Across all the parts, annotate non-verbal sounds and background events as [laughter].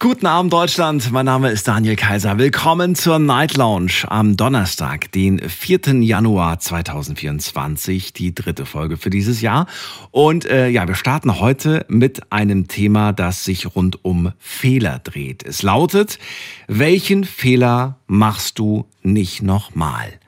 Guten Abend Deutschland, mein Name ist Daniel Kaiser. Willkommen zur Night Lounge am Donnerstag, den 4. Januar 2024, die dritte Folge für dieses Jahr. Und äh, ja, wir starten heute mit einem Thema, das sich rund um Fehler dreht. Es lautet, welchen Fehler machst du nicht nochmal?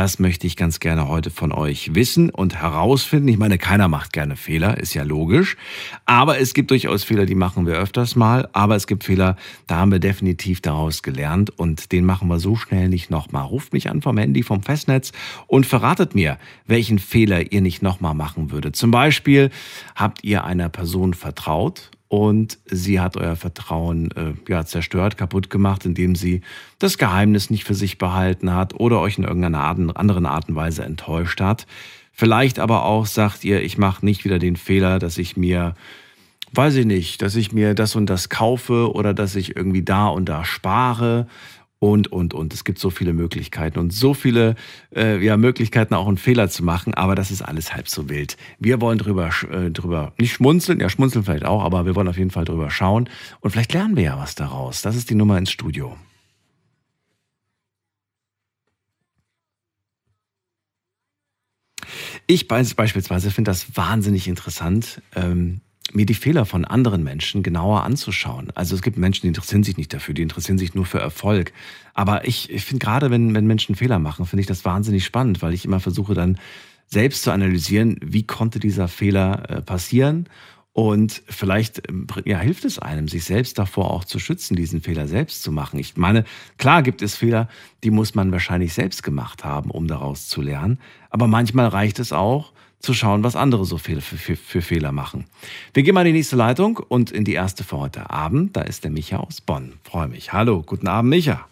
Das möchte ich ganz gerne heute von euch wissen und herausfinden. Ich meine, keiner macht gerne Fehler, ist ja logisch. Aber es gibt durchaus Fehler, die machen wir öfters mal. Aber es gibt Fehler, da haben wir definitiv daraus gelernt und den machen wir so schnell nicht nochmal. Ruft mich an vom Handy, vom Festnetz und verratet mir, welchen Fehler ihr nicht nochmal machen würdet. Zum Beispiel habt ihr einer Person vertraut und sie hat euer Vertrauen äh, ja, zerstört, kaputt gemacht, indem sie das Geheimnis nicht für sich behalten hat oder euch in irgendeiner Art, anderen Art und Weise enttäuscht hat. Vielleicht aber auch sagt ihr, ich mache nicht wieder den Fehler, dass ich mir, weiß ich nicht, dass ich mir das und das kaufe oder dass ich irgendwie da und da spare und, und, und. Es gibt so viele Möglichkeiten und so viele äh, ja, Möglichkeiten, auch einen Fehler zu machen, aber das ist alles halb so wild. Wir wollen drüber, äh, drüber nicht schmunzeln, ja, schmunzeln vielleicht auch, aber wir wollen auf jeden Fall drüber schauen und vielleicht lernen wir ja was daraus. Das ist die Nummer ins Studio. Ich beispielsweise finde das wahnsinnig interessant. Ähm, mir die Fehler von anderen Menschen genauer anzuschauen. Also es gibt Menschen, die interessieren sich nicht dafür, die interessieren sich nur für Erfolg. Aber ich, ich finde gerade, wenn, wenn Menschen Fehler machen, finde ich das wahnsinnig spannend, weil ich immer versuche dann selbst zu analysieren, wie konnte dieser Fehler äh, passieren und vielleicht ähm, ja, hilft es einem, sich selbst davor auch zu schützen, diesen Fehler selbst zu machen. Ich meine, klar gibt es Fehler, die muss man wahrscheinlich selbst gemacht haben, um daraus zu lernen. Aber manchmal reicht es auch, zu schauen, was andere so viel für, für, für, Fehler machen. Wir gehen mal in die nächste Leitung und in die erste für heute Abend. Da ist der Micha aus Bonn. Freue mich. Hallo, guten Abend, Micha.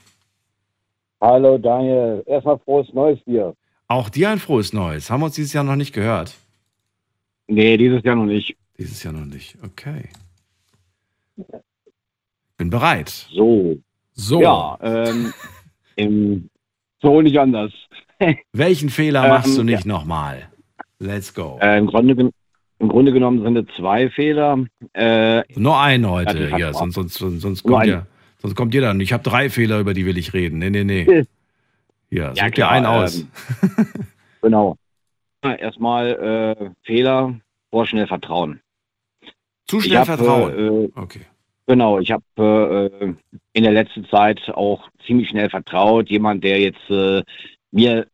Hallo, Daniel. Erstmal frohes Neues dir. Auch dir ein frohes Neues. Haben wir uns dieses Jahr noch nicht gehört? Nee, dieses Jahr noch nicht. Dieses Jahr noch nicht. Okay. Bin bereit. So. So. Ja, ähm, [laughs] im, so nicht anders. Welchen Fehler machst ähm, du nicht ja. nochmal? Let's go. Äh, im, Grunde, Im Grunde genommen sind es zwei Fehler. Äh, Nur einen heute, ja, sonst, sonst, sonst, sonst kommt ja, sonst kommt jeder. Ich habe drei Fehler, über die will ich reden. Nee, nee, nee. [laughs] Ja, such dir einen aus. Ähm, [laughs] genau. Erstmal äh, Fehler, vor schnell vertrauen. Zu schnell hab, vertrauen? Äh, okay. Genau, ich habe äh, in der letzten Zeit auch ziemlich schnell vertraut. Jemand, der jetzt äh, mir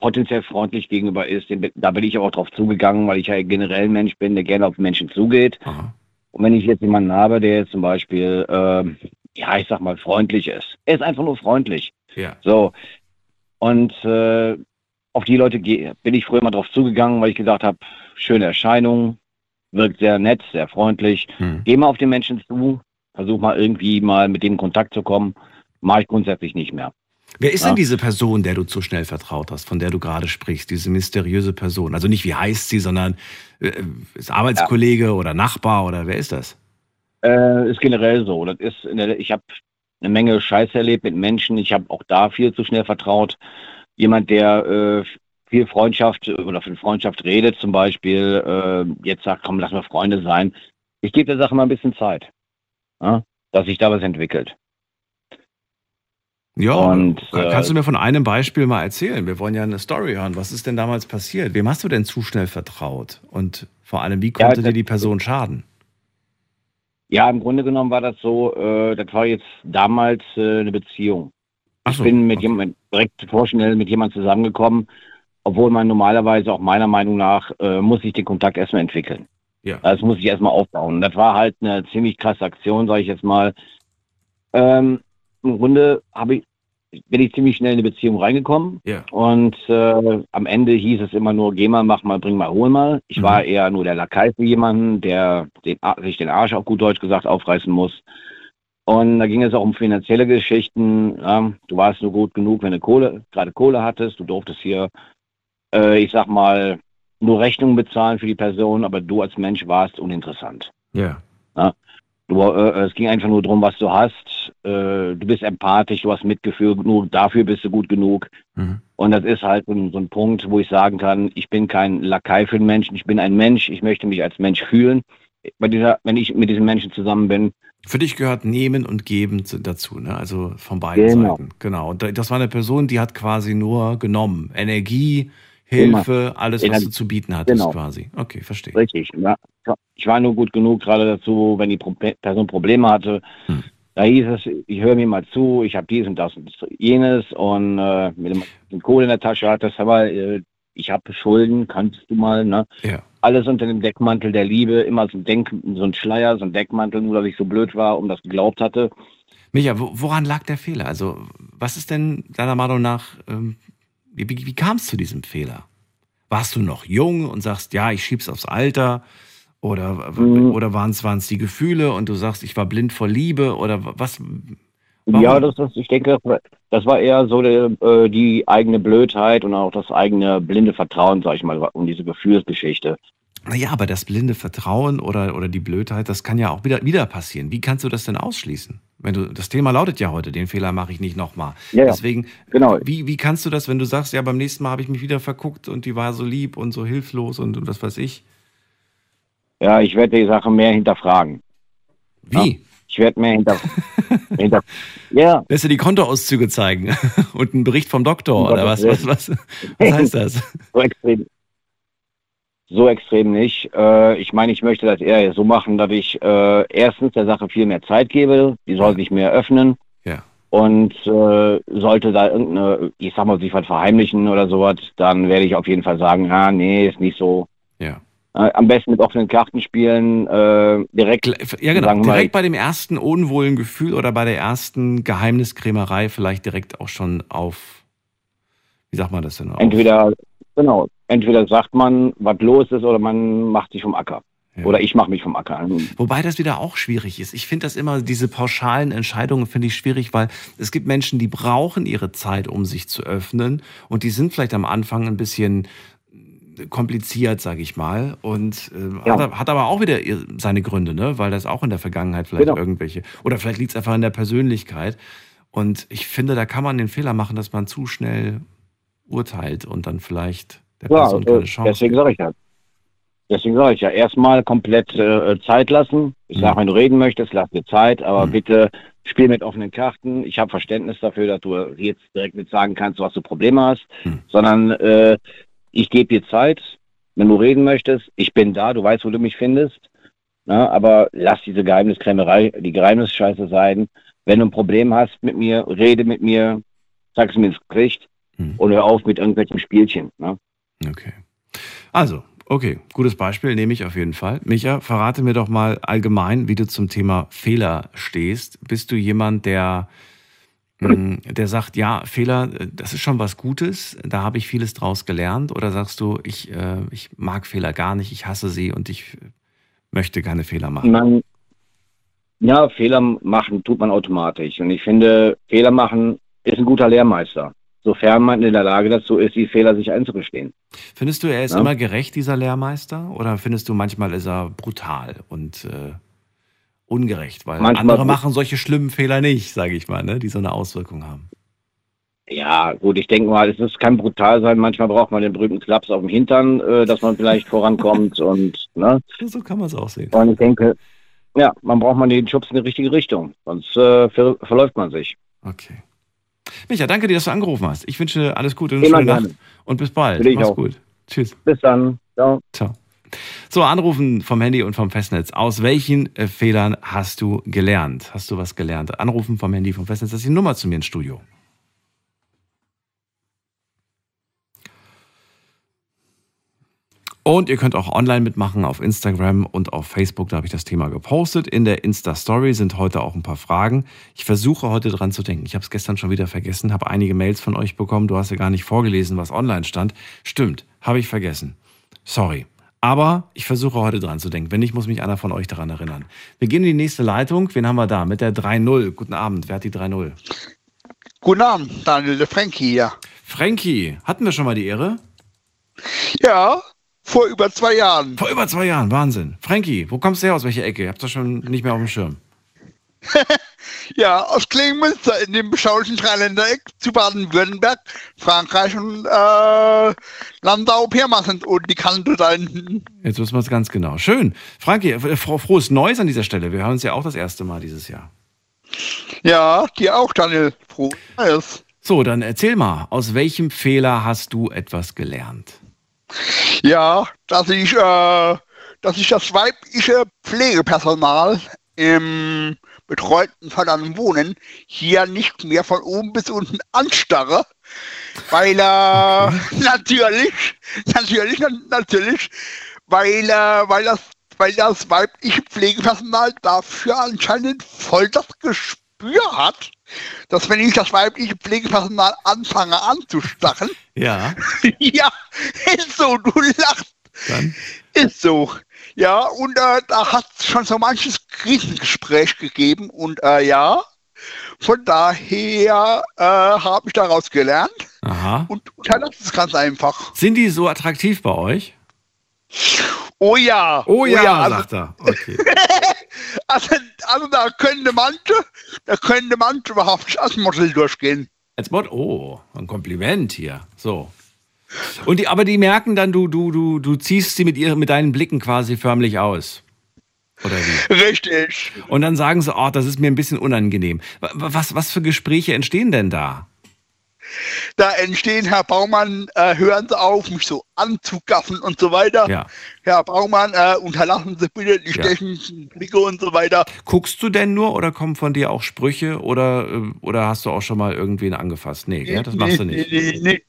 potenziell freundlich gegenüber ist. Da bin ich auch drauf zugegangen, weil ich ja generell ein Mensch bin, der gerne auf Menschen zugeht. Aha. Und wenn ich jetzt jemanden habe, der jetzt zum Beispiel, äh, ja, ich sag mal, freundlich ist. Er ist einfach nur freundlich. Ja. So. Und äh, auf die Leute bin ich früher mal drauf zugegangen, weil ich gesagt habe, schöne Erscheinung, wirkt sehr nett, sehr freundlich. Hm. Geh mal auf den Menschen zu, versuch mal irgendwie mal mit dem in Kontakt zu kommen. Mache ich grundsätzlich nicht mehr. Wer ist ja. denn diese Person, der du zu schnell vertraut hast, von der du gerade sprichst, diese mysteriöse Person? Also nicht wie heißt sie, sondern äh, ist Arbeitskollege ja. oder Nachbar oder wer ist das? Äh, ist generell so. Das ist der, ich habe eine Menge Scheiße erlebt mit Menschen. Ich habe auch da viel zu schnell vertraut. Jemand, der äh, viel Freundschaft oder von Freundschaft redet, zum Beispiel, äh, jetzt sagt, komm, lass mal Freunde sein. Ich gebe der Sache mal ein bisschen Zeit, ja, dass sich da was entwickelt. Ja, und, kannst du äh, mir von einem Beispiel mal erzählen? Wir wollen ja eine Story hören. Was ist denn damals passiert? Wem hast du denn zu schnell vertraut? Und vor allem, wie konnte ja, dir die Person schaden? Ja, im Grunde genommen war das so, äh, das war jetzt damals äh, eine Beziehung. So, ich bin mit okay. jemandem direkt vorschnell mit jemandem zusammengekommen, obwohl man normalerweise auch meiner Meinung nach äh, muss sich den Kontakt erstmal entwickeln. Ja. Das muss ich erstmal aufbauen. Das war halt eine ziemlich krasse Aktion, sage ich jetzt mal. Ähm, Im Grunde habe ich bin ich ziemlich schnell in eine Beziehung reingekommen. Ja. Und äh, am Ende hieß es immer nur, geh mal, mach mal, bring mal, hol mal. Ich mhm. war eher nur der Lakai für jemanden, der den, sich den Arsch auf gut Deutsch gesagt aufreißen muss. Und da ging es auch um finanzielle Geschichten. Ja, du warst nur gut genug, wenn du Kohle, gerade Kohle hattest. Du durftest hier, äh, ich sag mal, nur Rechnungen bezahlen für die Person, aber du als Mensch warst uninteressant. Ja. ja. Du, äh, es ging einfach nur darum, was du hast. Äh, du bist empathisch, du hast Mitgefühl genug, dafür bist du gut genug. Mhm. Und das ist halt so ein, so ein, Punkt, wo ich sagen kann, ich bin kein Lakai für den Menschen, ich bin ein Mensch, ich möchte mich als Mensch fühlen. Dieser, wenn ich mit diesen Menschen zusammen bin. Für dich gehört Nehmen und Geben dazu, ne? also von beiden genau. Seiten. Genau. Und das war eine Person, die hat quasi nur genommen. Energie, Hilfe, alles, was du zu bieten hattest genau. quasi. Okay, verstehe. Richtig. Ja. Ich war nur gut genug gerade dazu, wenn die Person Probleme hatte. Hm. Da hieß es, ich höre mir mal zu, ich habe dies und das und jenes und äh, mit dem Kohle in der Tasche hat das aber, äh, ich habe Schulden, kannst du mal, ne? Ja. Alles unter dem Deckmantel der Liebe, immer so ein, Denk so ein Schleier, so ein Deckmantel, nur dass ich so blöd war und das geglaubt hatte. Micha, woran lag der Fehler? Also, was ist denn deiner Meinung nach ähm, wie, wie, wie kam es zu diesem Fehler? Warst du noch jung und sagst, ja, ich schieb's aufs Alter? Oder, mhm. oder waren es die Gefühle und du sagst, ich war blind vor Liebe? Oder was? Warum? Ja, das ist, ich denke, das war eher so die, äh, die eigene Blödheit und auch das eigene blinde Vertrauen, sag ich mal, um diese Gefühlsgeschichte. Naja, aber das blinde Vertrauen oder, oder die Blödheit, das kann ja auch wieder, wieder passieren. Wie kannst du das denn ausschließen? Wenn du, das Thema lautet ja heute, den Fehler mache ich nicht nochmal. Ja, Deswegen, genau. wie, wie kannst du das, wenn du sagst, ja, beim nächsten Mal habe ich mich wieder verguckt und die war so lieb und so hilflos und, und was weiß ich? Ja, ich werde die Sache mehr hinterfragen. Wie? Ja, ich werde mehr hinter, [laughs] hinter ja. Lässt du die Kontoauszüge zeigen [laughs] und einen Bericht vom Doktor oder was, was, was, was heißt das? [laughs] So extrem, so extrem nicht. Äh, ich meine, ich möchte das eher so machen, dass ich äh, erstens der Sache viel mehr Zeit gebe, die soll sich mehr öffnen. Ja. Und äh, sollte da irgendeine, ich sag mal, sich was verheimlichen oder sowas, dann werde ich auf jeden Fall sagen, ah, nee, ist nicht so. Ja. Äh, am besten mit offenen Karten spielen, äh, direkt. Ja, genau. Direkt mal, bei dem ersten unwohlen Gefühl oder bei der ersten Geheimniskrämerei vielleicht direkt auch schon auf, wie sagt man das denn? Entweder Genau. Entweder sagt man, was los ist, oder man macht sich vom Acker. Ja. Oder ich mache mich vom Acker. Wobei das wieder auch schwierig ist. Ich finde das immer, diese pauschalen Entscheidungen finde ich schwierig, weil es gibt Menschen, die brauchen ihre Zeit, um sich zu öffnen. Und die sind vielleicht am Anfang ein bisschen kompliziert, sage ich mal. Und äh, ja. hat, hat, aber auch wieder seine Gründe, ne? weil das auch in der Vergangenheit vielleicht genau. irgendwelche. Oder vielleicht liegt es einfach in der Persönlichkeit. Und ich finde, da kann man den Fehler machen, dass man zu schnell urteilt und dann vielleicht der Person ja, keine Chance Deswegen sage ich ja. Deswegen sage ich ja, erstmal komplett äh, Zeit lassen. Ich mhm. sage, wenn du reden möchtest, lass dir Zeit, aber mhm. bitte spiel mit offenen Karten. Ich habe Verständnis dafür, dass du jetzt direkt nicht sagen kannst, was du Probleme hast, mhm. sondern äh, ich gebe dir Zeit. Wenn du reden möchtest, ich bin da, du weißt, wo du mich findest. Na, ne? aber lass diese Geheimniskrämerei, die Geheimnisscheiße sein. Wenn du ein Problem hast mit mir, rede mit mir, sag es mir ins Gesicht. Hm. Und hör auf mit irgendwelchen Spielchen. Ne? Okay. Also, okay, gutes Beispiel, nehme ich auf jeden Fall. Micha, verrate mir doch mal allgemein, wie du zum Thema Fehler stehst. Bist du jemand, der, hm, der sagt, ja, Fehler, das ist schon was Gutes, da habe ich vieles draus gelernt? Oder sagst du, ich, äh, ich mag Fehler gar nicht, ich hasse sie und ich möchte keine Fehler machen? Man, ja, Fehler machen tut man automatisch. Und ich finde, Fehler machen ist ein guter Lehrmeister sofern man in der Lage dazu ist, die Fehler sich einzugestehen. Findest du, er ist ja? immer gerecht, dieser Lehrmeister? Oder findest du, manchmal ist er brutal und äh, ungerecht? Weil manchmal andere machen solche schlimmen Fehler nicht, sage ich mal, ne? die so eine Auswirkung haben. Ja, gut, ich denke mal, es kann brutal sein. Manchmal braucht man den berühmten Klaps auf dem Hintern, äh, dass man vielleicht vorankommt [laughs] und, ne? So kann man es auch sehen. Und ich denke, ja, man braucht mal den Schubs in die richtige Richtung, sonst äh, ver verläuft man sich. Okay. Micha, danke dir, dass du angerufen hast. Ich wünsche alles Gute und eine schöne Nacht. Und bis bald. Mach's auch. gut. Tschüss. Bis dann. Ciao. Ciao. So, anrufen vom Handy und vom Festnetz. Aus welchen äh, Fehlern hast du gelernt? Hast du was gelernt? Anrufen vom Handy, vom Festnetz. Das ist die Nummer zu mir ins Studio. Und ihr könnt auch online mitmachen auf Instagram und auf Facebook. Da habe ich das Thema gepostet. In der Insta-Story sind heute auch ein paar Fragen. Ich versuche heute dran zu denken. Ich habe es gestern schon wieder vergessen, habe einige Mails von euch bekommen. Du hast ja gar nicht vorgelesen, was online stand. Stimmt, habe ich vergessen. Sorry. Aber ich versuche heute dran zu denken. Wenn nicht, muss mich einer von euch daran erinnern. Wir gehen in die nächste Leitung. Wen haben wir da? Mit der 3-0. Guten Abend. Wer hat die 3-0? Guten Abend, Daniel, der Frankie hier. Frankie, hatten wir schon mal die Ehre? Ja, vor über zwei Jahren. Vor über zwei Jahren, Wahnsinn. Frankie, wo kommst du her, aus welcher Ecke? Ihr habt das schon nicht mehr auf dem Schirm. [laughs] ja, aus Klingenmünster in dem beschaulichen Dreiländereck zu Baden-Württemberg, Frankreich und äh, Landau Pirmasens und die Kante da hinten. Jetzt wissen wir es ganz genau. Schön. Frankie, äh, fro- frohes Neues an dieser Stelle. Wir hören uns ja auch das erste Mal dieses Jahr. Ja, dir auch, Daniel. Froh. Neues. So, dann erzähl mal, aus welchem Fehler hast du etwas gelernt? Ja, dass ich, äh, dass ich das weibliche Pflegepersonal im betreuten verdammten Wohnen hier nicht mehr von oben bis unten anstarre, weil äh, natürlich, natürlich, na- natürlich, weil, äh, weil das, weil das weibliche Pflegepersonal dafür anscheinend voll das Gespür hat, dass wenn ich das weibliche Pflegepersonal anfange anzustarren, Ja, [laughs] ja, ist so, du lachst. dann. Ist so. Ja, und äh, da hat es schon so manches Krisengespräch gegeben und äh, ja, von daher äh, habe ich daraus gelernt Aha. und unterlasse es ganz einfach. Sind die so attraktiv bei euch? Oh ja. Oh ja, also, sagt er. Okay. [laughs] also, also da könnte manche, da könnte manche überhaupt als Model durchgehen. Als Mod, oh, ein Kompliment hier. So. Und die, aber die merken dann, du, du, du, du ziehst sie mit, ihren, mit deinen Blicken quasi förmlich aus. Oder wie? Richtig. Und dann sagen sie, oh, das ist mir ein bisschen unangenehm. Wa- Was, was für Gespräche entstehen denn da? Da entstehen, Herr Baumann, äh, hören Sie auf, mich so anzugaffen und so weiter. Ja. Herr Baumann, äh, unterlassen Sie bitte die Ja. stechenden Blicke und so weiter. Guckst du denn nur oder kommen von dir auch Sprüche oder, äh, oder hast du auch schon mal irgendwen angefasst? Nee, gell? das machst du Nee, nicht. Nee, nee, nee.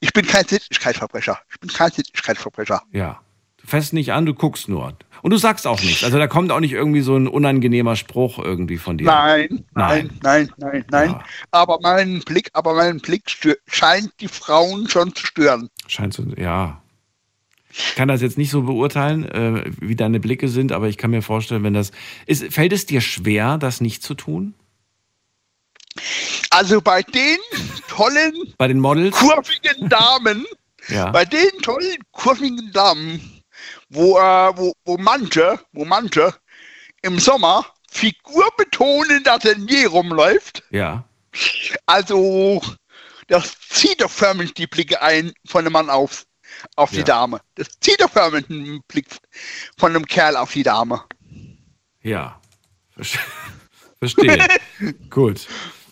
Ich bin kein Sittlichkeitsverbrecher. Ich bin kein Sittlichkeitsverbrecher. Ja. Du fässt nicht an, du guckst nur. Und du sagst auch nichts. Also da kommt auch nicht irgendwie so ein unangenehmer Spruch irgendwie von dir. Nein, Nein. nein, nein, nein, nein. Ja. Aber mein Blick, aber mein Blick scheint die Frauen schon zu stören. Scheint so, ja. Ich kann das jetzt nicht so beurteilen, äh, wie deine Blicke sind, aber ich kann mir vorstellen, wenn das. Ist, fällt es dir schwer, das nicht zu tun? Also bei den tollen, Bei den Models? kurvigen Damen, [laughs] Ja. bei den tollen, kurvigen Damen, wo, äh, wo, wo manche, wo manche im Sommer figurbetonend Atelier rumläuft, Ja. Also, das zieht doch förmlich die Blicke ein von einem Mann auf, auf Ja. die Dame. Das zieht doch förmlich einen Blick von einem Kerl auf die Dame. Ja. Verste- [laughs] Verstehe. [laughs] Gut.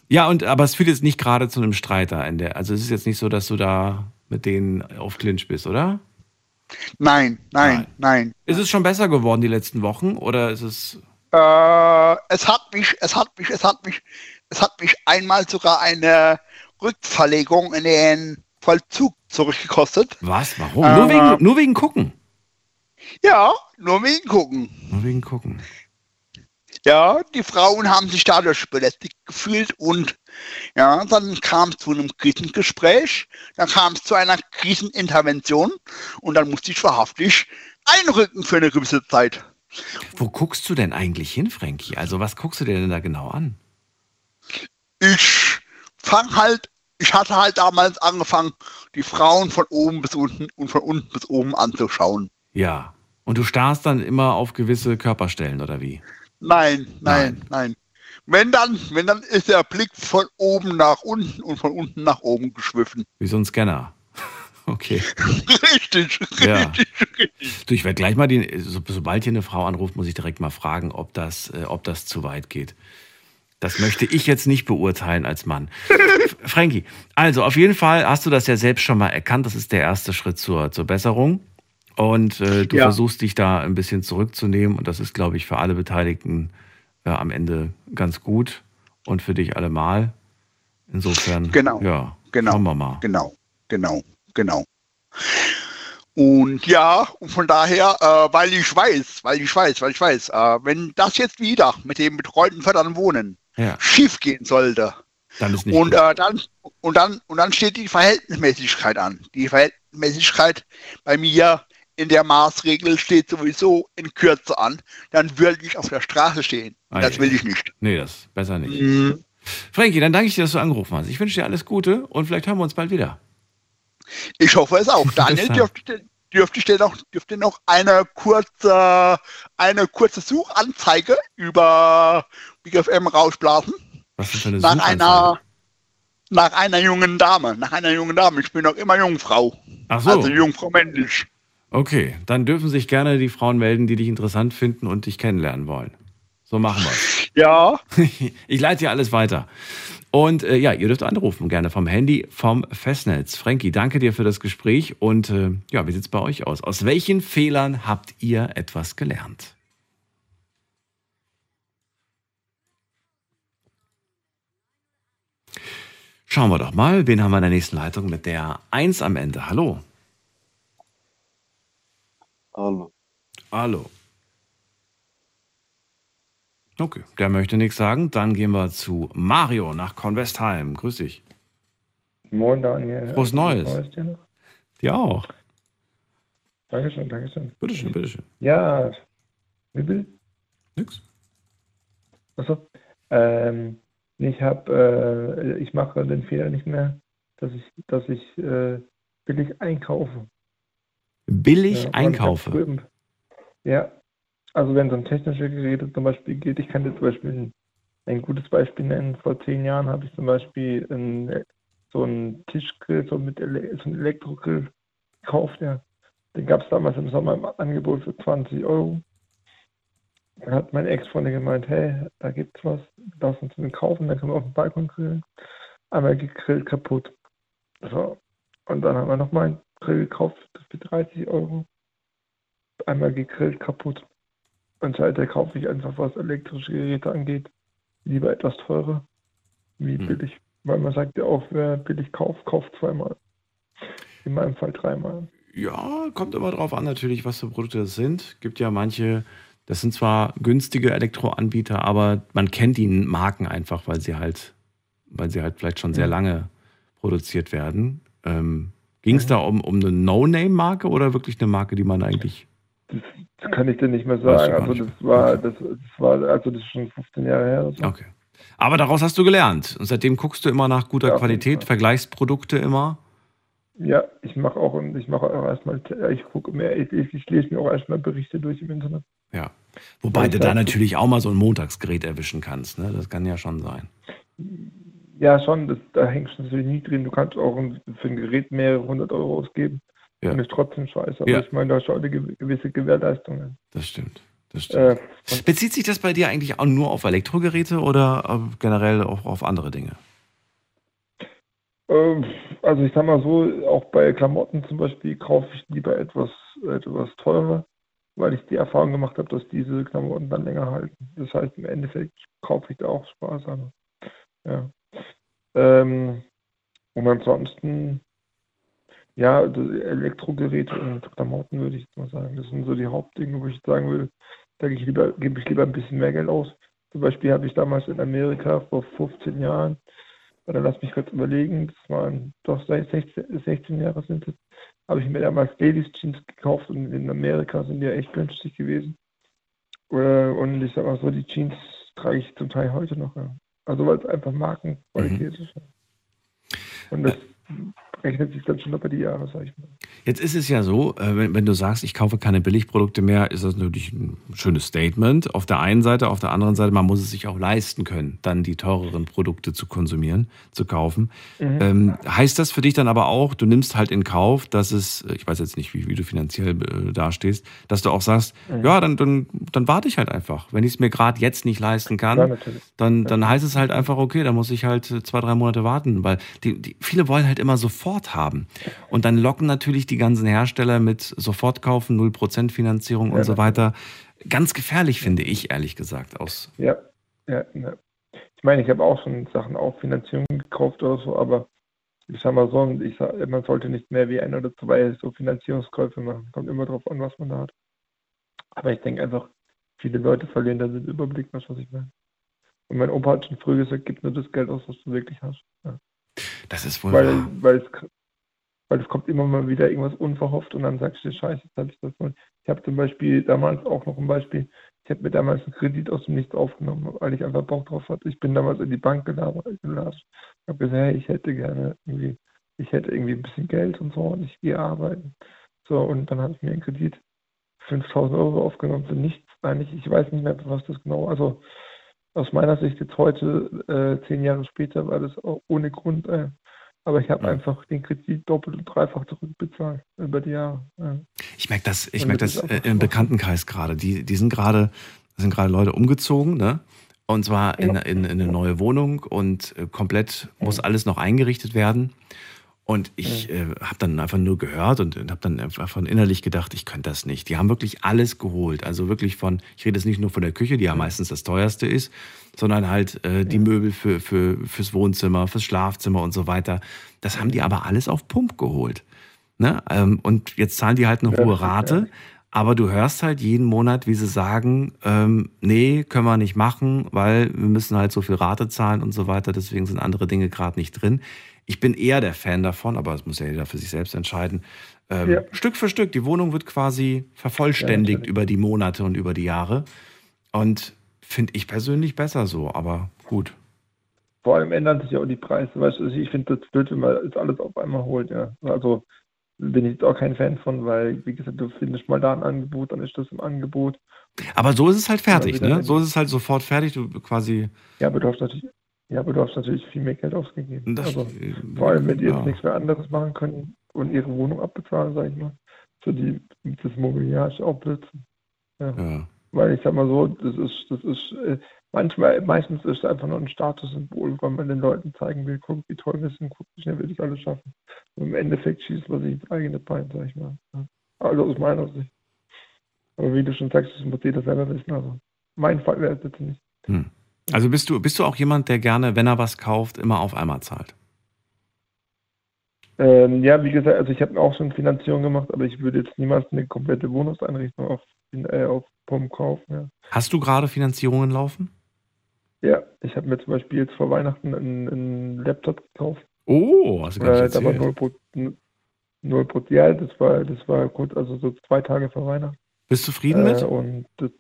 Ja, und aber es führt jetzt nicht gerade zu einem Streit da in der. Also es ist jetzt nicht so, dass du da mit denen auf Clinch bist, oder? Nein, nein, Nein. nein. Ist es schon besser geworden die letzten Wochen oder ist es. Äh, es hat mich, es hat mich, es hat mich, es hat mich einmal sogar eine Rückverlegung in den Vollzug zurückgekostet. Was? Warum? Äh, nur, wegen, nur wegen Gucken. Ja, nur wegen gucken. Nur wegen Gucken. Ja, die Frauen haben sich dadurch belästigt gefühlt und ja, dann kam es zu einem Krisengespräch, dann kam es zu einer Krisenintervention und dann musste ich wahrhaftig einrücken für eine gewisse Zeit. Wo guckst du denn eigentlich hin, Frankie? Also, was guckst du dir denn da genau an? Ich fang halt, ich hatte halt damals angefangen, die Frauen von oben bis unten und von unten bis oben anzuschauen. Ja. Und du starrst dann immer auf gewisse Körperstellen, oder wie? Nein, nein, nein. Wenn dann, wenn dann ist der Blick von oben nach unten und von unten nach oben geschwiffen. Wie so ein Scanner. [laughs] Okay. Richtig, Ja. richtig, richtig. Du, ich werde gleich mal die, so, sobald hier eine Frau anruft, muss ich direkt mal fragen, ob das, äh, ob das zu weit geht. Das möchte ich jetzt nicht beurteilen als Mann. Frankie, also auf jeden Fall hast du das ja selbst schon mal erkannt. Das ist der erste Schritt zur, zur Besserung. Und äh, du Ja. versuchst dich da ein bisschen zurückzunehmen. Und das ist, glaube ich, für alle Beteiligten äh, am Ende ganz gut. Und für dich allemal. Insofern, Genau. ja, Genau. schauen wir mal. Genau, genau, genau. Und ja, und von daher, äh, weil ich weiß, weil ich weiß, weil ich weiß, äh, wenn das jetzt wieder mit dem betreuten Fördern Wohnen Ja, schief gehen sollte, dann ist nicht und äh, dann und dann und dann steht die Verhältnismäßigkeit an. Die Verhältnismäßigkeit bei mir in der Maßregel steht sowieso in Kürze an. Dann würde ich auf der Straße stehen. Ah, Das will ich nicht. Nee, das besser nicht. Mhm. Frankie, dann danke ich dir, dass du angerufen hast. Ich wünsche dir alles Gute und vielleicht hören wir uns bald wieder. Ich hoffe es auch. [laughs] Daniel, dann. dürfte, ich dir- dürfte ich dir noch, dürfte noch eine kurze, eine kurze Suchanzeige über Big FM rausblasen. Was ist für eine Nach einer, nach einer jungen Dame. Nach einer jungen Dame. Ich bin noch immer Jungfrau. Ach so. Also Jungfrau männlich. Okay, dann dürfen sich gerne die Frauen melden, die dich interessant finden und dich kennenlernen wollen. So machen wir [laughs] Ja. [laughs] Ich leite dir alles weiter. Und äh, ja, ihr dürft anrufen, gerne vom Handy, vom Festnetz. Frankie, danke dir für das Gespräch. Und äh, ja, wie sieht es bei euch aus? Aus welchen Fehlern habt ihr etwas gelernt? Schauen wir doch mal, wen haben wir in der nächsten Leitung mit der 1 am Ende. Hallo. Hallo. Hallo. Okay, der möchte nichts sagen. Dann gehen wir zu Mario nach Convestheim. Grüß dich. Moin, Daniel. Frohes Neues. Neues dir noch? Dir auch. Dankeschön, Dankeschön. Bitteschön, bitteschön. Ja, wie will? Nix. Achso. Ähm, ich habe, äh, ich mache den Fehler nicht mehr, dass ich, dass ich äh, billig einkaufe. Billig Ja, einkaufe. Ja, also wenn es um technische Geräte zum Beispiel geht, ich kann dir zum Beispiel ein, ein gutes Beispiel nennen. Vor zehn Jahren habe ich zum Beispiel ein, so einen Tischgrill, so, mit Ele so einen Elektrogrill gekauft. Ja. Den gab es damals im Sommer im Angebot für 20 Euro. Dann hat meine Ex-Freundin gemeint, hey, da gibt's was, lass uns den kaufen, dann können wir auf dem Balkon grillen. Einmal gegrillt, kaputt. So. Und dann haben wir nochmal Grill gekauft für 30 Euro. Einmal gegrillt, kaputt. Und seitdem kaufe ich einfach, was elektrische Geräte angeht, lieber etwas teurer, wie Hm. billig. Weil man sagt ja auch, wer billig kauft, kauft zweimal. In meinem Fall dreimal. Ja, kommt immer drauf an, natürlich, was für Produkte das sind. Gibt ja manche, das sind zwar günstige Elektroanbieter, aber man kennt die Marken einfach, weil sie halt, weil sie halt vielleicht schon sehr Mhm. lange produziert werden. Ähm, Ging es Mhm. da um, um eine No-Name-Marke oder wirklich eine Marke, die man eigentlich. Das, kann ich dir nicht mehr sagen. Also das war, das, das war, also das ist schon 15 Jahre her. oder So. Okay. Aber daraus hast du gelernt. Und seitdem guckst du immer nach guter Ja, Qualität, Fall. vergleichst Produkte immer. Ja, ich mache auch ich mache auch erstmal, ich gucke mir, ich, ich, lese mir auch erstmal Berichte durch im Internet. Ja. Wobei du da natürlich auch mal so ein Montagsgerät erwischen kannst. Ne? Das kann ja schon sein. Ja, schon, das, da hängst du natürlich nie drin. Du kannst auch für ein Gerät mehrere hundert Euro ausgeben. Ja. Und ist trotzdem scheiße. Aber Ja. ich meine, da ist schon eine gew- gewisse Gewährleistung. Das stimmt. Das stimmt. Äh, Bezieht sich das bei dir eigentlich auch nur auf Elektrogeräte oder äh, generell auch auf andere Dinge? Ähm, Also ich sag mal so, auch bei Klamotten zum Beispiel kaufe ich lieber etwas, etwas teurer, weil ich die Erfahrung gemacht habe, dass diese Klamotten dann länger halten. Das heißt, im Endeffekt kaufe ich da auch Spaß an. Ja. Ähm, und ansonsten, ja, also Elektrogeräte und Klamotten würde ich jetzt mal sagen. Das sind so die Hauptdinge, wo ich sagen würde, da gebe ich lieber, gebe ich lieber ein bisschen mehr Geld aus. Zum Beispiel habe ich damals in Amerika vor 15 Jahren oder lass mich kurz überlegen, das waren doch seit 16, 16 Jahre sind es, habe ich mir damals Ladies Jeans gekauft und in Amerika sind die ja echt günstig gewesen. Äh, Und ich sag mal so, die Jeans trage ich zum Teil heute noch. Ja. Also weil es einfach Markenqualität ist. Und das rechnet sich dann schon über die Jahre, sag ich mal. Jetzt ist es ja so, äh, wenn, wenn du sagst, ich kaufe keine Billigprodukte mehr, ist das natürlich ein schönes Statement. Auf der einen Seite, auf der anderen Seite, man muss es sich auch leisten können, dann die teureren Produkte zu konsumieren, zu kaufen. Mhm. Ähm, heißt das für dich dann aber auch, du nimmst halt in Kauf, dass es, ich weiß jetzt nicht, wie, wie du finanziell äh, dastehst, dass du auch sagst, Mhm. ja, dann, dann, dann warte ich halt einfach. Wenn ich es mir gerade jetzt nicht leisten kann, Ja, dann, dann heißt es halt einfach, okay, dann muss ich halt äh, zwei, drei Monate warten, weil die, die, viele wollen halt immer sofort haben. Und dann locken natürlich die ganzen Hersteller mit Sofortkaufen, 0% Finanzierung und Ja, so weiter. Ganz gefährlich, finde ich, ehrlich gesagt, aus. Ja, ja, ja. Ich meine, ich habe auch schon Sachen auf Finanzierung gekauft oder so, aber ich sag mal so, ich sag, man sollte nicht mehr wie ein oder zwei so Finanzierungskäufe machen. Kommt immer drauf an, was man da hat. Aber ich denke einfach, viele Leute verlieren da den Überblick, was ich meine. Und mein Opa hat schon früh gesagt, gib nur das Geld aus, was du wirklich hast. Ja. Das ist wohl Weil, wahr. weil, es, weil es kommt immer mal wieder irgendwas unverhofft und dann sagst du, scheiße, jetzt habe ich das mal. Ich habe zum Beispiel damals auch noch ein Beispiel, ich habe mir damals einen Kredit aus dem Nichts aufgenommen, weil ich einfach Bock drauf hatte. Ich bin damals in die Bank geladen, habe gesagt, hey, ich hätte gerne irgendwie, ich hätte irgendwie ein bisschen Geld und so und ich gehe arbeiten. So, und dann habe ich mir einen Kredit 5000 Euro aufgenommen für nichts eigentlich. Ich weiß nicht mehr, was das genau, also aus meiner Sicht jetzt heute, äh, zehn Jahre später, war das auch ohne Grund. Äh, aber ich habe ja. einfach den Kredit doppelt und dreifach zurückbezahlt über die Jahre. Ja. Ich merke das, ich merke das, das im Bekanntenkreis gerade. Die, die sind gerade, sind gerade Leute umgezogen, ne? Und zwar in, in, in eine neue Wohnung und äh, komplett muss alles noch eingerichtet werden. Und ich äh, habe dann einfach nur gehört und, und habe dann einfach von innerlich gedacht, ich könnte das nicht. Die haben wirklich alles geholt. Also wirklich von, ich rede jetzt nicht nur von der Küche, die ja meistens das teuerste ist, sondern halt äh, die Möbel für, für, fürs Wohnzimmer, fürs Schlafzimmer und so weiter. Das haben die aber alles auf Pump geholt. Ne? Ähm, und jetzt zahlen die halt eine hohe Rate. Aber du hörst halt jeden Monat, wie sie sagen, ähm, nee, können wir nicht machen, weil wir müssen halt so viel Rate zahlen und so weiter. Deswegen sind andere Dinge gerade nicht drin. Ich bin eher der Fan davon, aber das muss ja jeder für sich selbst entscheiden. Ähm, ja. Stück für Stück, die Wohnung wird quasi vervollständigt ja, über die Monate und über die Jahre. Und finde ich persönlich besser so, aber gut. Vor allem ändern sich ja auch die Preise. Weißt du, ich finde das blöd, wenn man jetzt alles auf einmal holt. Ja. Also bin ich jetzt auch kein Fan von, weil, wie gesagt, du findest mal da ein Angebot, dann ist das im Angebot. Aber so ist es halt fertig, ne? So ist es halt sofort fertig, du quasi. Ja, aber du hast natürlich ja, aber du hast natürlich viel mehr Geld ausgegeben. Das, also, vor allem, wenn die ja. jetzt nichts mehr anderes machen können und ihre Wohnung abbezahlen, sag ich mal. Für die, das Mobiliar ist auch Blödsinn. Ja. ja. Weil ich sag mal so, das ist, das ist, äh, manchmal, meistens ist es einfach nur ein Statussymbol, weil man den Leuten zeigen will, guck, wie toll wir sind, guck, wie schnell wir das alles schaffen. Und im Endeffekt schießt man sich ins eigene Bein, sag ich mal. Ja. Also aus meiner Sicht. Aber wie du schon sagst, das muss jeder selber wissen. Also mein Fall wäre es jetzt nicht. Hm. Also bist du, bist du auch jemand, der gerne, wenn er was kauft, immer auf einmal zahlt? Ähm, ja, wie gesagt, also ich habe auch schon Finanzierung gemacht, aber ich würde jetzt niemals eine komplette Wohnungseinrichtung auf, äh, auf POM kaufen. Ja. Hast du gerade Finanzierungen laufen? Ja, ich habe mir zum Beispiel jetzt vor Weihnachten einen, einen Laptop gekauft. Oh, hast du gar nicht äh, Da war 0%, 0%, ja, das war, das war gut, also so zwei Tage vor Weihnachten. Bist du zufrieden äh, mit? Und das,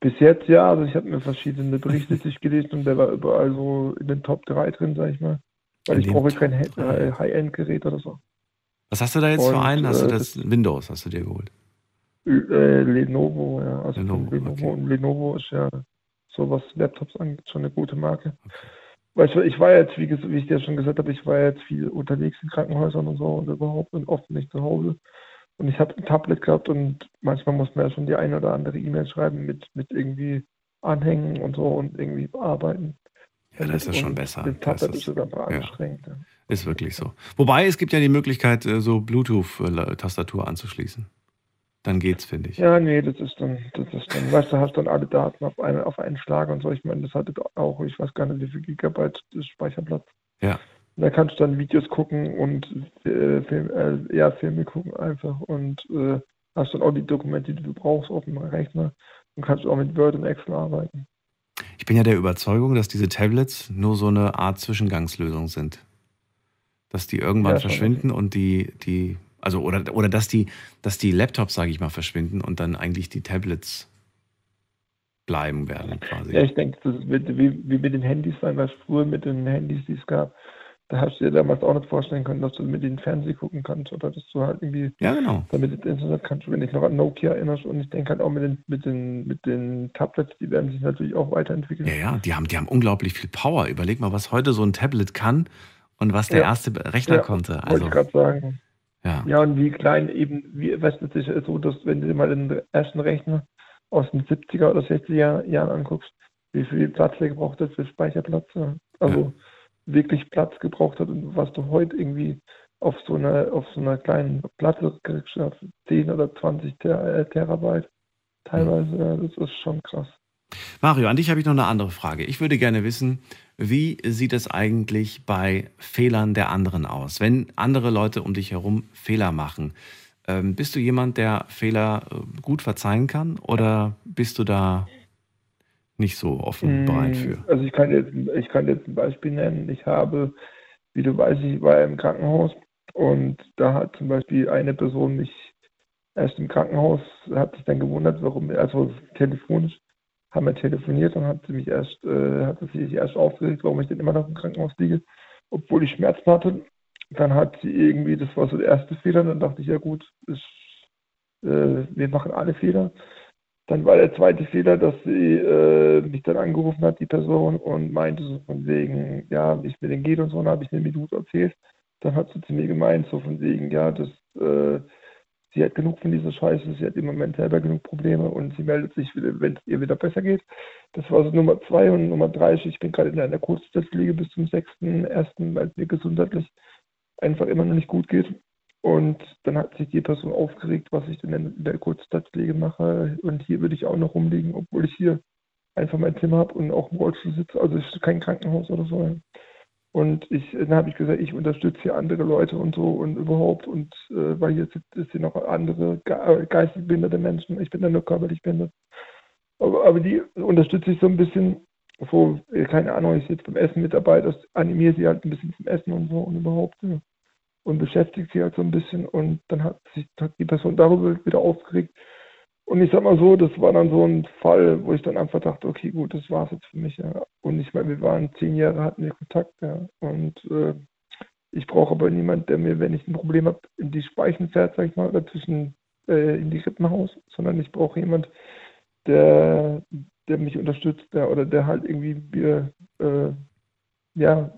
bis jetzt ja, also ich habe mir verschiedene Berichte [laughs] durchgelesen und der war überall so in den Top 3 drin, sag ich mal. Weil in ich brauche kein High-End-Gerät oder so. Was hast du da jetzt und, für einen? Hast äh, du das, Windows hast du dir geholt? Äh, Lenovo, ja. Also Lenovo, Lenovo. Okay. Und Lenovo ist ja so was Laptops angeht schon eine gute Marke. Weißt du, ich war jetzt, wie, wie ich dir schon gesagt habe, ich war jetzt viel unterwegs in Krankenhäusern und so und überhaupt und oft nicht zu Hause. Und ich habe ein Tablet gehabt und manchmal muss man ja schon die eine oder andere E-Mail schreiben mit, mit irgendwie Anhängen und so und irgendwie bearbeiten. Ja, das ist ja schon besser. Das Tablet ist sogar ja. anstrengend. Ja. Ist wirklich so. Wobei es gibt ja die Möglichkeit, äh, so Bluetooth-Tastatur anzuschließen. Dann geht's, finde ich. Ja, nee, das ist dann, das ist dann, weißt du, hast dann alle Daten auf, eine, auf einen Schlag und so. Ich meine, das hatte auch, ich weiß gar nicht, wie viel Gigabyte Speicherplatz. Ja. Und da kannst du dann Videos gucken und äh, Film, äh, ja, Filme gucken einfach und äh, hast dann auch die Dokumente, die du brauchst auf dem Rechner und kannst auch mit Word und Excel arbeiten. Ich bin ja der Überzeugung, dass diese Tablets nur so eine Art Zwischengangslösung sind. Dass die irgendwann ja, verschwinden und die, die, also oder, oder dass die, dass die Laptops, sage ich mal, verschwinden und dann eigentlich die Tablets bleiben werden quasi. Ja, ich denke, das wird wie, wie mit den Handys sein, was früher mit den Handys, die es gab, da hast du dir damals auch nicht vorstellen können, dass du mit den Fernsehen gucken kannst oder dass du halt irgendwie ja, genau. damit ins Internet kannst, wenn ich noch an Nokia erinnerst und ich denke halt auch mit den, mit den, mit den Tablets, die werden sich natürlich auch weiterentwickeln. Ja, ja, die haben, die haben unglaublich viel Power. Überleg mal, was heute so ein Tablet kann und was der ja. erste Rechner ja, konnte. Also, wollte ich gerade sagen. Ja. ja, und wie klein eben, wie, weißt du, es ist so, dass wenn du dir mal den ersten Rechner aus den 70er oder 60er Jahren anguckst, wie viel Platz der gebraucht hat für Speicherplatz. Also ja wirklich Platz gebraucht hat und was du heute irgendwie auf so einer, auf so einer kleinen Platte kriegst, 10 oder 20 Ter äh, Terabyte teilweise, das ist schon krass. Mario, an dich habe ich noch eine andere Frage. Ich würde gerne wissen, wie sieht es eigentlich bei Fehlern der anderen aus? Wenn andere Leute um dich herum Fehler machen, ähm, bist du jemand, der Fehler äh, gut verzeihen kann oder bist du da nicht so offen mm, bereit für? Also ich kann jetzt, ich kann jetzt ein Beispiel nennen. Ich habe, wie du weißt, ich war im Krankenhaus und da hat zum Beispiel eine Person mich erst im Krankenhaus, hat sich dann gewundert, warum, also telefonisch, haben wir telefoniert und hat sie mich erst, äh, hat sie sich erst aufgeregt, warum ich denn immer noch im Krankenhaus liege, obwohl ich Schmerzen hatte. Dann hat sie irgendwie, das war so der erste Fehler, dann dachte ich, ja gut, ist, äh, wir machen alle Fehler. Dann war der zweite Fehler, dass sie äh, mich dann angerufen hat, die Person, und meinte so von wegen, ja, wie es mir denn geht und so, und dann habe ich eine Minute erzählt. Dann hat sie zu mir gemeint, so von wegen, ja, das, äh, sie hat genug von dieser Scheiße, sie hat im Moment selber genug Probleme und sie meldet sich wenn es ihr wieder besser geht. Das war so Nummer zwei und Nummer drei, ich bin gerade in einer Kurzzeitpflege bis zum 6.1., weil es mir gesundheitlich einfach immer noch nicht gut geht. Und dann hat sich die Person aufgeregt, was ich denn in der Kurzzeitpflege mache. Und hier würde ich auch noch rumliegen, obwohl ich hier einfach mein Zimmer habe und auch im Rollstuhl sitze. Also es ist kein Krankenhaus oder so. Und ich, dann habe ich gesagt, ich unterstütze hier andere Leute und so und überhaupt. Und äh, weil hier sind hier noch andere ge geistig behinderte Menschen. Ich bin dann nur körperlich behindert. Aber, aber die unterstütze ich so ein bisschen, wo, keine Ahnung, ich jetzt beim Essen mit dabei, das animiere sie halt ein bisschen zum Essen und so und überhaupt. Ja und beschäftigt sie halt so ein bisschen und dann hat sich hat die Person darüber wieder aufgeregt. Und ich sag mal so, das war dann so ein Fall, wo ich dann einfach dachte, okay, gut, das war's jetzt für mich, ja. Und ich meine, wir waren zehn Jahre, hatten wir Kontakt, ja. Und äh, ich brauche aber niemanden, der mir, wenn ich ein Problem habe, in die Speichen fährt, sag ich mal, dazwischen äh, in die Rippenhaus, sondern ich brauche jemanden, der, der mich unterstützt, ja, oder der halt irgendwie mir, äh, ja,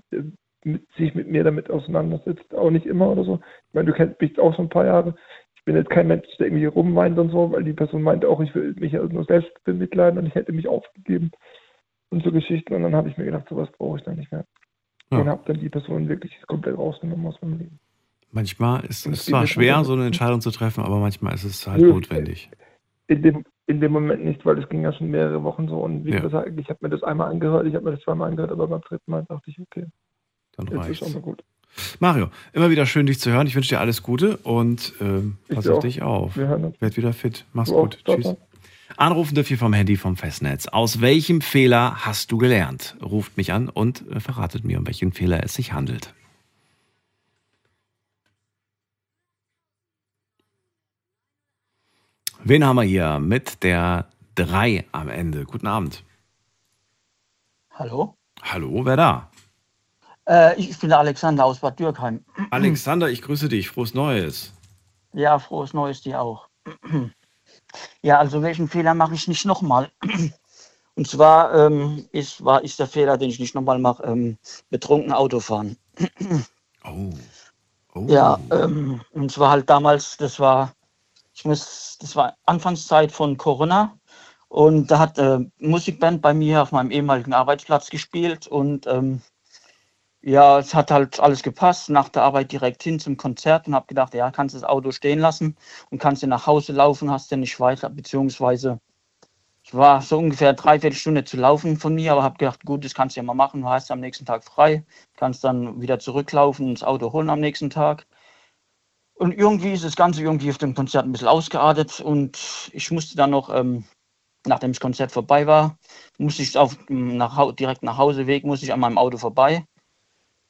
mit, sich mit mir damit auseinandersetzt. Auch nicht immer oder so. Ich meine, du kennst mich auch schon ein paar Jahre. Ich bin jetzt kein Mensch, der irgendwie rumweint und so, weil die Person meinte auch, ich will mich ja nur selbst bemitleiden und ich hätte mich aufgegeben und so Geschichten. Und dann habe ich mir gedacht, sowas brauche ich dann nicht mehr. Ja. Und habe dann die Person wirklich komplett rausgenommen aus meinem Leben. Manchmal ist es zwar schwer, so eine Entscheidung zu treffen, aber manchmal ist es halt notwendig. In dem, in dem Moment nicht, weil es ging ja schon mehrere Wochen so. Und wie ja. gesagt, ich habe mir das einmal angehört, ich habe mir das zweimal angehört, aber beim dritten Mal dachte ich, okay, dann reicht's. Ist gut. Mario, immer wieder schön, dich zu hören. Ich wünsche dir alles Gute und äh, pass auf dich auf. Werd wieder fit. Mach's gut. Auch. Tschüss. Anrufen dürft ihr vom Handy vom Festnetz. Aus welchem Fehler hast du gelernt? Ruft mich an und äh, verratet mir, um welchen Fehler es sich handelt. Wen haben wir hier mit der 3 am Ende? Guten Abend. Hallo? Hallo, wer da? Äh, ich bin der Alexander aus Bad Dürkheim. [clears throat] Alexander, ich grüße dich. Frohes Neues. Ja, frohes Neues dir auch. [clears throat] Ja, also welchen Fehler mache ich nicht nochmal? [clears throat] Und zwar ähm, ist, war, ist der Fehler, den ich nicht nochmal mache, ähm, betrunken Autofahren. Oh. oh. Ja, ähm, und zwar halt damals, das war, ich muss, das war Anfangszeit von Corona. Und da hat äh, Musikband bei mir auf meinem ehemaligen Arbeitsplatz gespielt und ähm, ja, es hat halt alles gepasst. Nach der Arbeit direkt hin zum Konzert und habe gedacht, ja, kannst das Auto stehen lassen und kannst du nach Hause laufen, hast ja nicht weiter, beziehungsweise ich war so ungefähr dreiviertel Stunde zu laufen von mir, aber habe gedacht, gut, das kannst du ja mal machen, du hast am nächsten Tag frei, kannst dann wieder zurücklaufen und das Auto holen am nächsten Tag. Und irgendwie ist das Ganze irgendwie auf dem Konzert ein bisschen ausgeartet und ich musste dann noch, ähm, nachdem das Konzert vorbei war, musste ich auf, nach, direkt nach Hauseweg, musste ich an meinem Auto vorbei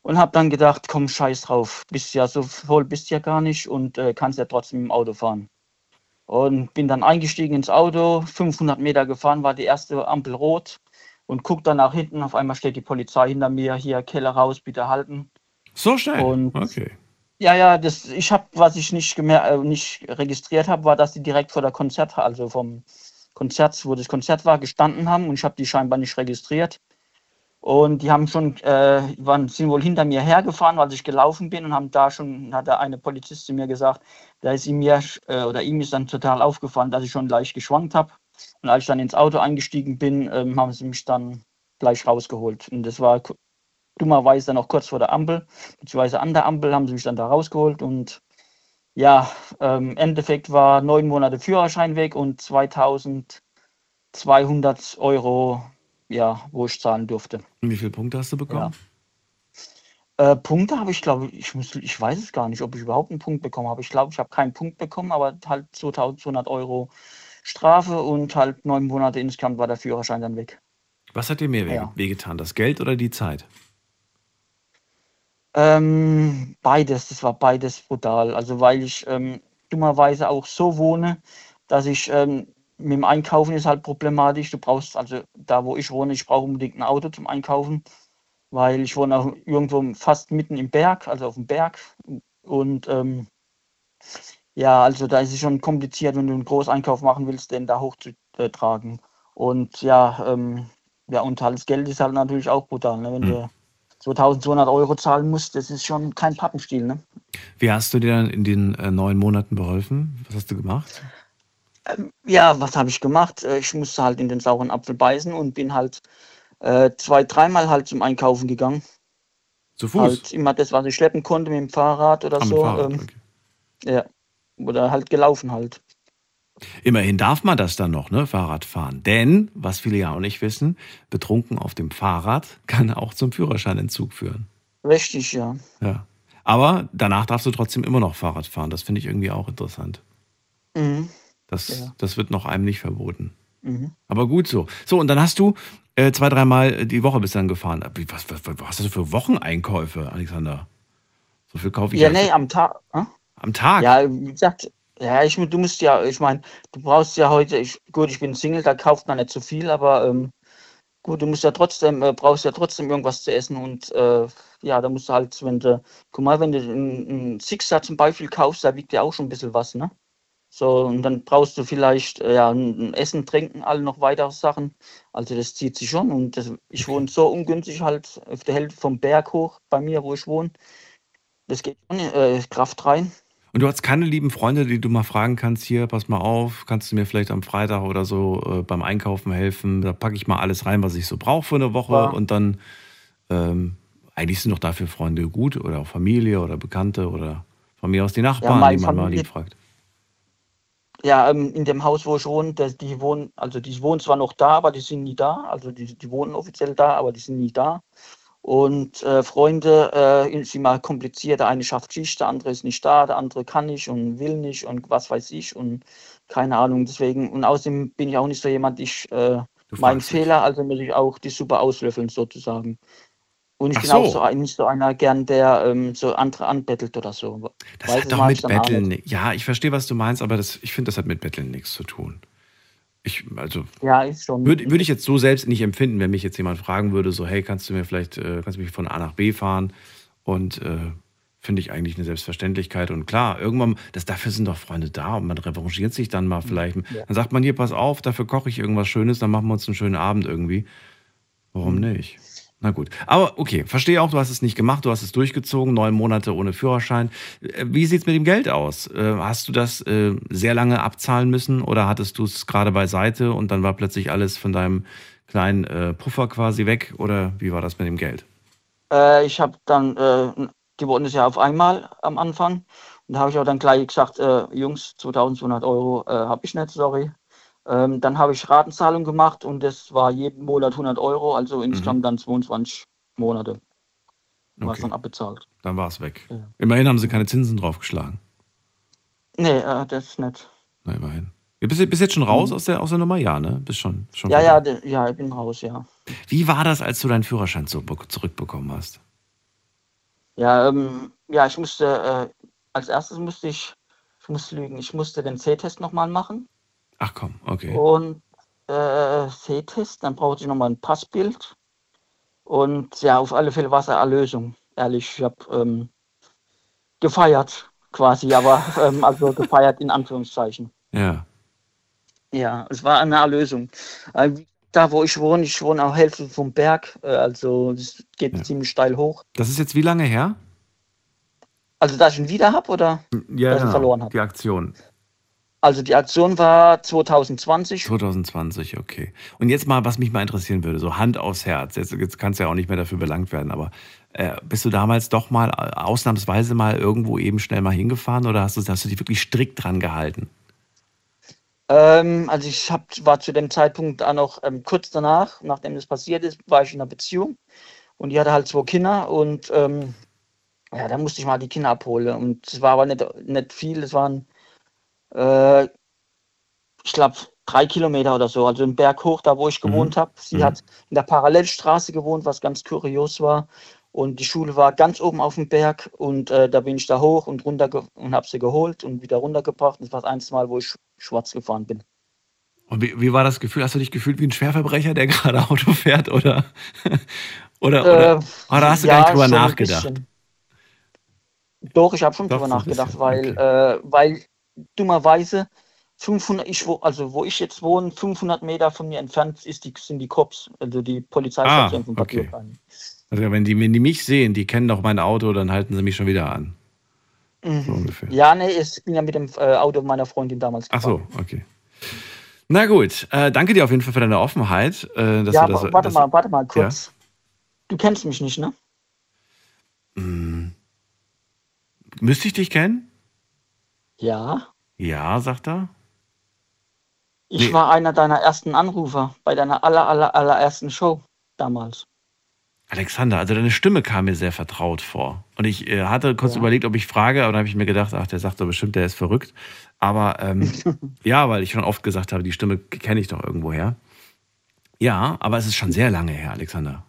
und habe dann gedacht, komm, scheiß drauf, bist ja so voll, bist ja gar nicht und äh, kannst ja trotzdem im Auto fahren. Und bin dann eingestiegen ins Auto, 500 Meter gefahren, war die erste Ampel rot und guck dann nach hinten, auf einmal steht die Polizei hinter mir, hier, Keller raus, bitte halten. So schnell? Und okay. Ja, ja, das, ich habe, was ich nicht, äh, nicht registriert habe, war, dass die direkt vor der Konzert, also vom Konzert, wo das Konzert war, gestanden haben und ich habe die scheinbar nicht registriert. Und die haben schon, äh, waren, sind wohl hinter mir hergefahren, als ich gelaufen bin und haben da schon, hat der eine Polizist zu mir gesagt, da ist ihm mir, äh, oder ihm ist dann total aufgefallen, dass ich schon leicht geschwankt habe. Und als ich dann ins Auto eingestiegen bin, ähm, haben sie mich dann gleich rausgeholt. Und das war dummerweise dann auch kurz vor der Ampel, beziehungsweise an der Ampel haben sie mich dann da rausgeholt. Und ja, ähm, im Endeffekt war neun Monate Führerschein weg und 2200 Euro ja, wo ich zahlen durfte. Wie viele Punkte hast du bekommen? Ja. Äh, Punkte habe ich, glaube ich, muss, ich weiß es gar nicht, ob ich überhaupt einen Punkt bekommen habe. Ich glaube, ich habe keinen Punkt bekommen, aber halt 2200 Euro Strafe und halt neun Monate insgesamt war der Führerschein dann weg. Was hat dir mehr ja. wehgetan, das Geld oder die Zeit? Ähm, beides, das war beides brutal. Also weil ich ähm, dummerweise auch so wohne, dass ich ähm, mit dem Einkaufen ist halt problematisch. Du brauchst, also da wo ich wohne, ich brauche unbedingt ein Auto zum Einkaufen, weil ich wohne auch irgendwo fast mitten im Berg, also auf dem Berg. Und ähm, Ja, also da ist es schon kompliziert, wenn du einen Großeinkauf machen willst, den da hochzutragen. Und ja, ähm, ja, und halt das Geld ist halt natürlich auch brutal. Ne? Wenn Hm. du 2200 Euro zahlen musst, das ist schon kein Pappenstiel. Ne? Wie hast du dir dann in den äh, neun Monaten beholfen? Was hast du gemacht? Ja, was habe ich gemacht? Äh, Ich musste halt in den sauren Apfel beißen und bin halt äh, zwei, dreimal halt zum Einkaufen gegangen. Zu Fuß? Halt immer das, was ich schleppen konnte mit dem Fahrrad oder Ah, so. Fahrrad, ähm, okay. Ja. Oder halt gelaufen halt. Immerhin darf man das dann noch, ne? Fahrrad fahren. Denn, was viele ja auch nicht wissen, betrunken auf dem Fahrrad [laughs] kann auch zum Führerscheinentzug führen. Richtig, ja. Ja. Aber danach darfst du trotzdem immer noch Fahrrad fahren. Das finde ich irgendwie auch interessant. Mhm. Das, Ja. das wird noch einem nicht verboten. Mhm. Aber gut so. So, und dann hast du äh, zwei, dreimal die Woche bis dann gefahren. Was, was, was hast du für Wocheneinkäufe, Alexander? So viel kaufe ich Ja, ja nee, am Tag. Hm? am Tag. Ja, wie gesagt, ja, ich, du musst ja, ich meine, du brauchst ja heute, ich, gut, ich bin Single, da kauft man nicht so viel, aber ähm, gut, du musst ja trotzdem, äh, brauchst ja trotzdem irgendwas zu essen und äh, ja, da musst du halt, wenn du, guck mal, wenn du einen Sixer zum Beispiel kaufst, da wiegt ja auch schon ein bisschen was, ne? So, und dann brauchst du vielleicht, äh, ja, Essen, Trinken, alle noch weitere Sachen. Also das zieht sich schon und das, ich wohne so ungünstig halt auf der Hälfte vom Berg hoch bei mir, wo ich wohne. Das geht schon äh, Kraft rein. Und du hast keine lieben Freunde, die du mal fragen kannst, hier, pass mal auf, kannst du mir vielleicht am Freitag oder so äh, beim Einkaufen helfen? Da packe ich mal alles rein, was ich so brauche für eine Woche Ja. und dann, ähm, eigentlich sind doch dafür Freunde gut oder auch Familie oder Bekannte oder von mir aus die Nachbarn, meine die man mal Familie- lieb fragt. Ja, ähm, in dem Haus, wo ich wohne, das, die wohnen, also die wohnen zwar noch da, aber die sind nie da. Also die, die wohnen offiziell da, aber die sind nie da. Und äh, Freunde äh, ist immer kompliziert. Der eine schafft Schicht, der andere ist nicht da, der andere kann nicht und will nicht und was weiß ich und keine Ahnung. Deswegen, und außerdem bin ich auch nicht so jemand, ich äh, Du mein fragst nicht. Fehler, also muss ich auch die Suppe auslöffeln sozusagen. Und ich Ach bin so. auch so ein, nicht so einer gern, der ähm, so andere anbettelt oder so. Das Weil hat doch mit Betteln, nicht. ni- ja, ich verstehe, was du meinst, aber das, ich finde, das hat mit Betteln nichts zu tun. Ich, also, Ja, ist schon. würde würde ich jetzt so selbst nicht empfinden, wenn mich jetzt jemand fragen würde, so, hey, kannst du mir vielleicht, äh, kannst du mich von A nach B fahren? Und äh, finde ich eigentlich eine Selbstverständlichkeit. Und klar, irgendwann, das, dafür sind doch Freunde da und man revanchiert sich dann mal vielleicht. Ja. Dann sagt man hier, pass auf, dafür koche ich irgendwas Schönes, dann machen wir uns einen schönen Abend irgendwie. Warum Mhm. nicht? Na gut. Aber okay, verstehe auch, du hast es nicht gemacht, du hast es durchgezogen, neun Monate ohne Führerschein. Äh, Wie sieht es mit dem Geld aus? Äh, Hast du das äh, sehr lange abzahlen müssen oder hattest du es gerade beiseite und dann war plötzlich alles von deinem kleinen Puffer quasi weg? Oder wie war das mit dem Geld? Äh, ich habe dann, äh, die wollten es ja auf einmal am Anfang. Und da habe ich auch dann gleich gesagt, äh, Jungs, 2200 Euro habe ich nicht, sorry. Ähm, dann habe ich Ratenzahlung gemacht und das war jeden Monat 100 Euro, also insgesamt dann 22 Monate. War es dann abbezahlt. Dann war es weg. Ja. Immerhin haben sie keine Zinsen draufgeschlagen. Nee, äh, das ist nicht. Na, immerhin. Du bist, bist jetzt schon raus aus, der, aus der Nummer? Ja, ne? Bist schon. schon Mhm. Ja, ja, de, ja, ich bin raus, ja. Wie war das, als du deinen Führerschein zu, zurückbekommen hast? Ja, ähm, ja, ich musste, äh, als erstes musste ich, ich muss lügen, ich musste den C-Test nochmal machen. Ach komm, okay. Und äh, C-Test, dann brauchte ich nochmal ein Passbild. Und ja, auf alle Fälle war es eine Erlösung. Ehrlich, ich habe ähm, gefeiert quasi, aber [laughs] ähm, also gefeiert in Anführungszeichen. Ja. Ja, es war eine Erlösung. Äh, da, wo ich wohne, ich wohne auch Hälfte vom Berg, äh, also es geht Ja. ziemlich steil hoch. Das ist jetzt wie lange her? Also, dass ich ihn wieder habe, oder? Ja, Dass ich verloren hab. Die Aktion. Also, die Aktion war 2020. 2020, okay. Und jetzt mal, was mich mal interessieren würde, so Hand aufs Herz. Jetzt, jetzt kannst du ja auch nicht mehr dafür belangt werden, aber äh, bist du damals doch mal äh, ausnahmsweise mal irgendwo eben schnell mal hingefahren oder hast du, hast du dich wirklich strikt dran gehalten? Ähm, also ich hab, war zu dem Zeitpunkt auch noch ähm, kurz danach, nachdem das passiert ist, war ich in einer Beziehung und die hatte halt zwei Kinder und ähm, ja, da musste ich mal die Kinder abholen und es war aber nicht, nicht viel, es waren, äh, ich glaube, drei Kilometer oder so, also im Berg hoch, da wo ich gewohnt habe. Sie Mhm. hat in der Parallelstraße gewohnt, was ganz kurios war und die Schule war ganz oben auf dem Berg und äh, da bin ich da hoch und runter und habe sie geholt und wieder runtergebracht. Das war das einzige Mal, wo ich schwarz gefahren bin. Und wie, wie war das Gefühl? Hast du dich gefühlt wie ein Schwerverbrecher, der [laughs] gerade Auto fährt oder, [laughs] oder, oder, Äh, oder hast du ja, gar nicht drüber nachgedacht? Doch, ich habe schon Doch, drüber nachgedacht, weil, okay. äh, weil dummerweise 500, ich, wo, also wo ich jetzt wohne, 500 Meter von mir entfernt ist die, sind die Cops, also die Polizeistation Ah, von okay. Also wenn die, wenn die mich sehen, die kennen doch mein Auto, dann halten sie mich schon wieder an. So ungefähr. Mhm. Ja, nee, ich bin ja mit dem äh, Auto meiner Freundin damals Ach so, okay. Na gut, äh, danke dir auf jeden Fall für deine Offenheit. Äh, ja, das, warte dass, mal, warte mal kurz. Du kennst mich nicht, ne? Müsste ich dich kennen? Ja. Ja, sagt er. Ich Nee. war einer deiner ersten Anrufer bei deiner aller, aller, allerersten Show damals. Alexander, also deine Stimme kam mir sehr vertraut vor. Und ich äh, hatte kurz überlegt, ob ich frage, aber dann habe ich mir gedacht, ach, der sagt doch bestimmt, der ist verrückt. Aber ähm, [laughs] ja, weil ich schon oft gesagt habe, die Stimme kenne ich doch irgendwoher. Ja, aber es ist schon sehr lange her, Alexander.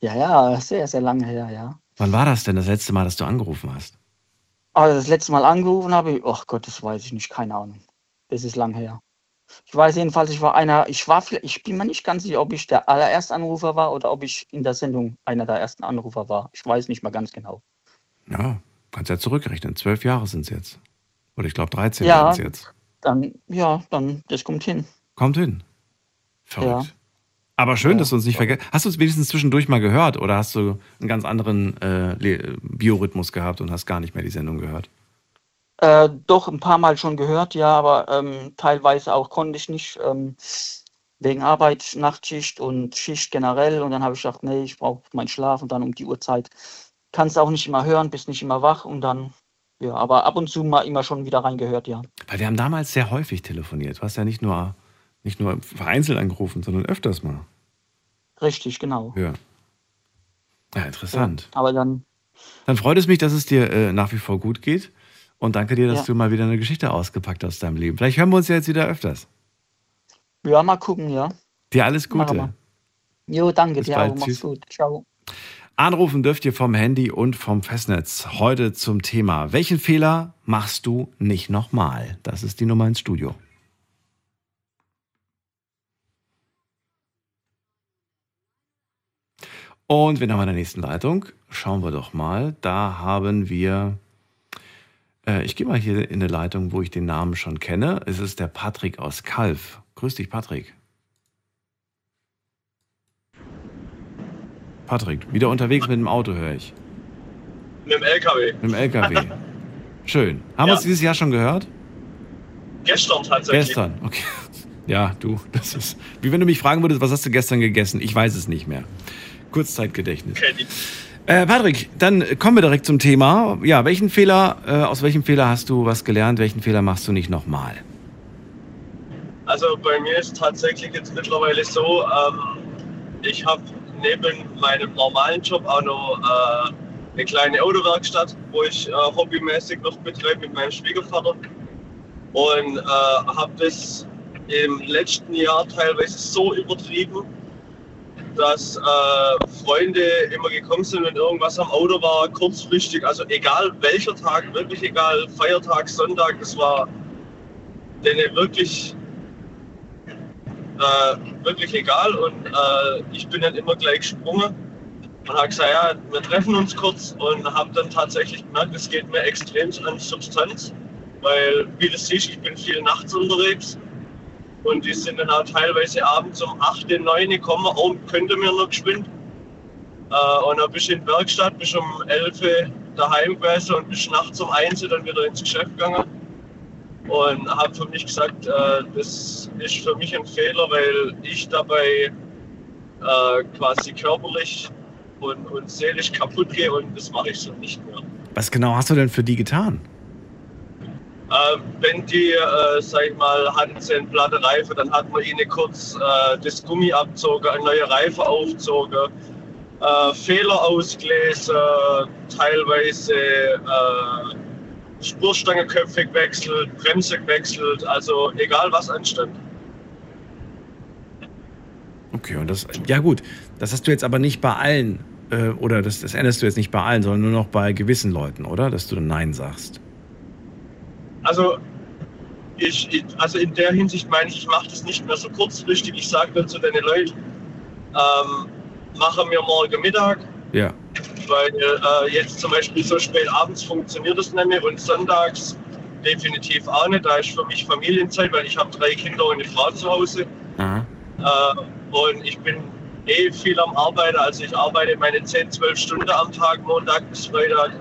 Ja, ja, sehr, sehr lange her, ja. Wann war das denn das letzte Mal, dass du angerufen hast? Aber das letzte Mal angerufen habe ich, ach Gott, das weiß ich nicht, keine Ahnung. Das ist lang her. Ich weiß jedenfalls, ich war einer, ich war, vielleicht- ich bin mir nicht ganz sicher, ob ich der allererste Anrufer war oder ob ich in der Sendung einer der ersten Anrufer war. Ich weiß nicht mal ganz genau. Ja, kannst ja zurückrechnen. Zwölf Jahre sind es jetzt. Oder ich glaube 13 Ja. sind es jetzt. Dann, ja, dann, das kommt hin. Kommt hin. Verrückt. Ja. Aber schön, dass du uns nicht vergessen Hast du uns wenigstens zwischendurch mal gehört oder hast du einen ganz anderen äh, Biorhythmus gehabt und hast gar nicht mehr die Sendung gehört? Äh, doch ein paar Mal schon gehört, ja, aber ähm, teilweise auch konnte ich nicht, ähm, wegen Arbeit, Nachtschicht und Schicht generell. Und dann habe ich gedacht, nee, ich brauche meinen Schlaf und dann um die Uhrzeit kannst du auch nicht immer hören, bist nicht immer wach und dann, ja, aber ab und zu mal immer schon wieder reingehört, ja. Weil wir haben damals sehr häufig telefoniert. Du hast ja nicht nur, nicht nur vereinzelt angerufen, sondern öfters mal. Richtig, genau. Ja. Ja, interessant. Aber dann, Dann freut es mich, dass es dir äh, nach wie vor gut geht. Und danke dir, dass Ja. du mal wieder eine Geschichte ausgepackt hast aus deinem Leben. Vielleicht hören wir uns ja jetzt wieder öfters. ja, mal gucken, ja. Dir alles Gute. Jo, danke Bis dir bald, auch, mach's gut. Ciao. Anrufen dürft ihr vom Handy und vom Festnetz. Heute zum Thema, welchen Fehler machst du nicht nochmal? Das ist die Nummer ins Studio. Und wen haben wir in der nächsten Leitung? Schauen wir doch mal. Da haben wir, äh, ich gehe mal hier in eine Leitung, wo ich den Namen schon kenne. Es ist der Patrick aus Kalf. Grüß dich, Patrick. Patrick, wieder unterwegs mit dem Auto, höre ich. Mit dem LKW. Mit dem LKW. [laughs] Schön. Haben wir Ja. uns dieses Jahr schon gehört? Gestern tatsächlich. Gestern, okay. [laughs] Ja, du, das ist. Wie wenn du mich fragen würdest, was hast du gestern gegessen? Ich weiß es nicht mehr. Kurzzeitgedächtnis. Okay, Äh, Patrick, dann kommen wir direkt zum Thema. Ja, welchen Fehler, äh, aus welchem Fehler hast du was gelernt? Welchen Fehler machst du nicht nochmal? also bei mir ist tatsächlich jetzt mittlerweile so, ähm, ich habe neben meinem normalen Job auch noch äh, eine kleine Autowerkstatt, wo ich äh, hobbymäßig noch betreibe mit meinem Schwiegervater. Und äh, habe das im letzten Jahr teilweise so übertrieben, dass äh, Freunde immer gekommen sind, wenn irgendwas am Auto war, kurzfristig, also egal welcher Tag, wirklich egal, Feiertag, Sonntag, das war denen wirklich, äh, wirklich egal und äh, ich bin dann immer gleich gesprungen und habe gesagt, ja, wir treffen uns kurz und habe dann tatsächlich gemerkt, es geht mir extrem an Substanz, weil wie du siehst, ich bin viel nachts unterwegs und die sind dann auch teilweise abends um 8, 9 gekommen, oh, könnte mir noch geschwind. Äh, und dann bist du in der Werkstatt, bist um 11 daheim gewesen und bist nachts um 1 dann wieder ins Geschäft gegangen. Und habe für mich gesagt, äh, das ist für mich ein Fehler, weil ich dabei äh, quasi körperlich und, und seelisch kaputt gehe und das mache ich so nicht mehr. Was genau hast du denn für die getan? Äh, wenn die, äh, sag ich mal, hatten sie eine platte Reife, dann hat man ihnen kurz äh, das Gummi abgezogen, eine neue Reife aufgezogen, äh, Fehler ausgelesen, teilweise äh, Spurstangenköpfe gewechselt, Bremse gewechselt, also egal was anstand. Okay, und das, ja gut, das hast du jetzt aber nicht bei allen, äh, oder das, das änderst du jetzt nicht bei allen, sondern nur noch bei gewissen Leuten, oder? Dass du Nein sagst. Also, ich, also in der Hinsicht meine ich, ich mache das nicht mehr so kurzfristig. Ich sage dann zu den Leuten, ähm, mache mir morgen Mittag, Ja. weil äh, jetzt zum Beispiel so spät abends funktioniert das nicht mehr und sonntags definitiv auch nicht. Da ist für mich Familienzeit, weil ich habe drei Kinder und eine Frau zu Hause. Äh, und ich bin eh viel am Arbeiten. Also ich arbeite meine 10, 12 Stunden am Tag, Montag bis Freitag.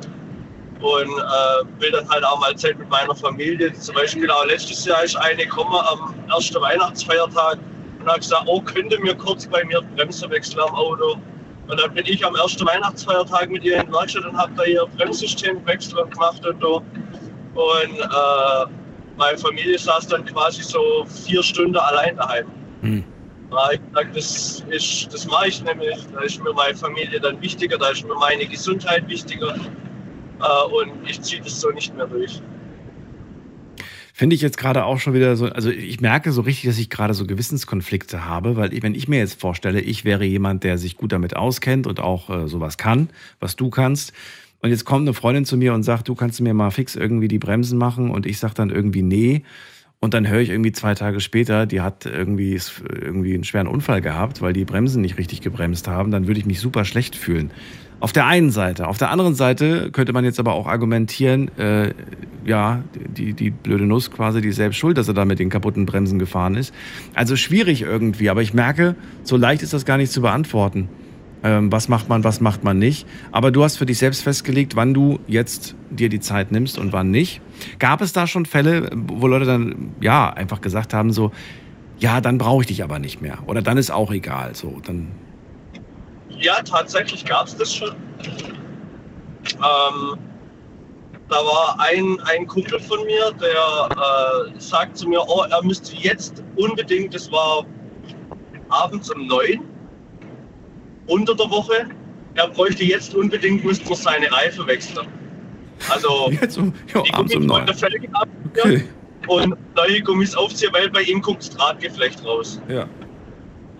Und äh, will dann halt auch mal Zeit mit meiner Familie. Zum Beispiel auch letztes Jahr ist eine gekommen am ersten Weihnachtsfeiertag und hat gesagt, oh, könnte mir kurz bei mir Bremse wechseln am Auto. Und dann bin ich am ersten Weihnachtsfeiertag mit ihr in Werkstatt und habe da ihr Bremssystem gewechselt und gemacht und so. Und äh, meine Familie saß dann quasi so vier Stunden allein daheim. Hm. Da ich gesagt, das, ist, das mache ich nämlich. Da ist mir meine Familie dann wichtiger, da ist mir meine Gesundheit wichtiger. Äh, und ich ziehe das so nicht mehr durch. Finde ich jetzt gerade auch schon wieder so, also ich merke so richtig, dass ich gerade so Gewissenskonflikte habe, weil wenn ich mir jetzt vorstelle, ich wäre jemand, der sich gut damit auskennt und auch äh, sowas kann, was du kannst, und jetzt kommt eine Freundin zu mir und sagt, du kannst mir mal fix irgendwie die Bremsen machen und ich sage dann irgendwie nee. Und dann höre ich irgendwie zwei Tage später, die hat irgendwie, irgendwie einen schweren Unfall gehabt, weil die Bremsen nicht richtig gebremst haben, dann würde ich mich super schlecht fühlen. Auf der einen Seite. Auf der anderen Seite könnte man jetzt aber auch argumentieren, äh, ja, die, die blöde Nuss quasi, die selbst schuld, dass er da mit den kaputten Bremsen gefahren ist. Also schwierig irgendwie, aber ich merke, so leicht ist das gar nicht zu beantworten. Ähm, was macht man, was macht man nicht. Aber du hast für dich selbst festgelegt, wann du jetzt dir die Zeit nimmst und wann nicht. Gab es da schon Fälle, wo Leute dann ja einfach gesagt haben, so, ja, dann brauche ich dich aber nicht mehr. Oder dann ist auch egal. So, dann ja, tatsächlich gab es das schon. Ähm, da war ein, ein Kumpel von mir, der äh, sagt zu mir, oh, er müsste jetzt unbedingt, das war abends um neun, unter der Woche, er bräuchte jetzt unbedingt, müsste seine Reife wechseln. Also [laughs] jetzt um, jo, die Gummis um von der Felge ab okay. und neue Gummis aufziehen, weil bei ihm guckt das Drahtgeflecht raus. Ja.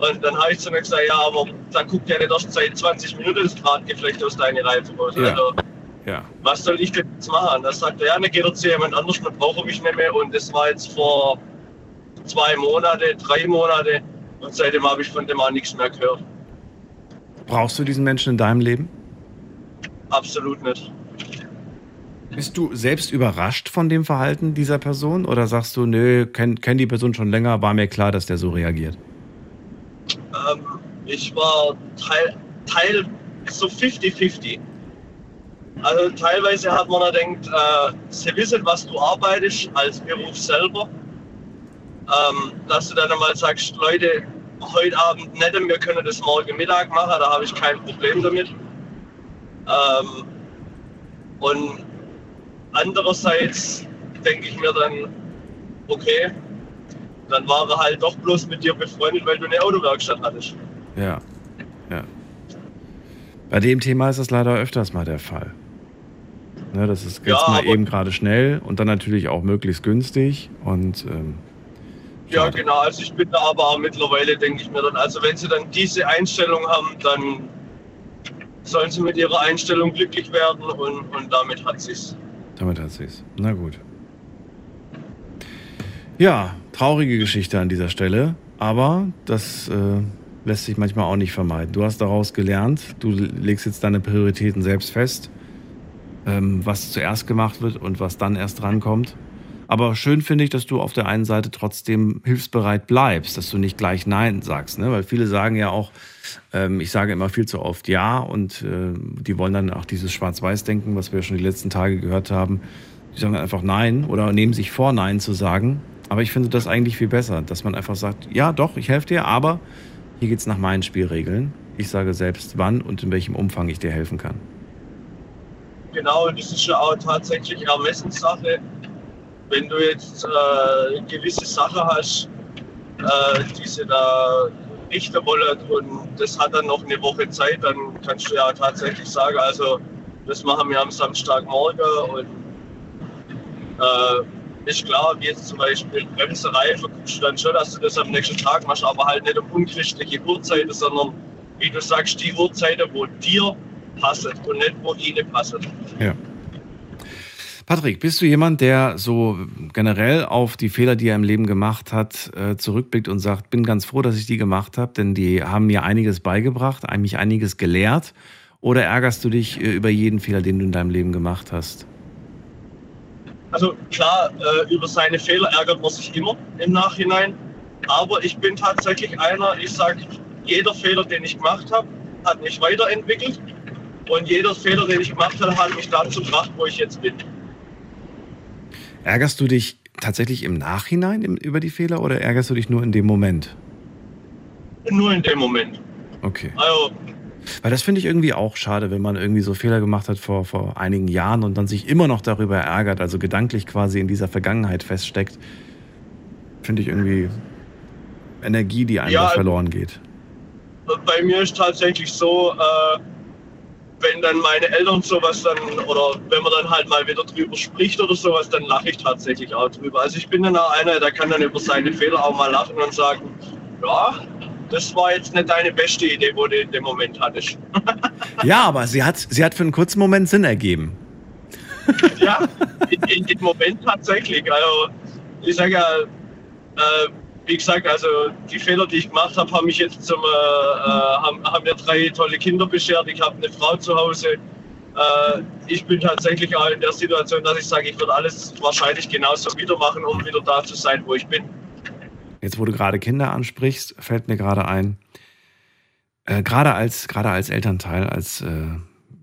Und dann habe ich zu mir gesagt, ja, aber da guckt ja nicht erst seit 20 Minuten das Drahtgeflecht aus deinen Reifen raus. Ja. Also, ja. was soll ich denn jetzt machen? Da sagt er, ja, dann geht er zu jemand anders, dann brauche ich nicht mehr. Und das war jetzt vor zwei Monate, drei Monate. Und seitdem habe ich von dem auch nichts mehr gehört. Brauchst du diesen Menschen in deinem Leben? Absolut nicht. Bist du selbst überrascht von dem Verhalten dieser Person oder sagst du, nö, kenn, kenn die Person schon länger, war mir klar, dass der so reagiert? Ähm, ich war Teil, Teil so 50-50. Also teilweise hat man denkt, äh, sie wissen, was du arbeitest als Beruf selber. Ähm, dass du dann einmal sagst, Leute, heute Abend nicht, wir können das morgen Mittag machen, da habe ich kein Problem damit. Ähm, und andererseits denke ich mir dann, okay, dann war er halt doch bloß mit dir befreundet, weil du eine Autowerkstatt hattest. Ja, ja. Bei dem Thema ist das leider öfters mal der Fall. Ne, das ist jetzt ja, mal eben gerade schnell und dann natürlich auch möglichst günstig und ähm, ja, genau. Also ich bin da aber auch mittlerweile, denke ich mir dann, also wenn sie dann diese Einstellung haben, dann sollen sie mit ihrer Einstellung glücklich werden und, und damit hat sich's. Damit hat sich's. Na gut. Ja, traurige Geschichte an dieser Stelle, aber das äh, lässt sich manchmal auch nicht vermeiden. Du hast daraus gelernt, du legst jetzt deine Prioritäten selbst fest, ähm, was zuerst gemacht wird und was dann erst drankommt. Aber schön finde ich, dass du auf der einen Seite trotzdem hilfsbereit bleibst, dass du nicht gleich Nein sagst, ne? weil viele sagen ja auch, ähm, ich sage immer viel zu oft Ja und äh, die wollen dann auch dieses Schwarz-Weiß-Denken, was wir schon die letzten Tage gehört haben, die sagen einfach Nein oder nehmen sich vor, Nein zu sagen aber ich finde das eigentlich viel besser, dass man einfach sagt, ja doch, ich helfe dir, aber hier geht es nach meinen Spielregeln. Ich sage selbst, wann und in welchem Umfang ich dir helfen kann. Genau, das ist ja auch tatsächlich Ermessenssache. Wenn du jetzt äh, gewisse Sache hast, äh, die sie da richten wollen und das hat dann noch eine Woche Zeit, dann kannst du ja tatsächlich sagen, also das machen wir am Samstagmorgen und äh, ist klar, wie jetzt zum Beispiel Bremserei, guckst du dann schon, dass du das am nächsten Tag machst, aber halt nicht um unchristliche Uhrzeiten, sondern wie du sagst, die Uhrzeiten, wo dir passen und nicht, wo ihnen passen. Ja. Patrick, bist du jemand, der so generell auf die Fehler, die er im Leben gemacht hat, äh, zurückblickt und sagt, bin ganz froh, dass ich die gemacht habe, denn die haben mir einiges beigebracht, mich einiges gelehrt? Oder ärgerst du dich äh, über jeden Fehler, den du in deinem Leben gemacht hast? Also klar, äh, über seine Fehler ärgert man sich immer im Nachhinein. Aber ich bin tatsächlich einer, ich sage, jeder Fehler, den ich gemacht habe, hat mich weiterentwickelt. Und jeder Fehler, den ich gemacht habe, hat mich dazu gebracht, wo ich jetzt bin. Ärgerst du dich tatsächlich im Nachhinein über die Fehler oder ärgerst du dich nur in dem Moment? Nur in dem Moment. Okay. Also, Weil das finde ich irgendwie auch schade, wenn man irgendwie so Fehler gemacht hat vor, vor einigen Jahren und dann sich immer noch darüber ärgert, also gedanklich quasi in dieser Vergangenheit feststeckt. Finde ich irgendwie Energie, die einem Ja, verloren geht. bei mir ist tatsächlich so, äh, wenn dann meine Eltern sowas dann, oder wenn man dann halt mal wieder drüber spricht oder sowas, dann lache ich tatsächlich auch drüber. Also ich bin dann auch einer, der kann dann über seine Fehler auch mal lachen und sagen, ja, das war jetzt nicht deine beste Idee, wo du in dem Moment hattest. [laughs] Ja, aber sie hat, sie hat für einen kurzen Moment Sinn ergeben. [laughs] ja, in, in dem Moment tatsächlich. Also ich sage ja, äh, wie gesagt, also die Fehler, die ich gemacht habe, haben mich jetzt zum, äh, äh, haben, haben mir drei tolle Kinder beschert. Ich habe eine Frau zu Hause. Äh, ich bin tatsächlich auch in der Situation, dass ich sage, ich würde alles wahrscheinlich genauso wieder machen, um wieder da zu sein, wo ich bin. Jetzt, wo du gerade Kinder ansprichst, fällt mir gerade ein, äh, gerade als, gerade als Elternteil, als, äh,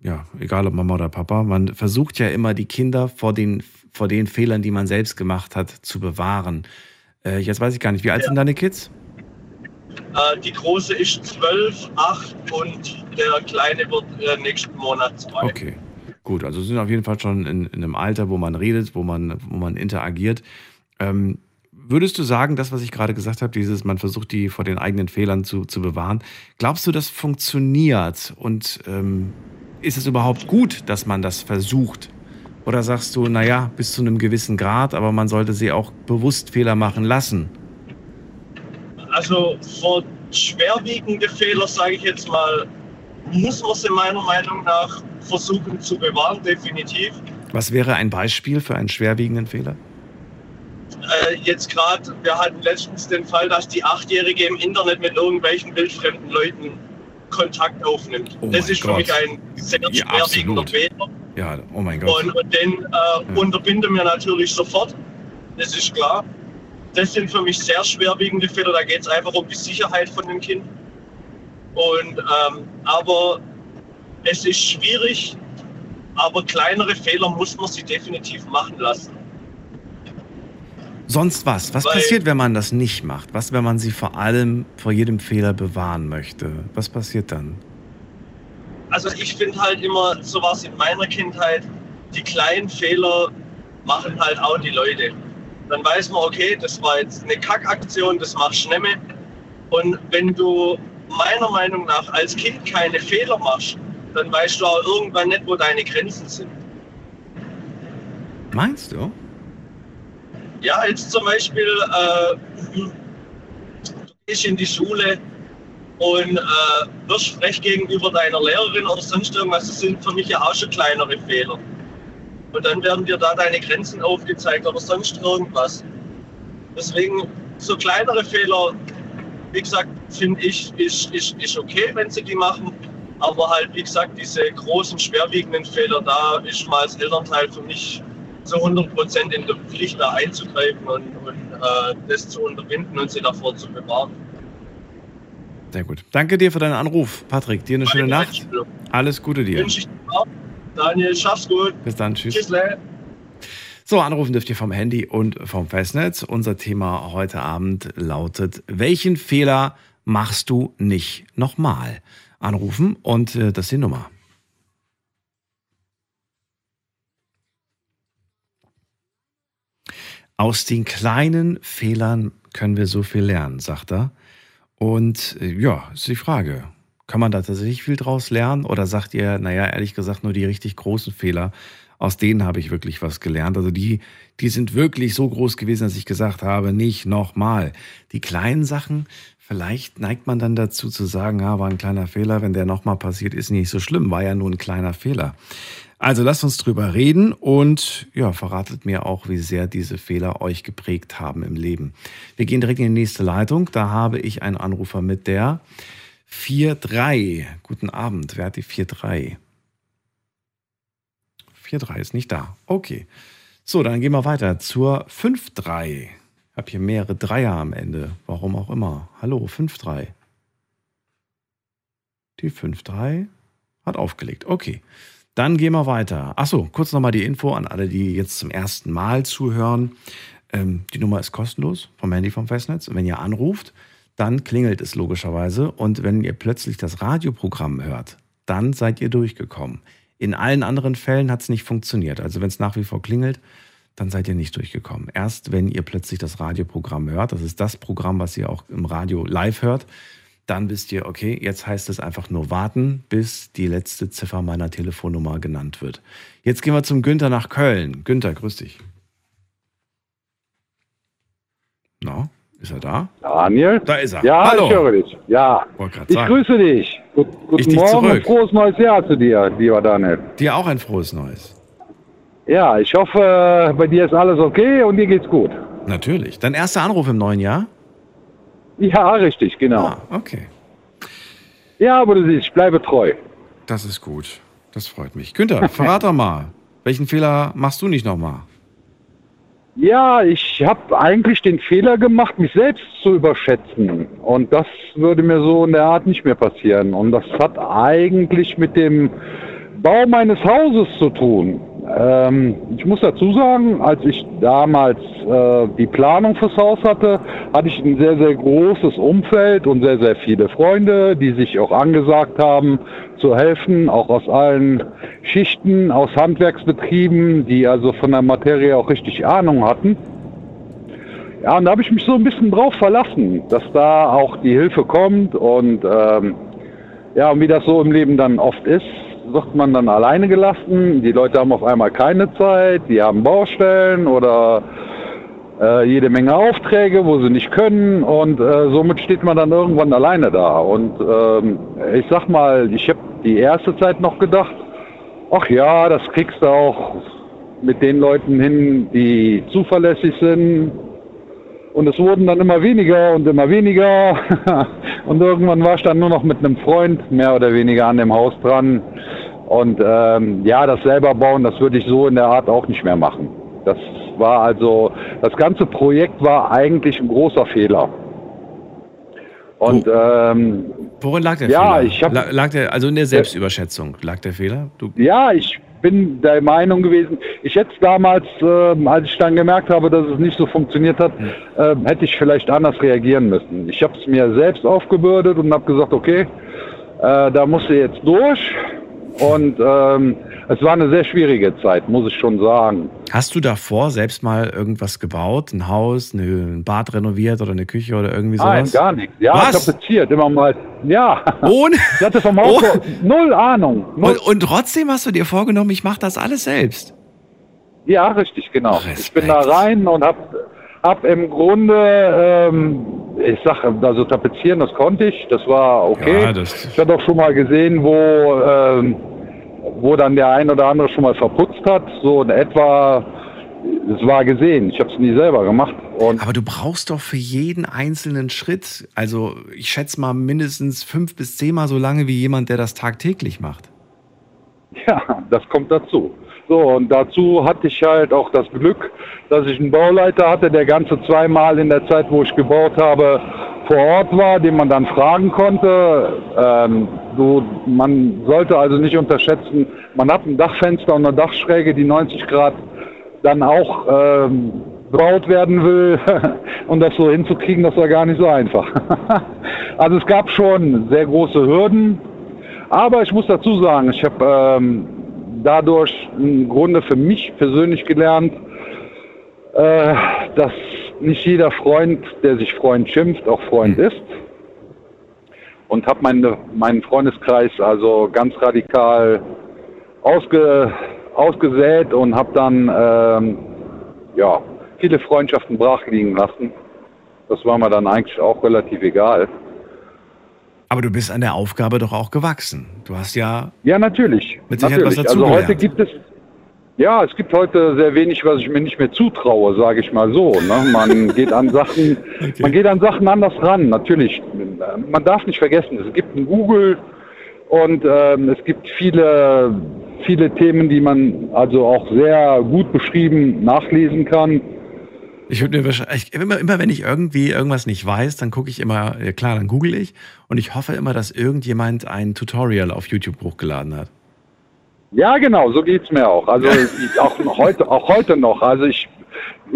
ja, egal ob Mama oder Papa, man versucht ja immer die Kinder vor den, vor den Fehlern, die man selbst gemacht hat, zu bewahren. Äh, jetzt weiß ich gar nicht, wie alt sind deine Kids? Äh, die große ist zwölf, acht und der kleine wird äh, nächsten Monat zwei. Okay, gut. Also sie sind auf jeden Fall schon in, in einem Alter, wo man redet, wo man, wo man interagiert. Ähm, würdest du sagen, das, was ich gerade gesagt habe, dieses, man versucht die vor den eigenen Fehlern zu, zu bewahren, glaubst du, das funktioniert? Und ähm, ist es überhaupt gut, dass man das versucht? Oder sagst du, naja, bis zu einem gewissen Grad, aber man sollte sie auch bewusst Fehler machen lassen? Also vor schwerwiegende Fehler, sage ich jetzt mal, muss man sie meiner Meinung nach versuchen zu bewahren, definitiv. Was wäre ein Beispiel für einen schwerwiegenden Fehler? Äh, jetzt gerade, wir hatten letztens den Fall, dass die Achtjährige im Internet mit irgendwelchen wildfremden Leuten Kontakt aufnimmt. Oh das ist für mich ein sehr Ja, schwerwiegender. Fehler. Ja, oh mein Gott. Und, und den äh, unterbinden wir natürlich sofort. Das ist klar. Das sind für mich sehr schwerwiegende Fehler. Da geht es einfach um die Sicherheit von dem Kind. Und, ähm, aber es ist schwierig, aber kleinere Fehler muss man sie definitiv machen lassen. Sonst was? Was Weil- passiert, wenn man das nicht macht? Was, wenn man sie vor allem vor jedem Fehler bewahren möchte? Was passiert dann? Also ich finde halt immer, so war es in meiner Kindheit, die kleinen Fehler machen halt auch die Leute. Dann weiß man, okay, das war jetzt eine Kackaktion, das machst du nicht mehr. Und wenn du meiner Meinung nach als Kind keine Fehler machst, dann weißt du auch irgendwann nicht, wo deine Grenzen sind. Meinst du? Ja, jetzt zum Beispiel, äh, du gehst in die Schule und äh, wirst frech gegenüber deiner Lehrerin oder sonst irgendwas. Das sind für mich ja auch schon kleinere Fehler. Und dann werden dir da deine Grenzen aufgezeigt oder sonst irgendwas. Deswegen, so kleinere Fehler, wie gesagt, finde ich, ist, ist, ist okay, wenn sie die machen. Aber halt, wie gesagt, diese großen, schwerwiegenden Fehler, da ist mal als Elternteil für mich zu 100% in der Pflicht, da einzugreifen und, und äh, das zu unterbinden und sie davor zu bewahren. Sehr gut. Danke dir für deinen Anruf, Patrick. Dir eine schöne Meine Nacht. Einstellung. Alles Gute dir. Wünsche ich dir auch. Daniel, schaff's gut. Bis dann. Tschüss. Tschüssle. So, anrufen dürft ihr vom Handy und vom Festnetz. Unser Thema heute Abend lautet, welchen Fehler machst du nicht nochmal? Anrufen und äh, das ist die Nummer. Aus den kleinen Fehlern können wir so viel lernen, sagt er. Und äh, ja, ist die Frage. Kann man da tatsächlich viel draus lernen? Oder sagt ihr, naja, ehrlich gesagt, nur die richtig großen Fehler, aus denen habe ich wirklich was gelernt. Also die, die sind wirklich so groß gewesen, dass ich gesagt habe, nicht nochmal. Die kleinen Sachen, vielleicht neigt man dann dazu zu sagen, ja, war ein kleiner Fehler, wenn der nochmal passiert, ist nicht so schlimm, war ja nur ein kleiner Fehler. Also lasst uns drüber reden und ja, verratet mir auch, wie sehr diese Fehler euch geprägt haben im Leben. Wir gehen direkt in die nächste Leitung. Da habe ich einen Anrufer mit der 4-3. Guten Abend. Wer hat die 4-3? 4-3 ist nicht da. Okay. So, dann gehen wir weiter zur 5-3. Ich habe hier mehrere Dreier am Ende. Warum auch immer. Hallo, 5-3. Die 5-3 hat aufgelegt. Okay. Dann gehen wir weiter. Achso, kurz nochmal die Info an alle, die jetzt zum ersten Mal zuhören. Ähm, die Nummer ist kostenlos vom Handy vom Festnetz. Und wenn ihr anruft, dann klingelt es logischerweise. Und wenn ihr plötzlich das Radioprogramm hört, dann seid ihr durchgekommen. In allen anderen Fällen hat es nicht funktioniert. Also wenn es nach wie vor klingelt, dann seid ihr nicht durchgekommen. Erst wenn ihr plötzlich das Radioprogramm hört, das ist das Programm, was ihr auch im Radio live hört, dann wisst ihr, okay, jetzt heißt es einfach nur warten, bis die letzte Ziffer meiner Telefonnummer genannt wird. Jetzt gehen wir zum Günther nach Köln. Günther, grüß dich. Na, ist er da? Daniel? Da ist er. Ja, Hallo. ich höre dich. Ja. Ich sagen. grüße dich. Gut, guten Ich dich Morgen zurück. und frohes neues Jahr zu dir, lieber Daniel. Dir auch ein frohes Neues. Ja, ich hoffe, bei dir ist alles okay und dir geht's gut. Natürlich. Dein erster Anruf im neuen Jahr? Ja, richtig, genau. Ah, okay. Ja, aber du siehst, ich bleibe treu. Das ist gut. Das freut mich. Günther, [laughs] verrat doch mal. Welchen Fehler machst du nicht nochmal? Ja, ich habe eigentlich den Fehler gemacht, mich selbst zu überschätzen. Und das würde mir so in der Art nicht mehr passieren. Und das hat eigentlich mit dem Bau meines Hauses zu tun. Ähm, ich muss dazu sagen, als ich damals äh, die Planung fürs Haus hatte, hatte ich ein sehr, sehr großes Umfeld und sehr, sehr viele Freunde, die sich auch angesagt haben, zu helfen, auch aus allen Schichten, aus Handwerksbetrieben, die also von der Materie auch richtig Ahnung hatten. Ja, und da habe ich mich so ein bisschen drauf verlassen, dass da auch die Hilfe kommt und ähm, ja, und wie das so im Leben dann oft ist, wird man dann alleine gelassen. Die Leute haben auf einmal keine Zeit, die haben Baustellen oder äh, jede Menge Aufträge, wo sie nicht können und äh, somit steht man dann irgendwann alleine da. Und ähm, ich sag mal, ich habe die erste Zeit noch gedacht, ach ja, das kriegst du auch mit den Leuten hin, die zuverlässig sind. Und es wurden dann immer weniger und immer weniger. [laughs] und irgendwann war ich dann nur noch mit einem Freund mehr oder weniger an dem Haus dran. Und ähm, ja, das selber bauen, das würde ich so in der Art auch nicht mehr machen. Das war also, das ganze Projekt war eigentlich ein großer Fehler. Und ähm, Worin lag der Ja, Fehler? ich hab- La- lag der, also in der Selbstüberschätzung lag der Fehler? Du, Ja, ich bin der Meinung gewesen, ich hätte es damals, ähm, als ich dann gemerkt habe, dass es nicht so funktioniert hat, ähm, hätte ich vielleicht anders reagieren müssen. Ich habe es mir selbst aufgebürdet und habe gesagt, okay, äh, da musst du jetzt durch. Und ähm, es war eine sehr schwierige Zeit, muss ich schon sagen. hast du davor selbst mal irgendwas gebaut? Ein Haus, ein Bad renoviert oder eine Küche oder irgendwie Nein, sowas? gar nichts. Ja, Was? tapeziert, immer mal. Ja. Ohne? Ich hatte vom Haus Oh. null Ahnung. Null. Und, und trotzdem hast du dir vorgenommen, ich mache das alles selbst. Ja, richtig, genau. Respekt. Ich bin da rein und hab, hab im Grunde, ähm, ich sag, also tapezieren, das konnte ich, das war okay. Ja, das- ich hatte auch schon mal gesehen, wo, ähm, wo dann der ein oder andere schon mal verputzt hat, so in etwa, es war gesehen. Ich habe es nie selber gemacht. Und Aber du brauchst doch für jeden einzelnen Schritt, also ich schätze mal mindestens fünf bis zehnmal so lange wie jemand, der das tagtäglich macht. Ja, das kommt dazu. So, und dazu hatte ich halt auch das Glück, dass ich einen Bauleiter hatte, der ganze zweimal in der Zeit, wo ich gebaut habe, vor Ort war, den man dann fragen konnte. Ähm, du, man sollte also nicht unterschätzen, man hat ein Dachfenster und eine Dachschräge, die 90 Grad dann auch ähm, braut werden will. [laughs] und das so hinzukriegen, das war gar nicht so einfach. [laughs] also es gab schon sehr große Hürden, aber ich muss dazu sagen, ich habe ähm, dadurch im Grunde für mich persönlich gelernt, äh, dass nicht jeder Freund, der sich Freund schimpft, auch Freund ist. Und habe meine, meinen Freundeskreis also ganz radikal ausge, ausgesät und habe dann ähm, ja, viele Freundschaften brach liegen lassen. Das war mir dann eigentlich auch relativ egal. Aber du bist an der Aufgabe doch auch gewachsen. Du hast ja Ja, natürlich. Mit Sicherheit was natürlich. Also heute gibt es, ja, es gibt heute sehr wenig, was ich mir nicht mehr zutraue, sage ich mal so. Ne? Man [laughs] geht an Sachen, man geht an Sachen anders ran. Natürlich, man darf nicht vergessen, es gibt ein Google und ähm, es gibt viele, viele Themen, die man also auch sehr gut beschrieben nachlesen kann. Ich würde mir wahrscheinlich, immer, immer wenn ich irgendwie irgendwas nicht weiß, dann gucke ich immer, klar, dann google ich und ich hoffe immer, dass irgendjemand ein Tutorial auf YouTube hochgeladen hat. Ja, genau, so geht's mir auch. Also ich, auch heute, auch heute noch. Also ich,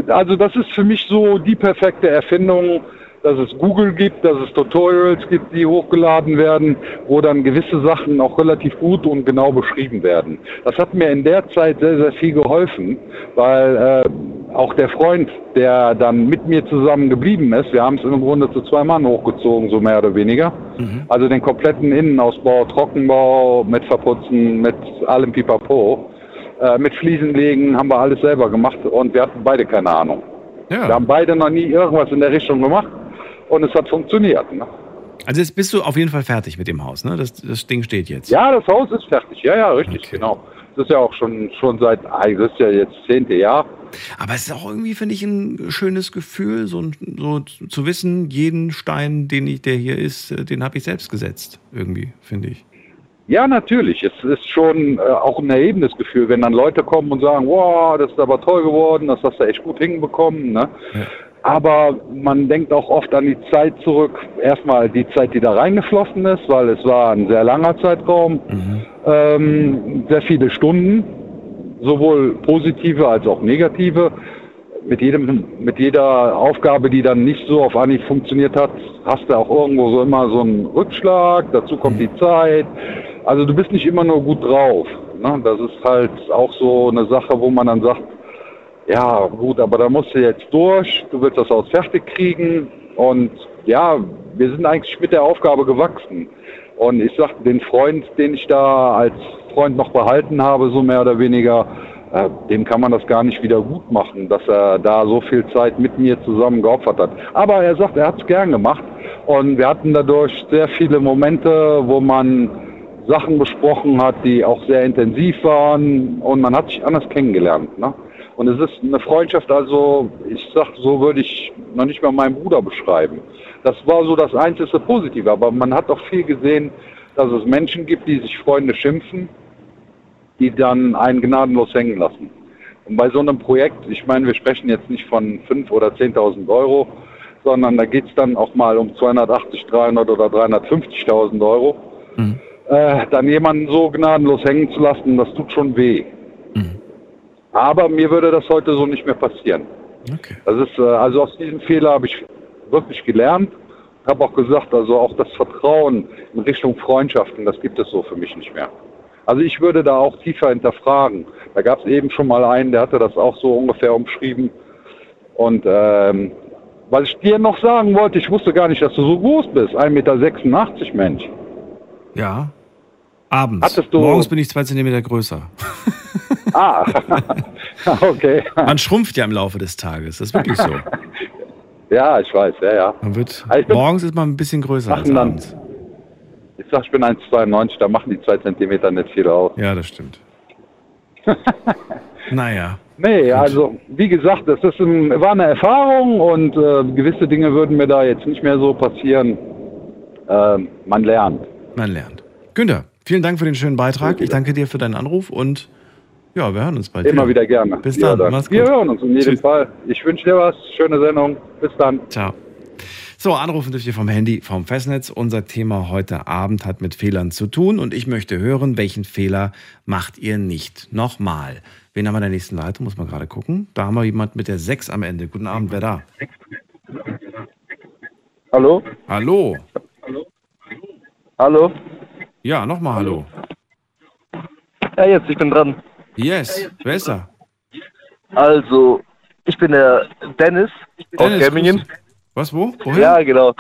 also das ist für mich so die perfekte Erfindung dass es Google gibt, dass es Tutorials gibt, die hochgeladen werden, wo dann gewisse Sachen auch relativ gut und genau beschrieben werden. Das hat mir in der Zeit sehr, sehr viel geholfen, weil äh, auch der Freund, der dann mit mir zusammen geblieben ist, wir haben es im Grunde zu zwei Mann hochgezogen, so mehr oder weniger. Mhm. Also den kompletten Innenausbau, Trockenbau, mit Verputzen, mit allem Pipapo. Äh, mit Fliesenlegen haben wir alles selber gemacht und wir hatten beide keine Ahnung. Ja. Wir haben beide noch nie irgendwas in der Richtung gemacht und es hat funktioniert. Ne? Also jetzt bist du auf jeden Fall fertig mit dem Haus, ne? Das, das Ding steht jetzt. Ja, das Haus ist fertig. Ja, ja, richtig, okay. genau. Das ist ja auch schon, schon seit, das ist ja jetzt zehnte Jahr. Aber es ist auch irgendwie, finde ich, ein schönes Gefühl, so, so zu wissen, jeden Stein, den ich, der hier ist, äh, den habe ich selbst gesetzt. Irgendwie, finde ich. Ja, natürlich. Es ist schon äh, auch ein erhebendes Gefühl, wenn dann Leute kommen und sagen, wow, das ist aber toll geworden, das hast du echt gut hinbekommen. Ne? Ja. Aber man denkt auch oft an die Zeit zurück. Erstmal die Zeit, die da reingeflossen ist, weil es war ein sehr langer Zeitraum. Mhm. Ähm, sehr viele Stunden, sowohl positive als auch negative. Mit, jedem, mit jeder Aufgabe, die dann nicht so auf Anhieb funktioniert hat, hast du auch irgendwo so immer so einen Rückschlag. Dazu kommt die Zeit. Also du bist nicht immer nur gut drauf. Ne? Das ist halt auch so eine Sache, wo man dann sagt, ja, gut, aber da musst du jetzt durch, du willst das Haus fertig kriegen und ja, wir sind eigentlich mit der Aufgabe gewachsen. Und ich sag, den Freund, den ich da als Freund noch behalten habe, so mehr oder weniger, äh, dem kann man das gar nicht wieder gut machen, dass er da so viel Zeit mit mir zusammen geopfert hat. Aber er sagt, er hat es gern gemacht und wir hatten dadurch sehr viele Momente, wo man Sachen besprochen hat, die auch sehr intensiv waren und man hat sich anders kennengelernt. Ne? Und es ist eine Freundschaft, also ich sag, so würde ich noch nicht mal meinen Bruder beschreiben. Das war so das einzige Positive, aber man hat auch viel gesehen, dass es Menschen gibt, die sich Freunde schimpfen, die dann einen gnadenlos hängen lassen. Und bei so einem Projekt, ich meine, wir sprechen jetzt nicht von 5.000 oder 10.000 Euro, sondern da geht es dann auch mal um 280, 300 oder 350.000 Euro. Mhm. Äh, dann jemanden so gnadenlos hängen zu lassen, das tut schon weh. Aber mir würde das heute so nicht mehr passieren. Okay. Das ist, äh, also aus diesem Fehler habe ich wirklich gelernt. Habe auch gesagt, also auch das Vertrauen in Richtung Freundschaften, das gibt es so für mich nicht mehr. Also ich würde da auch tiefer hinterfragen. Da gab es eben schon mal einen, der hatte das auch so ungefähr umschrieben. Und ähm, was ich dir noch sagen wollte, ich wusste gar nicht, dass du so groß bist. 1,86 Meter, Mensch. Ja. Abends. Morgens bin ich zwei Zentimeter größer. [laughs] Ah, [laughs] okay. Man schrumpft ja im Laufe des Tages, das ist wirklich so. [laughs] ja, ich weiß, ja, ja. Man wird, morgens ist man ein bisschen größer als abends. Ich sag, ich bin 1,92, da machen die zwei Zentimeter nicht viel aus. Ja, das stimmt. naja. Nee, Gut. also wie gesagt, das ist ein, war eine Erfahrung und äh, gewisse Dinge würden mir da jetzt nicht mehr so passieren. Äh, man lernt. Man lernt. Günther, vielen Dank für den schönen Beitrag. Ich danke dir für deinen Anruf und ja, wir hören uns bald. Immer wieder, wieder gerne. Bis dann. Ja, Mach's gut. Wir hören uns in jedem Tschüss. Fall. Ich wünsche dir was. Schöne Sendung. Bis dann. Ciao. So, anrufen dürft ihr vom Handy, vom Festnetz. Unser Thema heute Abend hat mit Fehlern zu tun und ich möchte hören, welchen Fehler macht ihr nicht? Nochmal. Wen haben wir in der nächsten Leitung? Muss man gerade gucken. Da haben wir jemand mit der 6 am Ende. Guten Abend, wer da? Hallo? Hallo? Hallo? Ja, nochmal Hallo. Ja, jetzt, ich bin dran. Yes, wer ist da? Also, ich bin der Dennis, Dennis aus Gemmingen. Was, wo? Woher? Ja, genau.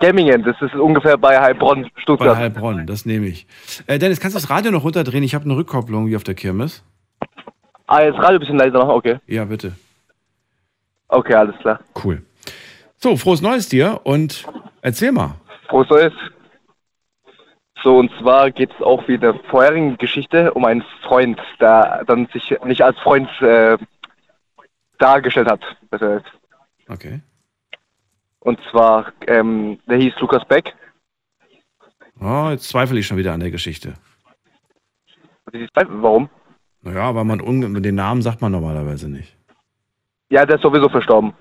Gemmingen, das ist ungefähr bei Heilbronn, Stuttgart. Bei Heilbronn, das nehme ich. Äh, Dennis, kannst du das Radio noch runterdrehen? Ich habe eine Rückkopplung wie auf der Kirmes. Ah, jetzt Radio ein bisschen leiser noch, okay. Ja, bitte. Okay, alles klar. Cool. So, frohes Neues dir und erzähl mal. Frohes Neues. So, und zwar geht es auch wie in der vorherigen Geschichte um einen Freund, der dann sich nicht als Freund äh, dargestellt hat. Okay. Und zwar, ähm, der hieß Lukas Beck. Oh, jetzt zweifle ich schon wieder an der Geschichte. Warum? Naja, weil man den Namen sagt man normalerweise nicht. Ja, der ist sowieso verstorben.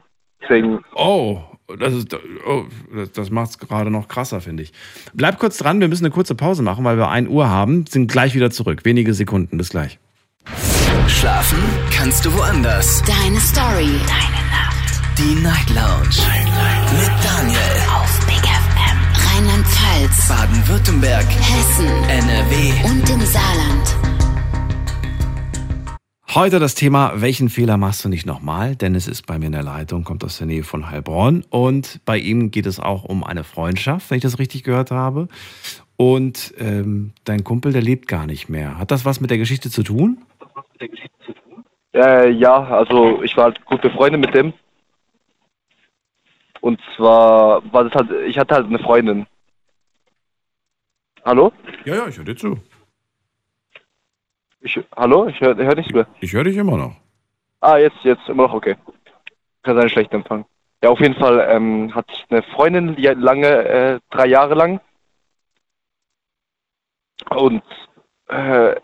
Deswegen. Oh, das, ist, oh, das, macht es gerade noch krasser, finde ich. Bleib kurz dran, wir müssen eine kurze Pause machen, weil wir 1 Uhr haben. Sind gleich wieder zurück. Wenige Sekunden, bis gleich. Schlafen kannst du woanders. Deine Story. Deine Nacht. Die Night Lounge. Night, Night. Mit Daniel. Auf Big FM. Rheinland-Pfalz. Baden-Württemberg. Hessen. NRW. Und im Saarland. Heute das Thema, welchen Fehler machst du nicht nochmal? Dennis ist bei mir in der Leitung, kommt aus der Nähe von Heilbronn und bei ihm geht es auch um eine Freundschaft, wenn ich das richtig gehört habe. Und ähm, dein Kumpel, der lebt gar nicht mehr. Hat das was mit der Geschichte zu tun? Äh, ja, also ich war halt gut befreundet mit dem. Und zwar war das halt, ich hatte halt eine Freundin. Hallo? Ja, ja, ich höre dir zu. Ich, hallo? Ich höre hör nichts mehr. Ich höre dich immer noch. Ah, jetzt, jetzt immer noch okay. Kann sein schlechter Empfang. Ja, auf jeden Fall ähm, hat eine Freundin lange, äh, drei Jahre lang. Und äh,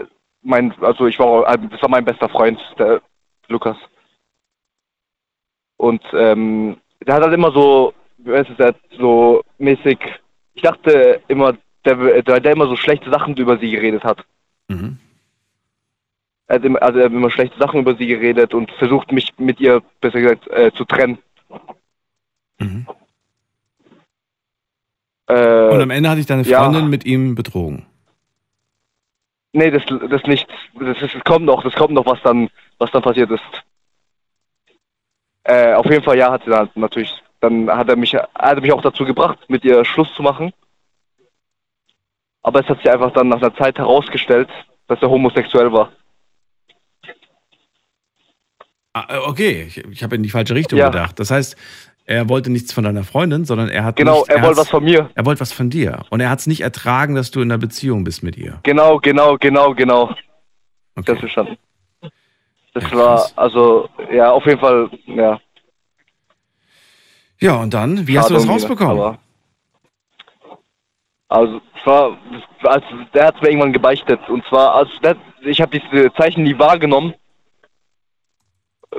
mein, also ich war, äh, das war mein bester Freund, der Lukas. Und ähm, der hat halt immer so, wie heißt es, so mäßig, ich dachte immer, der, der, der immer so schlechte Sachen über sie geredet hat. Mhm. Er hat, immer, also er hat immer schlechte Sachen über sie geredet und versucht mich mit ihr, besser gesagt, äh, zu trennen. Mhm. Äh, Und am Ende hatte ich deine ja. Freundin mit ihm betrogen. Nee, das, das nicht. Das, das kommt noch, das kommt noch, was dann, was dann passiert ist. Äh, auf jeden Fall, ja, hat sie dann natürlich. Dann hat er mich, er hat mich auch dazu gebracht, mit ihr Schluss zu machen. Aber es hat sich einfach dann nach einer Zeit herausgestellt, dass er homosexuell war. Ah, äh, okay, ich, ich habe in die falsche Richtung Ja. gedacht. Das heißt, er wollte nichts von deiner Freundin, sondern er hat Genau, nicht, er wollte hat's- was von mir. Er wollte was von dir und er hat es nicht ertragen, dass du in einer Beziehung bist mit ihr. Genau, genau, genau, genau. Okay. Das verstanden. Das Ja, war, also, ja, auf jeden Fall, ja. Ja, und dann, wie hast du das Schade, rausbekommen? aber- Also, es war, als, der hat mir irgendwann gebeichtet. Und zwar, als der, ich habe diese Zeichen nie wahrgenommen.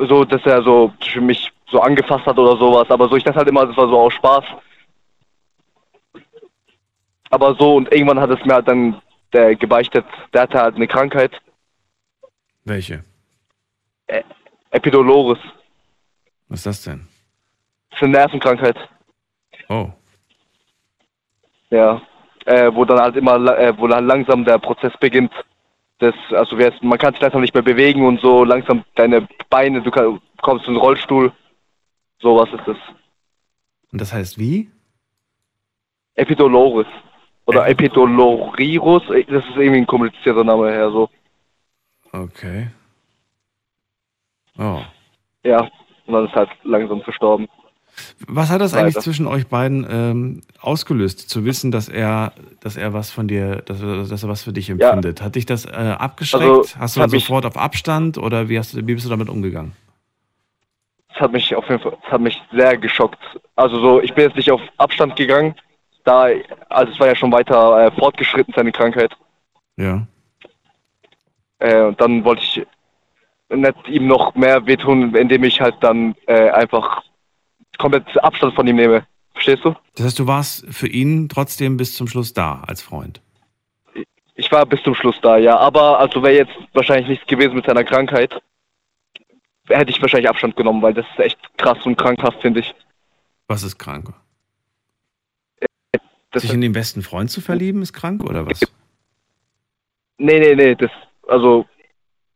So, dass er so für mich so angefasst hat oder sowas. Aber so, ich dachte halt immer, das war so aus Spaß. Aber so, und irgendwann hat es mir halt dann der gebeichtet, der hatte halt eine Krankheit, Welche? Epidoloris. Was ist das denn? Das ist eine Nervenkrankheit. Oh. Ja, äh, wo dann halt immer, äh, wo dann langsam der Prozess beginnt. Das, also man kann sich langsam nicht mehr bewegen und so langsam deine Beine, du kann, kommst in den Rollstuhl. Sowas ist das. Und das heißt wie? Epidoloris. Oder Epidolorirus, äh, das ist irgendwie ein komplizierter Name her, so. Okay. Oh. Ja, und dann ist halt langsam verstorben. Was hat das eigentlich Leider. zwischen euch beiden ähm, ausgelöst, zu wissen, dass er, dass er was von dir, dass er, dass er was für dich empfindet? Hat dich das äh, abgeschreckt? Also, hast du dann sofort auf Abstand oder wie, hast du, wie bist du damit umgegangen? Das hat mich auf jeden Fall, das hat mich sehr geschockt. Also so, ich bin jetzt nicht auf Abstand gegangen, da, also es war ja schon weiter äh, fortgeschritten, seine Krankheit. Ja. Äh, und dann wollte ich nicht ihm noch mehr wehtun, indem ich halt dann äh, einfach komplett Abstand von ihm nehme. Verstehst du? Das heißt, du warst für ihn trotzdem bis zum Schluss da als Freund. Ich war bis zum Schluss da, ja. Aber also wäre jetzt wahrscheinlich nichts gewesen mit seiner Krankheit, hätte ich wahrscheinlich Abstand genommen, weil das ist echt krass und krankhaft, finde ich. Was ist krank? Das Sich in den besten Freund zu verlieben ist krank oder was? Nee, nee, nee, das, also,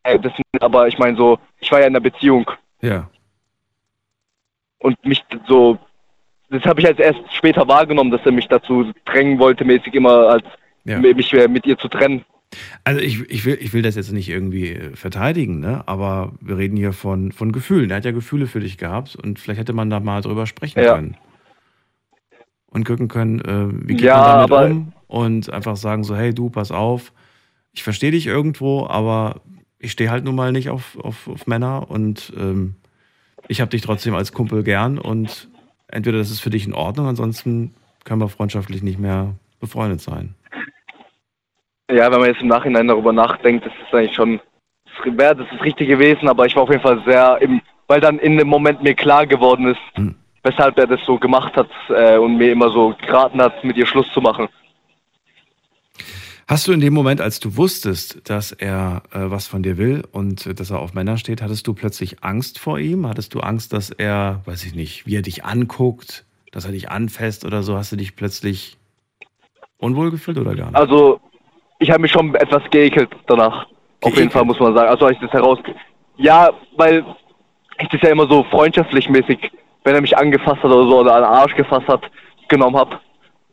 äh, das, aber ich meine so, ich war ja in einer Beziehung Ja. Und mich so, das habe ich als erst später wahrgenommen, dass er mich dazu drängen wollte, mäßig immer als Ja. mich äh, mit ihr zu trennen. Also ich, ich, will, ich will das jetzt nicht irgendwie äh, verteidigen, ne? aber wir reden hier von, von Gefühlen. Er hat ja Gefühle für dich gehabt und vielleicht hätte man da mal drüber sprechen Ja. können. Und gucken können, äh, wie geht Ja, man damit um und einfach sagen so, hey du, pass auf, ich verstehe dich irgendwo, aber ich stehe halt nun mal nicht auf, auf, auf Männer und ähm, ich habe dich trotzdem als Kumpel gern und entweder das ist für dich in Ordnung, ansonsten können wir freundschaftlich nicht mehr befreundet sein. Ja, wenn man jetzt im Nachhinein darüber nachdenkt, das ist eigentlich schon, wäre das ist richtig gewesen, aber ich war auf jeden Fall sehr, im, weil dann in dem Moment mir klar geworden ist, Hm. weshalb er das so gemacht hat äh, und mir immer so geraten hat, mit ihr Schluss zu machen. Hast du in dem Moment, als du wusstest, dass er äh, was von dir will und äh, dass er auf Männer steht, hattest du plötzlich Angst vor ihm? Hattest du Angst, dass er, weiß ich nicht, wie er dich anguckt, dass er dich anfasst oder so? Hast du dich plötzlich unwohl gefühlt oder gar nicht? Also, ich habe mich schon etwas geekelt danach. Auf jeden Fall muss man sagen. Also, als ich das heraus. Ja, weil ich das ja immer so freundschaftlich mäßig, wenn er mich angefasst hat oder so oder an den Arsch gefasst hat, genommen habe.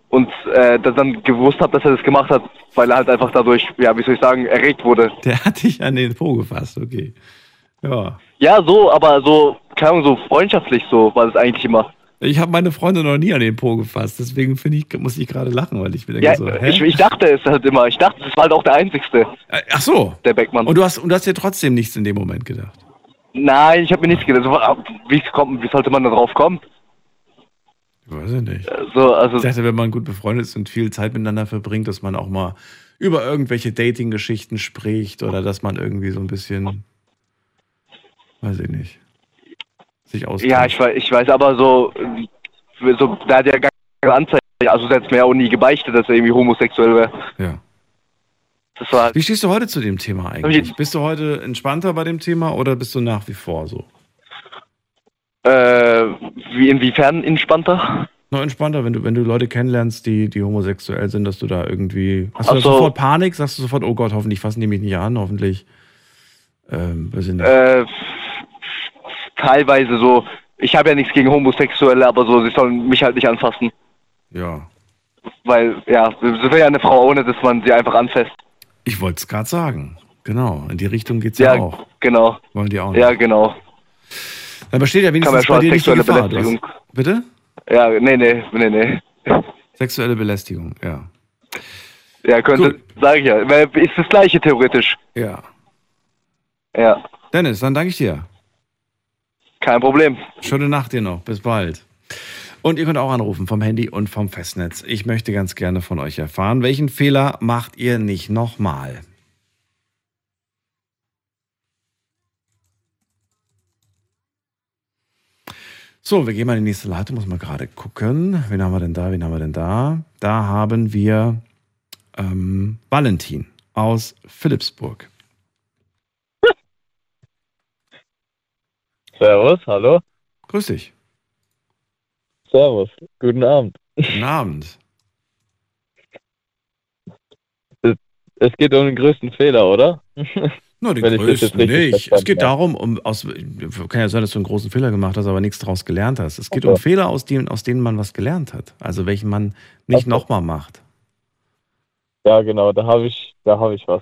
Und äh, dann- dann gewusst habe, dass er das gemacht hat, weil er halt einfach dadurch, ja, wie soll ich sagen, erregt wurde. Der hat dich an den Po gefasst, okay. Ja. Ja, so, aber so, keine Ahnung, so freundschaftlich so war das eigentlich immer. Ich habe meine Freundin noch nie an den Po gefasst, deswegen finde ich, muss ich gerade lachen, weil ich mir denke Ja, so, hä? ich, ich dachte es halt immer. Ich dachte, das war halt auch der Einzigste. Äh, Ach so. Der Beckmann. Und du hast, und du hast dir trotzdem nichts in dem Moment gedacht. Nein, ich habe mir nichts gedacht. So, Wie, kommt, wie sollte man da drauf kommen? Weiß ich nicht. So, also, Ich dachte, wenn man gut befreundet ist und viel Zeit miteinander verbringt, dass man auch mal über irgendwelche Dating-Geschichten spricht oder dass man irgendwie so ein bisschen, weiß ich nicht, sich austauscht. ja, ich weiß, ich weiß, aber so, so da hat er gar keine Anzeige. Also, hat mir auch nie gebeichtet, dass er irgendwie homosexuell wäre. Ja. Halt, Wie stehst du heute zu dem Thema eigentlich? Bist du heute entspannter bei dem Thema oder bist du nach wie vor so? Äh, wie inwiefern entspannter? Noch entspannter, wenn du, wenn du Leute kennenlernst, die, die homosexuell sind, dass du da irgendwie. Hast du so. sofort Panik? Sagst du sofort, oh Gott, hoffentlich fassen die mich nicht an, hoffentlich. Ähm, weiß ich nicht. Äh, teilweise so. Ich habe ja nichts gegen Homosexuelle, aber so, sie sollen mich halt nicht anfassen. ja. Weil, ja, sie wäre ja eine Frau, ohne dass man sie einfach anfasst. Ich wollte es gerade sagen. Genau, in die Richtung geht's ja, Ja, auch. genau. Wollen die auch nicht. Ja, genau. Da besteht ja wenigstens schon bei dir nicht die sexuelle Gefahr. Belästigung. hast, bitte? Ja, nee, nee, nee, nee. Sexuelle Belästigung, ja. Ja, könnte, sag ich ja. Ist das gleiche theoretisch. Ja. Ja, Dennis, dann danke ich dir. kein Problem. Schöne Nacht dir noch. Bis bald. Und ihr könnt auch anrufen vom Handy und vom Festnetz. Ich möchte ganz gerne von euch erfahren, welchen Fehler macht ihr nicht nochmal? So, wir gehen mal in die nächste Leitung, muss mal gerade gucken. Wen haben wir denn da? Wen haben wir denn da? Da haben wir ähm, Valentin aus Philipsburg. Servus, hallo. Grüß dich. Servus, guten Abend. Guten Abend. Es geht um den größten Fehler, oder? [laughs] Nur den Wenn größten nicht. Es geht darum, um aus, kann ja sein, dass du einen großen Fehler gemacht hast, aber nichts daraus gelernt hast. Es geht Okay. um Fehler, aus denen, aus denen man was gelernt hat. Also welchen man nicht Okay. nochmal macht. Ja, genau, da habe ich, da habe ich was.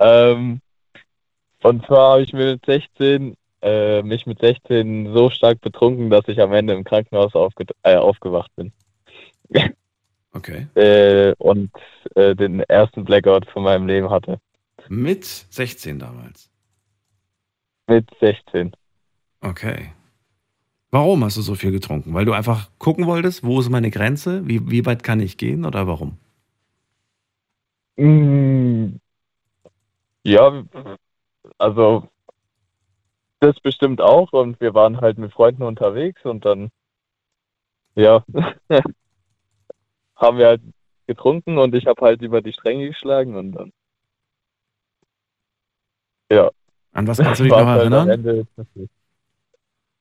Ähm, und zwar habe ich mir mit 16, äh, mich mit 16 so stark betrunken, dass ich am Ende im Krankenhaus aufge äh, aufgewacht bin. Okay. [laughs] Äh, und äh, den ersten Blackout von meinem Leben hatte. Mit 16 damals. Mit 16. Okay. Warum hast du so viel getrunken? Weil du einfach gucken wolltest, wo ist meine Grenze? Wie, wie weit kann ich gehen oder warum? Mm, Ja, also das bestimmt auch und wir waren halt mit Freunden unterwegs und dann ja [laughs] haben wir halt getrunken und ich habe halt über die Stränge geschlagen und dann ja. An was kannst du dich noch halt erinnern?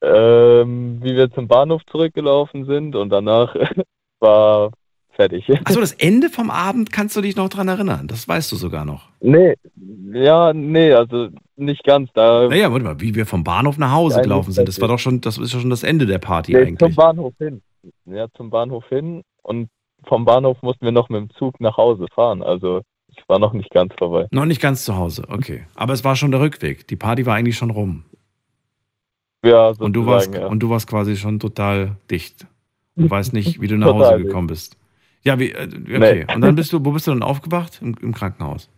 Ähm, wie wir zum Bahnhof zurückgelaufen sind und danach [laughs] war fertig. Achso, das Ende vom Abend kannst du dich noch dran erinnern. Das weißt du sogar noch. Nee, ja, nee, also nicht ganz. Da Naja, warte mal, wie wir vom Bahnhof nach Hause Ja, gelaufen sind. Das war doch schon, das ist ja schon das Ende der Party nee, zum eigentlich. Bahnhof hin. Ja, zum Bahnhof hin und vom Bahnhof mussten wir noch mit dem Zug nach Hause fahren. Also ich war noch nicht ganz vorbei. Noch nicht ganz zu Hause, okay. Aber es war schon der Rückweg. Die Party war eigentlich schon rum. Ja, Und du warst, ja. und du warst quasi schon total dicht. Und weißt nicht, wie du nach Hause gekommen bist. Ja, wie, äh, okay. Nee. Und dann bist du, wo bist du dann aufgewacht? Im, im Krankenhaus.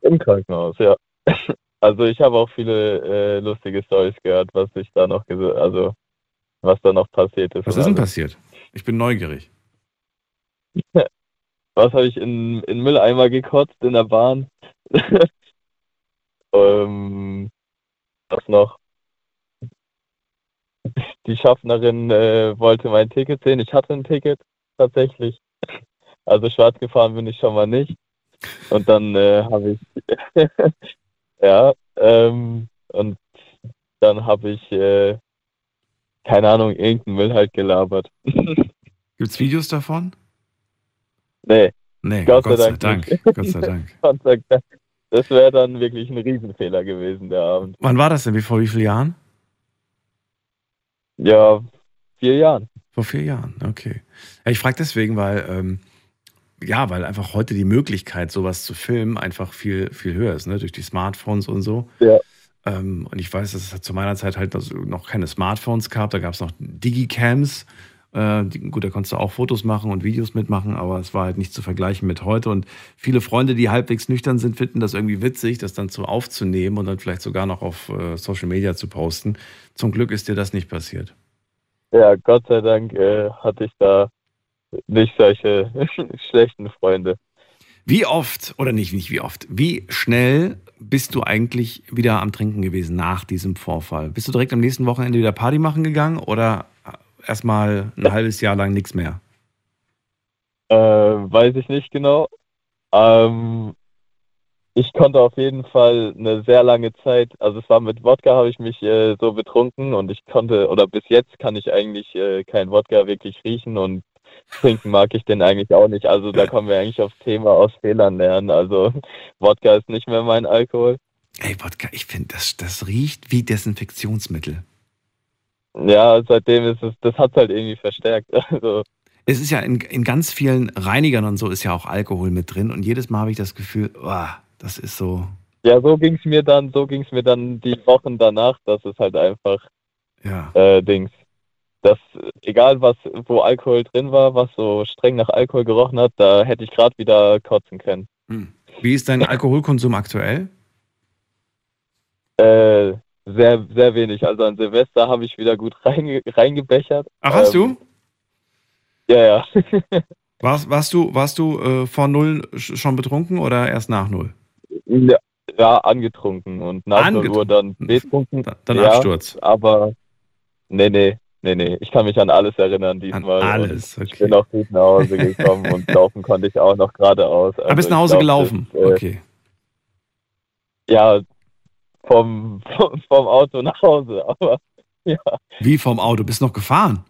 Im Krankenhaus, ja. [laughs] Also ich habe auch viele äh, lustige Stories gehört, was ich da noch also was da noch passiert ist. Was ist denn alles. passiert? Ich bin neugierig. [laughs] was habe ich in, in Mülleimer gekotzt in der Bahn? [laughs] ähm, was noch? Die Schaffnerin äh, wollte mein Ticket sehen. Ich hatte ein Ticket tatsächlich. Also schwarz gefahren bin ich schon mal nicht. Und dann äh, habe ich [laughs] ja, ähm, und dann habe ich äh, keine Ahnung, irgendeinen Müll halt gelabert. [laughs] Gibt's Videos davon? Nee. Nee, Gott, Gott sei sei Dank. Dank. Gott sei Dank. [laughs] Gott sei Dank. Das wäre dann wirklich ein Riesenfehler gewesen, der Abend. Wann war das denn? Wie vor wie vielen Jahren? Ja, vier Jahren. Vor vier Jahren, okay. Ja, ich frage deswegen, weil ähm, ja, weil einfach heute die Möglichkeit, sowas zu filmen, einfach viel, viel höher ist, ne? Durch die Smartphones und so. Ja. Ähm, und ich weiß, dass es zu meiner Zeit halt noch keine Smartphones gab. Da gab es noch Digicams. Äh, gut, da konntest du auch Fotos machen und Videos mitmachen, aber es war halt nicht zu vergleichen mit heute. Und viele Freunde, die halbwegs nüchtern sind, finden das irgendwie witzig, das dann so aufzunehmen und dann vielleicht sogar noch auf äh, Social Media zu posten. Zum Glück ist dir das nicht passiert. Ja, Gott sei Dank äh, hatte ich da nicht solche [laughs] schlechten Freunde. Wie oft, oder nicht, nicht wie oft, wie schnell bist du eigentlich wieder am Trinken gewesen nach diesem Vorfall? Bist du direkt am nächsten Wochenende wieder Party machen gegangen oder erstmal ein halbes Jahr lang nichts mehr? Äh, weiß ich nicht genau. Ähm, ich konnte auf jeden Fall eine sehr lange Zeit, also es war mit Wodka, habe ich mich äh, so betrunken und ich konnte, oder bis jetzt kann ich eigentlich äh, kein Wodka wirklich riechen und trinken mag ich den eigentlich auch nicht. Also da kommen wir eigentlich aufs Thema aus Fehlern lernen. Also [laughs] Wodka ist nicht mehr mein Alkohol. Ey, Wodka, ich finde, das, das riecht wie Desinfektionsmittel. Ja, seitdem ist es, das hat halt irgendwie verstärkt. [laughs] Also, Es ist ja in, in ganz vielen Reinigern und so ist ja auch Alkohol mit drin und jedes Mal habe ich das Gefühl, oh, das ist so. ja, so ging es mir dann, so ging es mir dann die Wochen danach, dass es halt einfach Ja. äh, Dings. Das, egal was, wo Alkohol drin war, was so streng nach Alkohol gerochen hat, da hätte ich gerade wieder kotzen können. Hm. Wie ist dein Alkoholkonsum aktuell? Äh, sehr, sehr wenig. Also an Silvester habe ich wieder gut [laughs] reinge reingebechert. Ach, hast Ähm, du? Ja, ja. [laughs] Warst, warst du, warst du äh, vor null sch- schon betrunken oder erst nach null? ja, ja, angetrunken und nach 0 Uhr dann betrunken. dann ja, Absturz. Aber nee, nee, nee, nee. Ich kann mich an alles erinnern diesmal. alles, und Ich bin auch gut nach Hause gekommen [laughs] und laufen konnte ich auch noch geradeaus. Ah, bist Also nach Hause glaub, gelaufen? das, äh, Okay. Ja, vom, vom, vom Auto nach Hause, aber ja. Wie vom Auto? Bist noch gefahren?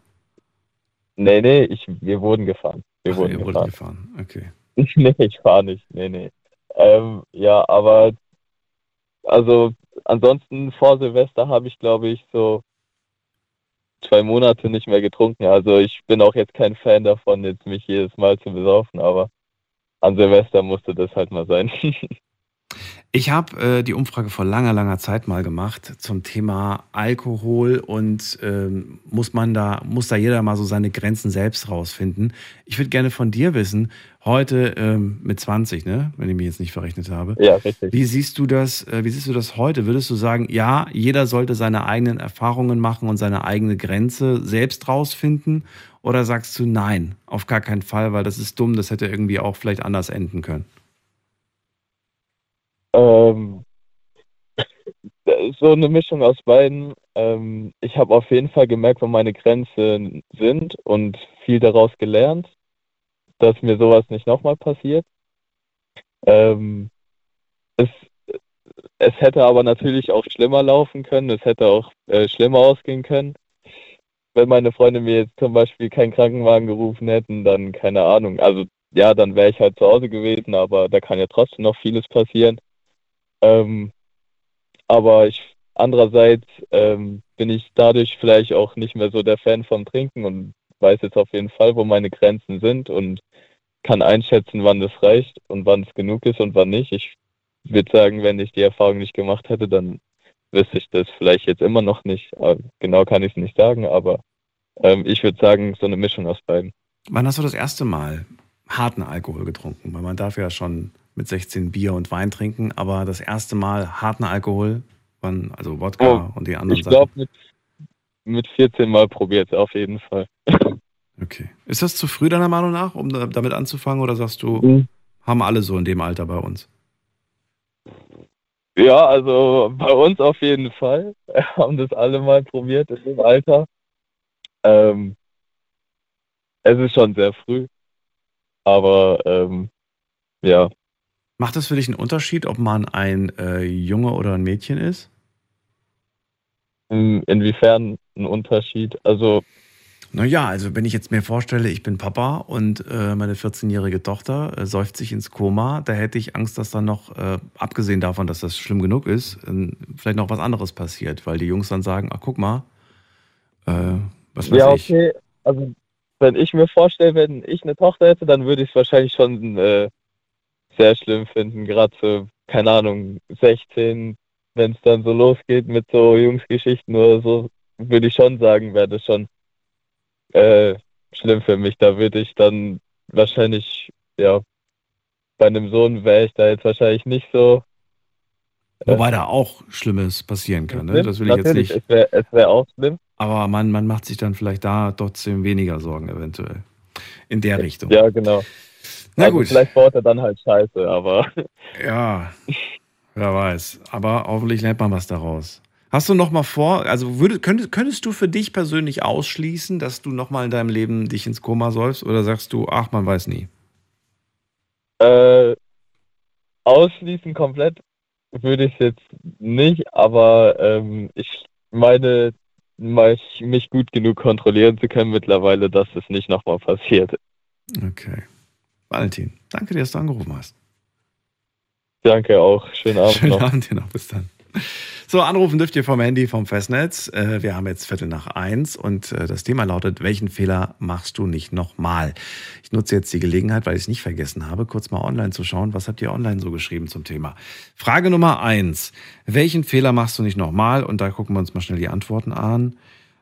Nee, nee, ich, wir wurden gefahren. Wir Ach, wurden ihr gefahren. gefahren. Okay. [laughs] nee, ich fahre nicht. Nee, nee. Ähm, ja, aber also ansonsten vor Silvester habe ich, glaube ich, so zwei Monate nicht mehr getrunken. Also ich bin auch jetzt kein Fan davon, jetzt mich jedes Mal zu besaufen, aber an Silvester musste das halt mal sein. [laughs] Ich habe äh, die Umfrage vor langer, langer Zeit mal gemacht zum Thema Alkohol und ähm, muss man da, muss da jeder mal so seine Grenzen selbst rausfinden. Ich würde gerne von dir wissen, heute ähm, mit 20, ne, wenn ich mich jetzt nicht verrechnet habe. Ja, richtig. Wie siehst du das, äh, wie siehst du das heute? Würdest du sagen, ja, jeder sollte seine eigenen Erfahrungen machen und seine eigene Grenze selbst rausfinden? Oder sagst du nein, auf gar keinen Fall, weil das ist dumm, das hätte irgendwie auch vielleicht anders enden können? Ähm, [laughs] so eine Mischung aus beiden. Ähm, ich habe auf jeden Fall gemerkt, wo meine Grenzen sind und viel daraus gelernt, dass mir sowas nicht nochmal passiert. Ähm, es, es hätte aber natürlich auch schlimmer laufen können. Es hätte auch äh, schlimmer ausgehen können. Wenn meine Freunde mir jetzt zum Beispiel keinen Krankenwagen gerufen hätten, dann keine Ahnung. Also ja, dann wäre ich halt zu Hause gewesen, aber da kann ja trotzdem noch vieles passieren. Ähm, aber ich andererseits ähm, bin ich dadurch vielleicht auch nicht mehr so der Fan vom Trinken und weiß jetzt auf jeden Fall, wo meine Grenzen sind und kann einschätzen, wann das reicht und wann es genug ist und wann nicht. Ich würde sagen, wenn ich die Erfahrung nicht gemacht hätte, dann wüsste ich das vielleicht jetzt immer noch nicht. Genau kann ich es nicht sagen, aber ähm, ich würde sagen, so eine Mischung aus beiden. Wann hast du das erste Mal harten Alkohol getrunken? Weil man darf ja schon mit 16 Bier und Wein trinken, aber das erste Mal harten Alkohol, wann, also Wodka und die anderen Oh, Ich glaube, Sachen. mit, mit 14 Mal probiert, auf jeden Fall. [laughs] Okay. Ist das zu früh deiner Meinung nach, um damit anzufangen, oder sagst du, mhm. haben alle so in dem Alter bei uns? Ja, also bei uns auf jeden Fall. Wir [laughs] haben das alle mal probiert in dem Alter. Ähm, es ist schon sehr früh. Aber ähm, ja. Macht das für dich einen Unterschied, ob man ein äh, Junge oder ein Mädchen ist? Inwiefern ein Unterschied? Also naja, also wenn ich jetzt mir vorstelle, ich bin Papa und äh, meine 14-jährige Tochter äh, säuft sich ins Koma, da hätte ich Angst, dass dann noch, äh, abgesehen davon, dass das schlimm genug ist, äh, vielleicht noch was anderes passiert, weil die Jungs dann sagen, ach guck mal, äh, was weiß ja, ich. okay. Also wenn ich mir vorstelle, wenn ich eine Tochter hätte, dann würde ich es wahrscheinlich schon äh, sehr schlimm finden, gerade so, keine Ahnung, 16, wenn es dann so losgeht mit so Jungsgeschichten oder so, würde ich schon sagen, wäre das schon äh, schlimm für mich. Da würde ich dann wahrscheinlich, ja, bei einem Sohn wäre ich da jetzt wahrscheinlich nicht so. Äh, Wobei da auch Schlimmes passieren kann, ne? Das will ich jetzt nicht. Es wäre wär auch schlimm. Aber man, man macht sich dann vielleicht da trotzdem weniger Sorgen, eventuell. In der Richtung. Ja, genau. Na also gut. Vielleicht baut er dann halt Scheiße, aber. [laughs] Ja, wer weiß. Aber hoffentlich lernt man was daraus. Hast du noch mal vor, also würd, könntest, könntest du für dich persönlich ausschließen, dass du noch mal in deinem Leben dich ins Koma säufst oder sagst du, ach, man weiß nie? Äh, ausschließen komplett würde ich jetzt nicht, aber ähm, ich meine, mich gut genug kontrollieren zu können mittlerweile, dass es nicht nochmal passiert. Okay. Valentin, danke dir, dass du angerufen hast. Danke auch. Schönen Abend Schönen noch. Abend dir noch. Bis dann. So, anrufen dürft ihr vom Handy, vom Festnetz. Äh, wir haben jetzt Viertel nach eins und äh, das Thema lautet, welchen Fehler machst du nicht nochmal? Ich nutze jetzt die Gelegenheit, weil ich es nicht vergessen habe, kurz mal online zu schauen, was habt ihr online so geschrieben zum Thema. Frage Nummer eins, welchen Fehler machst du nicht nochmal? Und da gucken wir uns mal schnell die Antworten an.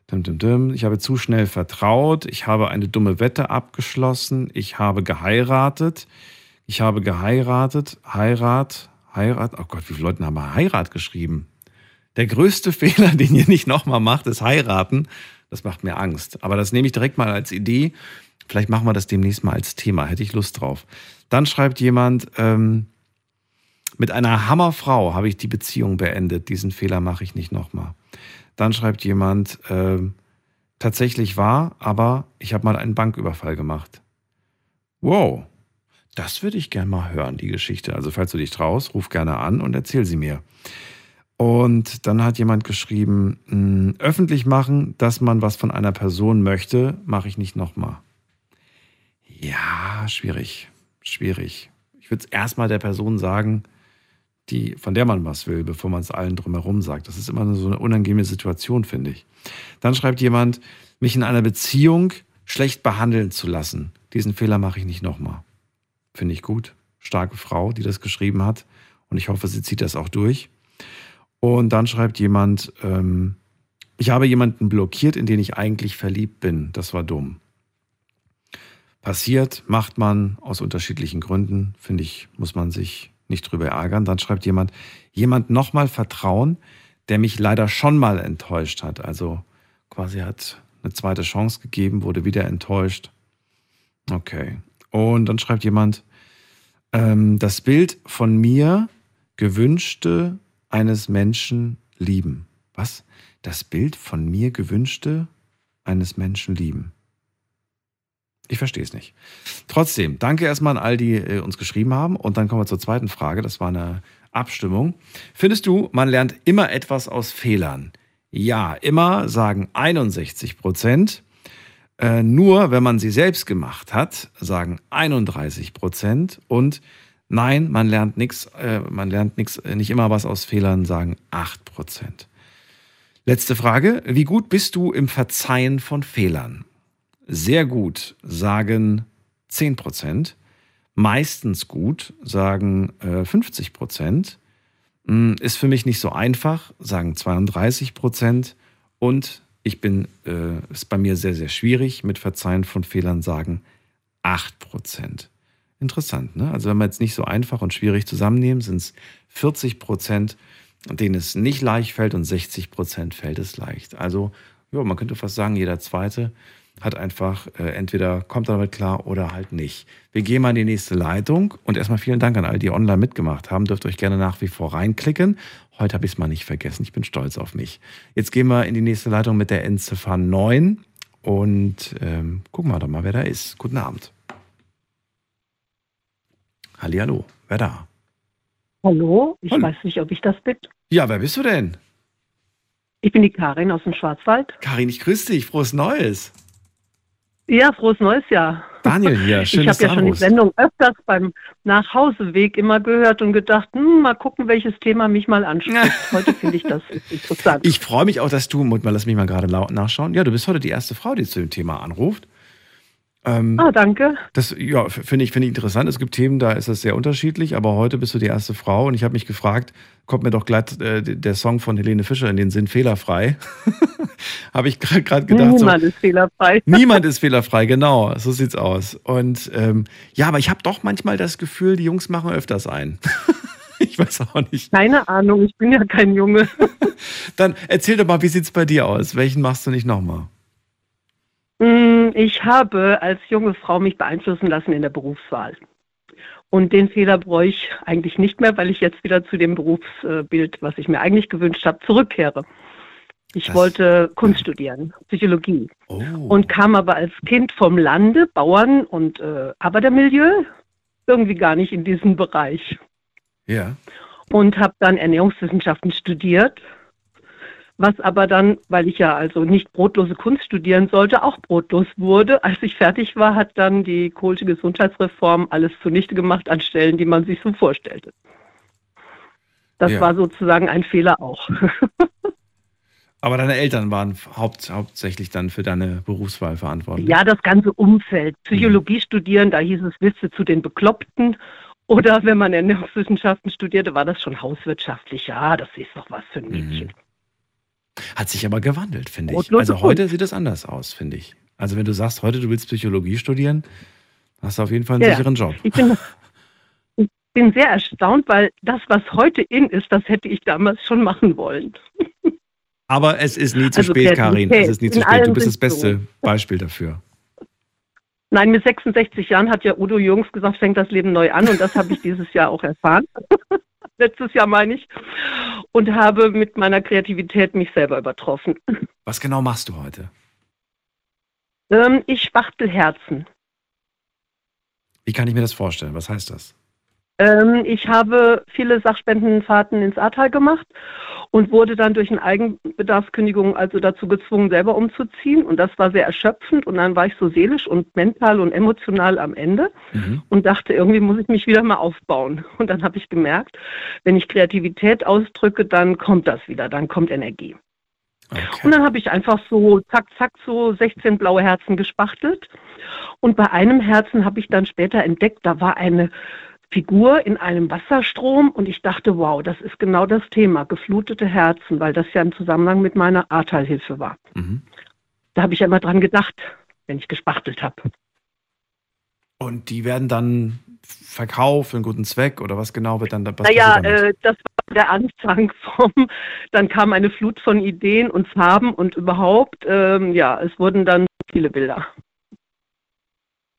Ich habe zu schnell vertraut. Ich habe eine dumme Wette abgeschlossen. Ich habe geheiratet. Ich habe geheiratet. Heirat. Heirat. Oh Gott, wie viele Leute haben Heirat geschrieben? Der größte [laughs] Fehler, den ihr nicht nochmal macht, ist heiraten. Das macht mir Angst. Aber das nehme ich direkt mal als Idee. Vielleicht machen wir das demnächst mal als Thema. Hätte ich Lust drauf. Dann schreibt jemand, ähm, mit einer Hammerfrau habe ich die Beziehung beendet. Diesen Fehler mache ich nicht nochmal. Dann schreibt jemand, äh, tatsächlich wahr, aber ich habe mal einen Banküberfall gemacht. Wow, das würde ich gerne mal hören, die Geschichte. Also falls du dich traust, ruf gerne an und erzähl sie mir. Und dann hat jemand geschrieben, hm, öffentlich machen, dass man was von einer Person möchte, mache ich nicht nochmal. Ja, schwierig, schwierig. Ich würde es erstmal der Person sagen, die, von der man was will, bevor man es allen drumherum sagt. Das ist immer so eine unangenehme Situation, finde ich. Dann schreibt jemand, mich in einer Beziehung schlecht behandeln zu lassen. Diesen Fehler mache ich nicht nochmal. Finde ich gut. Starke Frau, die das geschrieben hat. Und ich hoffe, sie zieht das auch durch. Und dann schreibt jemand, ähm, ich habe jemanden blockiert, in den ich eigentlich verliebt bin. Das war dumm. Passiert, macht man aus unterschiedlichen Gründen, finde ich, muss man sich nicht drüber ärgern. Dann schreibt jemand, jemand nochmal vertrauen, der mich leider schon mal enttäuscht hat. Also quasi hat eine zweite Chance gegeben, wurde wieder enttäuscht. Okay. Und dann schreibt jemand, ähm, das Bild von mir gewünschte eines Menschen lieben. Was? Das Bild von mir gewünschte eines Menschen lieben. Ich verstehe es nicht. Trotzdem, danke erstmal an all die äh, uns geschrieben haben. Und dann kommen wir zur zweiten Frage. Das war eine Abstimmung. Findest du, man lernt immer etwas aus Fehlern? Ja, immer sagen 61 Prozent. Äh, nur wenn man sie selbst gemacht hat, sagen 31 Prozent. Und nein, man lernt nichts, äh, man lernt nichts, äh, nicht immer was aus Fehlern, sagen 8 Prozent. Letzte Frage. Wie gut bist du im Verzeihen von Fehlern? Sehr gut sagen 10 Prozent. Meistens gut sagen äh, 50 Prozent. Hm, ist für mich nicht so einfach, sagen 32 Prozent. Und ich bin, äh, ist bei mir sehr, sehr schwierig mit Verzeihen von Fehlern, sagen 8 Prozent. Interessant, ne? Also wenn wir jetzt nicht so einfach und schwierig zusammennehmen, sind es 40 Prozent, denen es nicht leicht fällt und 60 Prozent fällt es leicht. Also, ja, man könnte fast sagen, jeder Zweite hat einfach äh, entweder kommt damit klar oder halt nicht. Wir gehen mal in die nächste Leitung und erstmal vielen Dank an all die online mitgemacht haben. Dürft euch gerne nach wie vor reinklicken. Heute habe ich es mal nicht vergessen. Ich bin stolz auf mich. Jetzt gehen wir in die nächste Leitung mit der Endziffer 9 und ähm, gucken wir doch mal, wer da ist. Guten Abend. Hallihallo, wer da? Hallo, ich Hallo. weiß nicht, ob ich das bin. Ja, wer bist du denn? Ich bin die Karin aus dem Schwarzwald. Karin, ich grüße dich. Frohes Neues. Ja, frohes neues Jahr. Daniel hier, schön, ich habe ja schon die. Sendung öfters beim Nachhauseweg immer gehört und gedacht, hm, mal gucken, welches Thema mich mal anspricht. [laughs] Heute finde ich das interessant. Ich freue mich auch, dass du, Mut mal, lass mich mal gerade laut nachschauen. Ja, du bist heute die erste Frau, die zu dem Thema anruft. Ähm, ah, danke. Das ja, finde ich, finde ich interessant. Es gibt Themen, da ist das sehr unterschiedlich, aber heute bist du die erste Frau und ich habe mich gefragt, kommt mir doch glatt äh, der Song von Helene Fischer in den Sinn fehlerfrei. [laughs] habe ich gerade gerade gedacht. Niemand so, ist fehlerfrei. [laughs] Niemand ist fehlerfrei, genau. So sieht's aus. Und ähm, ja, aber ich habe doch manchmal das Gefühl, die Jungs machen öfters ein. [laughs] ich weiß auch nicht. Keine Ahnung, ich bin ja kein Junge. Dann erzähl doch mal, wie sieht's bei dir aus? Welchen machst du nicht nochmal? Hm, Ich habe als junge Frau mich beeinflussen lassen in der Berufswahl. Und den Fehler bereue ich eigentlich nicht mehr, weil ich jetzt wieder zu dem Berufsbild, was ich mir eigentlich gewünscht habe, zurückkehre. Ich Das- wollte Kunst studieren, Psychologie. Oh. Und kam aber als Kind vom Lande, Bauern und äh, Arbeitermilieu irgendwie gar nicht in diesen Bereich. Ja. Und habe dann Ernährungswissenschaften studiert, was aber dann, weil ich ja also nicht brotlose Kunst studieren sollte, auch brotlos wurde. Als ich fertig war, hat dann die Kohlsche Gesundheitsreform alles zunichte gemacht an Stellen, die man sich so vorstellte. Das Ja. war sozusagen ein Fehler auch. [laughs] Aber deine Eltern waren haupt, hauptsächlich dann für deine Berufswahl verantwortlich. Ja, das ganze Umfeld. Psychologie studieren, da hieß es, willst du zu den Bekloppten? Oder wenn man Ernährungswissenschaften studierte, war das schon hauswirtschaftlich. Ja, das ist doch was für ein Mädchen. Hat sich aber gewandelt, finde ich. Also heute sieht es anders aus, finde ich. Also wenn du sagst, heute du willst Psychologie studieren, hast du auf jeden Fall einen Ja, sicheren Job. Ich bin, ich bin sehr erstaunt, weil das, was heute in ist, das hätte ich damals schon machen wollen. Aber es ist nie zu Also spät, Karin. Es ist nie zu spät. Du bist das beste. [laughs] Beispiel dafür. Nein, mit 66 Jahren hat ja Udo Jürgens gesagt, fängt das Leben neu an und das habe ich dieses Jahr auch erfahren. [laughs] Letztes Jahr meine ich. Und habe mit meiner Kreativität mich selber übertroffen. Was genau machst du heute? Ähm, ich spachtel Herzen. Wie kann ich mir das vorstellen? Was heißt das? Ähm, ich habe viele Sachspendenfahrten ins Ahrtal gemacht und wurde dann durch eine Eigenbedarfskündigung also dazu gezwungen, selber umzuziehen. Und das war sehr erschöpfend. Und dann war ich so seelisch und mental und emotional am Ende und dachte, irgendwie muss ich mich wieder mal aufbauen. Und dann habe ich gemerkt, wenn ich Kreativität ausdrücke, dann kommt das wieder, dann kommt Energie. Und dann habe ich einfach so zack, zack, so 16 blaue Herzen gespachtelt. Und bei einem Herzen habe ich dann später entdeckt, da war eine Figur in einem Wasserstrom und ich dachte, wow, das ist genau das Thema, geflutete Herzen, weil das ja im Zusammenhang mit meiner Ahrtalhilfe war. Da habe ich ja immer dran gedacht, wenn ich gespachtelt habe. Und die werden dann verkauft für einen guten Zweck oder was genau wird dann da was naja, äh, das war der Anfang [laughs] vom, dann kam eine Flut von Ideen und Farben und überhaupt, ähm, ja, es wurden dann viele Bilder.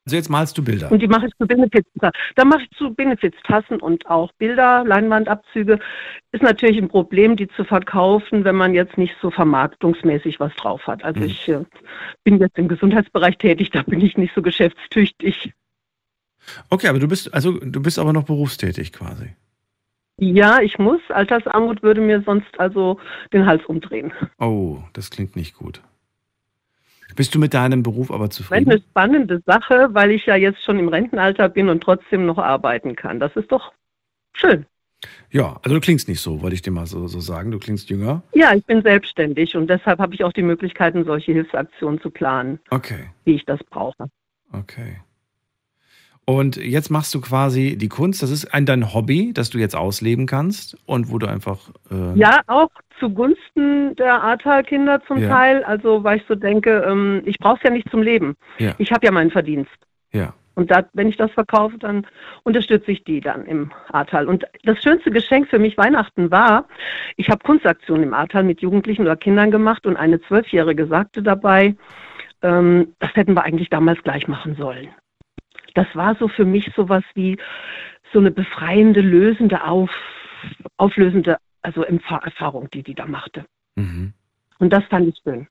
Also jetzt malst du Bilder. Und die mache ich zu Benefits. Da mache ich zu Benefits-Tassen und auch Bilder, Leinwandabzüge. Ist natürlich ein Problem, die zu verkaufen, wenn man jetzt nicht so vermarktungsmäßig was drauf hat. Also ich äh, bin jetzt im Gesundheitsbereich tätig, da bin ich nicht so geschäftstüchtig. Okay, aber du bist also du bist aber noch berufstätig quasi. Ja, ich muss. Altersarmut würde mir sonst also den Hals umdrehen. Oh, das klingt nicht gut. Bist du mit deinem Beruf aber Eine zufrieden? spannende Sache, weil ich ja jetzt schon im Rentenalter bin und trotzdem noch arbeiten kann. Das ist doch schön. Ja, also du klingst nicht so, wollte ich dir mal so, so sagen. Du klingst jünger. Ja, ich bin selbstständig und deshalb habe ich auch die Möglichkeiten, solche Hilfsaktionen zu planen, Okay, wie ich das brauche. okay. Und jetzt machst du quasi die Kunst, das ist ein dein Hobby, das du jetzt ausleben kannst und wo du einfach äh, Ja, auch zugunsten der Ahrtal-Kinder zum Ja. Teil. Also, weil ich so denke, ähm, ich brauche es ja nicht zum Leben. Ja. Ich habe ja meinen Verdienst. ja. Und da, wenn ich das verkaufe, dann unterstütze ich die dann im Ahrtal. Und das schönste Geschenk für mich Weihnachten war, ich habe Kunstaktionen im Ahrtal mit Jugendlichen oder Kindern gemacht und eine Zwölfjährige sagte dabei, ähm, das hätten wir eigentlich damals gleich machen sollen. Das war so für mich sowas wie so eine befreiende, lösende, auf, auflösende also Erfahrung, die die da machte. Mhm. Und das fand ich schön.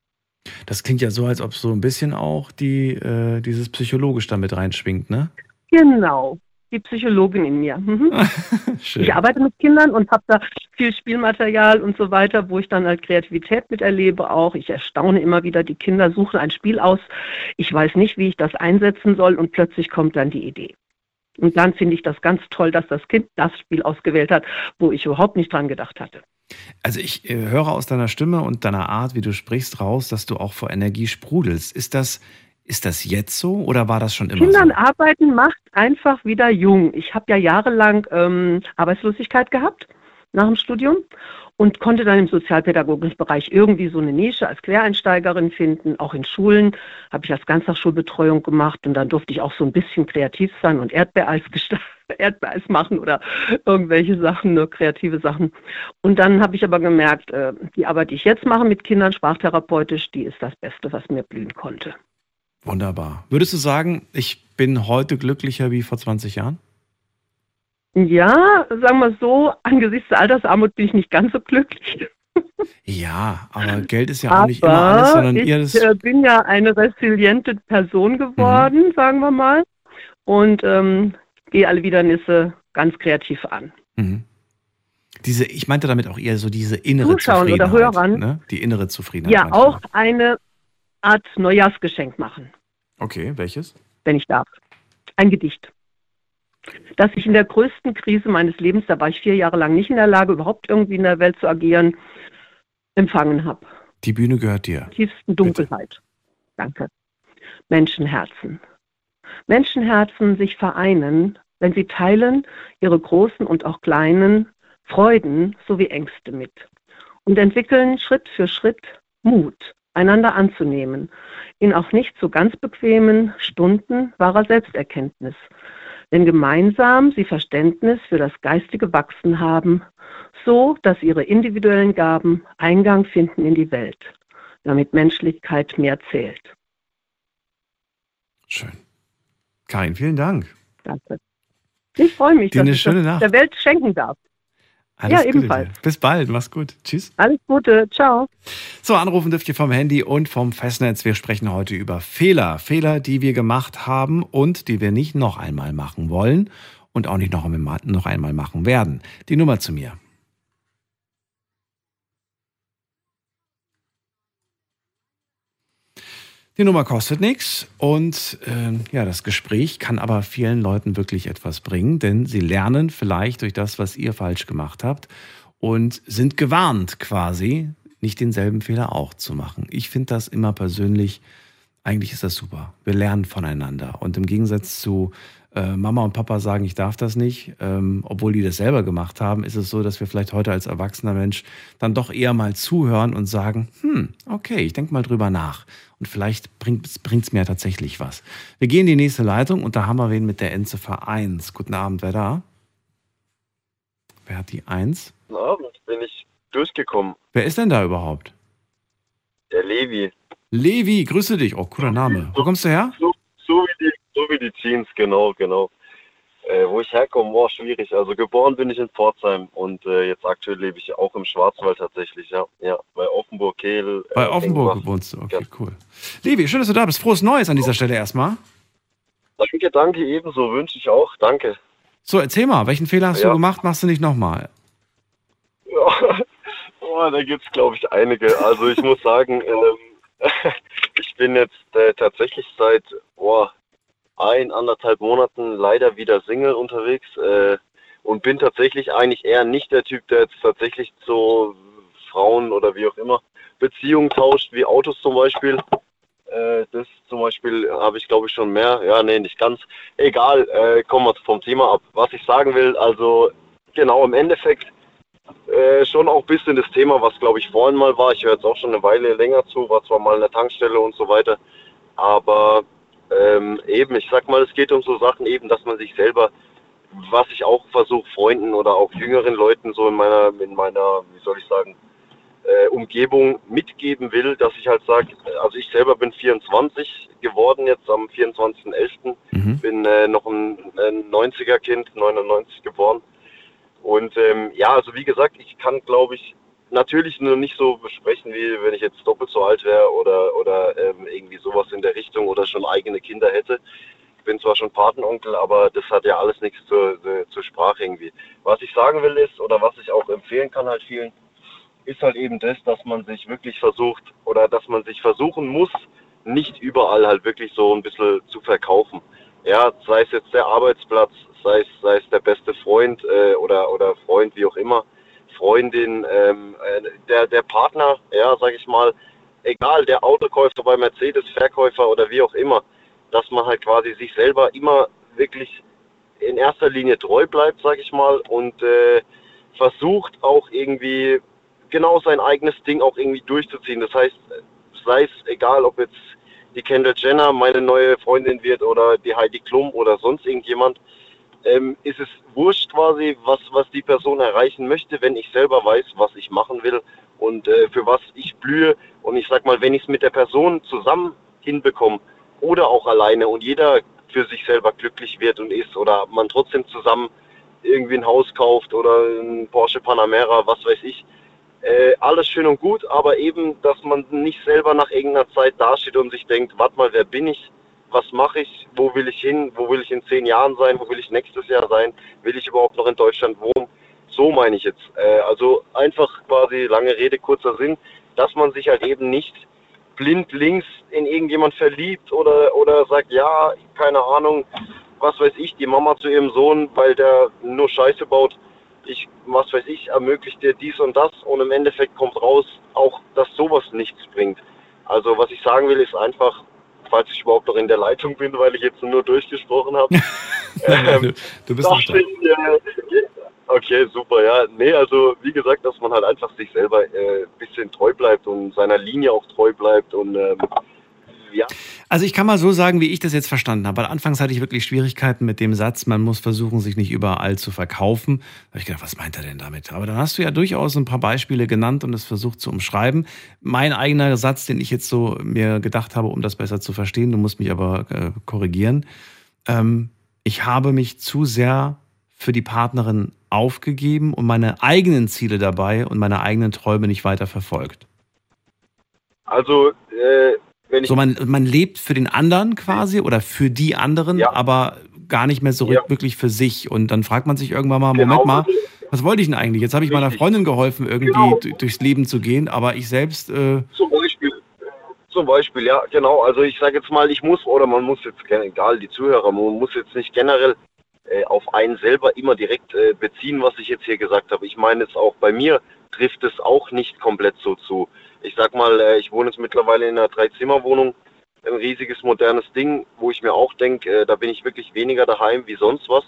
Das klingt ja so, als ob so ein bisschen auch die, äh, dieses psychologisch damit reinschwingt, ne? Genau, die Psychologin in mir. Mhm. [laughs] ich arbeite mit Kindern und habe da viel Spielmaterial und so weiter, wo ich dann halt Kreativität miterlebe auch. Ich erstaune immer wieder, die Kinder suchen ein Spiel aus. Ich weiß nicht, wie ich das einsetzen soll und plötzlich kommt dann die Idee. Und dann finde ich das ganz toll, dass das Kind das Spiel ausgewählt hat, wo ich überhaupt nicht dran gedacht hatte. Also ich äh, höre aus deiner Stimme und deiner Art, wie du sprichst, raus, dass du auch vor Energie sprudelst. Ist das, ist das jetzt so oder war das schon immer Kindern so? arbeiten macht einfach wieder jung. Ich habe ja jahrelang ähm, Arbeitslosigkeit gehabt nach dem Studium und konnte dann im sozialpädagogischen Bereich irgendwie so eine Nische als Quereinsteigerin finden. Auch in Schulen habe ich als Ganztagsschulbetreuung gemacht und dann durfte ich auch so ein bisschen kreativ sein und Erdbeereis, [laughs] Erdbeereis machen oder irgendwelche Sachen, nur kreative Sachen. Und dann habe ich aber gemerkt, äh, die Arbeit, die ich jetzt mache mit Kindern, sprachtherapeutisch, die ist das Beste, was mir blühen konnte. Wunderbar. Würdest du sagen, ich bin heute glücklicher wie vor 20 Jahren? Ja, sagen wir so, angesichts der Altersarmut bin ich nicht ganz so glücklich. Ja, aber Geld ist ja aber auch nicht immer alles, sondern ich ihr das. Ich bin ja eine resiliente Person geworden, mhm. sagen wir mal, und ähm, gehe alle Widernisse ganz kreativ an. Mhm. Diese, ich meinte damit auch eher so diese innere Zuschauen Zufriedenheit. oder Hörern. Ne? Die innere Zufriedenheit. Ja, auch eine Art Neujahrsgeschenk machen. Okay, welches? Wenn ich darf. Ein Gedicht dass ich in der größten Krise meines Lebens, da war ich vier Jahre lang nicht in der Lage, überhaupt irgendwie in der Welt zu agieren, empfangen habe. Die Bühne gehört dir. Tiefsten Dunkelheit. Bitte. Danke. Menschenherzen. Menschenherzen sich vereinen, wenn sie teilen ihre großen und auch kleinen Freuden sowie Ängste mit und entwickeln Schritt für Schritt Mut, einander anzunehmen, in auch nicht so ganz bequemen Stunden wahrer Selbsterkenntnis wenn gemeinsam sie Verständnis für das geistige Wachsen haben, so dass ihre individuellen Gaben Eingang finden in die Welt, damit Menschlichkeit mehr zählt. Schön. Karin, vielen Dank. Danke. Ich freue mich, Dir dass ich das der Welt schenken darf. Alles ja, ebenfalls. Dir. Bis bald, mach's gut. Tschüss. Alles Gute, ciao. So, anrufen dürft ihr vom Handy und vom Festnetz. Wir sprechen heute über Fehler. Fehler, die wir gemacht haben und die wir nicht noch einmal machen wollen und auch nicht noch einmal machen werden. Die Nummer zu mir. Die Nummer kostet nichts und äh, ja, das Gespräch kann aber vielen Leuten wirklich etwas bringen, denn sie lernen vielleicht durch das, was ihr falsch gemacht habt und sind gewarnt quasi, nicht denselben Fehler auch zu machen. Ich finde das immer persönlich, eigentlich ist das super. Wir lernen voneinander und im Gegensatz zu äh, Mama und Papa sagen, ich darf das nicht, ähm, obwohl die das selber gemacht haben, ist es so, dass wir vielleicht heute als erwachsener Mensch dann doch eher mal zuhören und sagen, hm, okay, ich denke mal drüber nach. Und vielleicht bringt es mir tatsächlich was. Wir gehen in die nächste Leitung und da haben wir wen mit der Endziffer 1. Guten Abend, wer da? Wer hat die 1? Guten Abend, bin ich durchgekommen. Wer ist denn da überhaupt? Der Levi. Levi, grüße dich. Oh, cooler Name. Wo kommst du her? So, so wie die so wie die Jeans, genau, genau. Äh, wo ich herkomme, war schwierig. Also geboren bin ich in Pforzheim und äh, jetzt aktuell lebe ich auch im Schwarzwald tatsächlich, ja. Ja, bei Offenburg, Kehl. Äh, bei Offenburg wohnst du, okay, cool. Levi, schön, dass du da bist. Frohes Neues an dieser Stelle erstmal. Danke, danke, ebenso wünsche ich auch. Danke. So, erzähl mal, welchen Fehler hast ja. du gemacht, machst du nicht nochmal? Ja, [laughs] oh, da gibt es, glaube ich, einige. Also ich muss sagen, [laughs] ähm, [laughs] ich bin jetzt äh, tatsächlich seit, boah, ein, anderthalb Monaten leider wieder Single unterwegs äh, und bin tatsächlich eigentlich eher nicht der Typ, der jetzt tatsächlich zu Frauen oder wie auch immer Beziehungen tauscht, wie Autos zum Beispiel. Äh, das zum Beispiel habe ich glaube ich schon mehr. Ja, nee, nicht ganz. Egal, äh, kommen wir vom Thema ab. Was ich sagen will, also genau im Endeffekt äh, schon auch ein bisschen das Thema, was glaube ich vorhin mal war. Ich höre jetzt auch schon eine Weile länger zu, war zwar mal in der Tankstelle und so weiter, aber ähm, eben, ich sag mal, es geht um so Sachen eben, dass man sich selber, was ich auch versuche, Freunden oder auch jüngeren Leuten so in meiner, in meiner, wie soll ich sagen, äh, Umgebung mitgeben will, dass ich halt sage, also ich selber bin 24 geworden jetzt am 24.11. Mhm. Bin äh, noch ein, ein 90er Kind, 99 geboren. Und ähm, ja, also wie gesagt, ich kann glaube ich natürlich nur nicht so besprechen, wie wenn ich jetzt doppelt so alt wäre oder, oder ähm, irgendwie sowas in der Richtung oder schon eigene Kinder hätte. Ich bin zwar schon Patenonkel, aber das hat ja alles nichts zur, zur Sprache irgendwie. Was ich sagen will ist, oder was ich auch empfehlen kann halt vielen, ist halt eben das, dass man sich wirklich versucht oder dass man sich versuchen muss, nicht überall halt wirklich so ein bisschen zu verkaufen. Ja, sei es jetzt der Arbeitsplatz, sei es, sei es der beste Freund äh, oder, oder Freund, wie auch immer, Freundin, ähm, äh, der, der Partner, ja, sag ich mal, egal, der Autokäufer bei Mercedes, Verkäufer oder wie auch immer, dass man halt quasi sich selber immer wirklich in erster Linie treu bleibt, sag ich mal, und äh, versucht auch irgendwie genau sein eigenes Ding auch irgendwie durchzuziehen. Das heißt, sei es egal, ob jetzt die Kendall Jenner meine neue Freundin wird oder die Heidi Klum oder sonst irgendjemand, ähm, ist es wurscht quasi, was, was die Person erreichen möchte, wenn ich selber weiß, was ich machen will und äh, für was ich blühe. Und ich sag mal, wenn ich es mit der Person zusammen hinbekomme oder auch alleine und jeder für sich selber glücklich wird und ist oder man trotzdem zusammen irgendwie ein Haus kauft oder ein Porsche Panamera, was weiß ich, äh, alles schön und gut, aber eben, dass man nicht selber nach irgendeiner Zeit dasteht und sich denkt, warte mal, wer bin ich? Was mache ich? Wo will ich hin? Wo will ich in zehn Jahren sein? Wo will ich nächstes Jahr sein? Will ich überhaupt noch in Deutschland wohnen? So meine ich jetzt. Äh, also einfach quasi lange Rede, kurzer Sinn, dass man sich halt eben nicht blind links in irgendjemand verliebt oder, oder sagt, ja, keine Ahnung, was weiß ich, die Mama zu ihrem Sohn, weil der nur Scheiße baut, ich, was weiß ich, ermöglicht dir dies und das und im Endeffekt kommt raus, auch dass sowas nichts bringt. Also was ich sagen will, ist einfach, falls ich überhaupt noch in der Leitung bin, weil ich jetzt nur durchgesprochen habe. [laughs] ähm, du bist noch da. Ich, äh, okay, super, ja. Nee, also wie gesagt, dass man halt einfach sich selber ein äh, bisschen treu bleibt und seiner Linie auch treu bleibt und ähm, ja. Also ich kann mal so sagen, wie ich das jetzt verstanden habe. Weil anfangs hatte ich wirklich Schwierigkeiten mit dem Satz, man muss versuchen, sich nicht überall zu verkaufen. Da habe ich gedacht, was meint er denn damit? Aber dann hast du ja durchaus ein paar Beispiele genannt und es versucht zu umschreiben. Mein eigener Satz, den ich jetzt so mir gedacht habe, um das besser zu verstehen, du musst mich aber äh, korrigieren. Ähm, ich habe mich zu sehr für die Partnerin aufgegeben und meine eigenen Ziele dabei und meine eigenen Träume nicht weiter verfolgt. Also äh, so, man, man lebt für den anderen quasi oder für die anderen, ja. aber gar nicht mehr so ja. wirklich für sich. Und dann fragt man sich irgendwann mal, genau. Moment mal, was wollte ich denn eigentlich? Jetzt habe ich meiner Freundin geholfen, irgendwie genau. durchs Leben zu gehen, aber ich selbst. Äh zum Beispiel. Zum Beispiel, ja, genau. Also ich sage jetzt mal, ich muss, oder man muss jetzt, egal, die Zuhörer, man muss jetzt nicht generell äh, auf einen selber immer direkt äh, beziehen, was ich jetzt hier gesagt habe. Ich meine es auch bei mir trifft es auch nicht komplett so zu ich sag mal, äh, ich wohne jetzt mittlerweile in einer Dreizimmerwohnung, ein riesiges modernes Ding, wo ich mir auch denke, äh, da bin ich wirklich weniger daheim wie sonst was.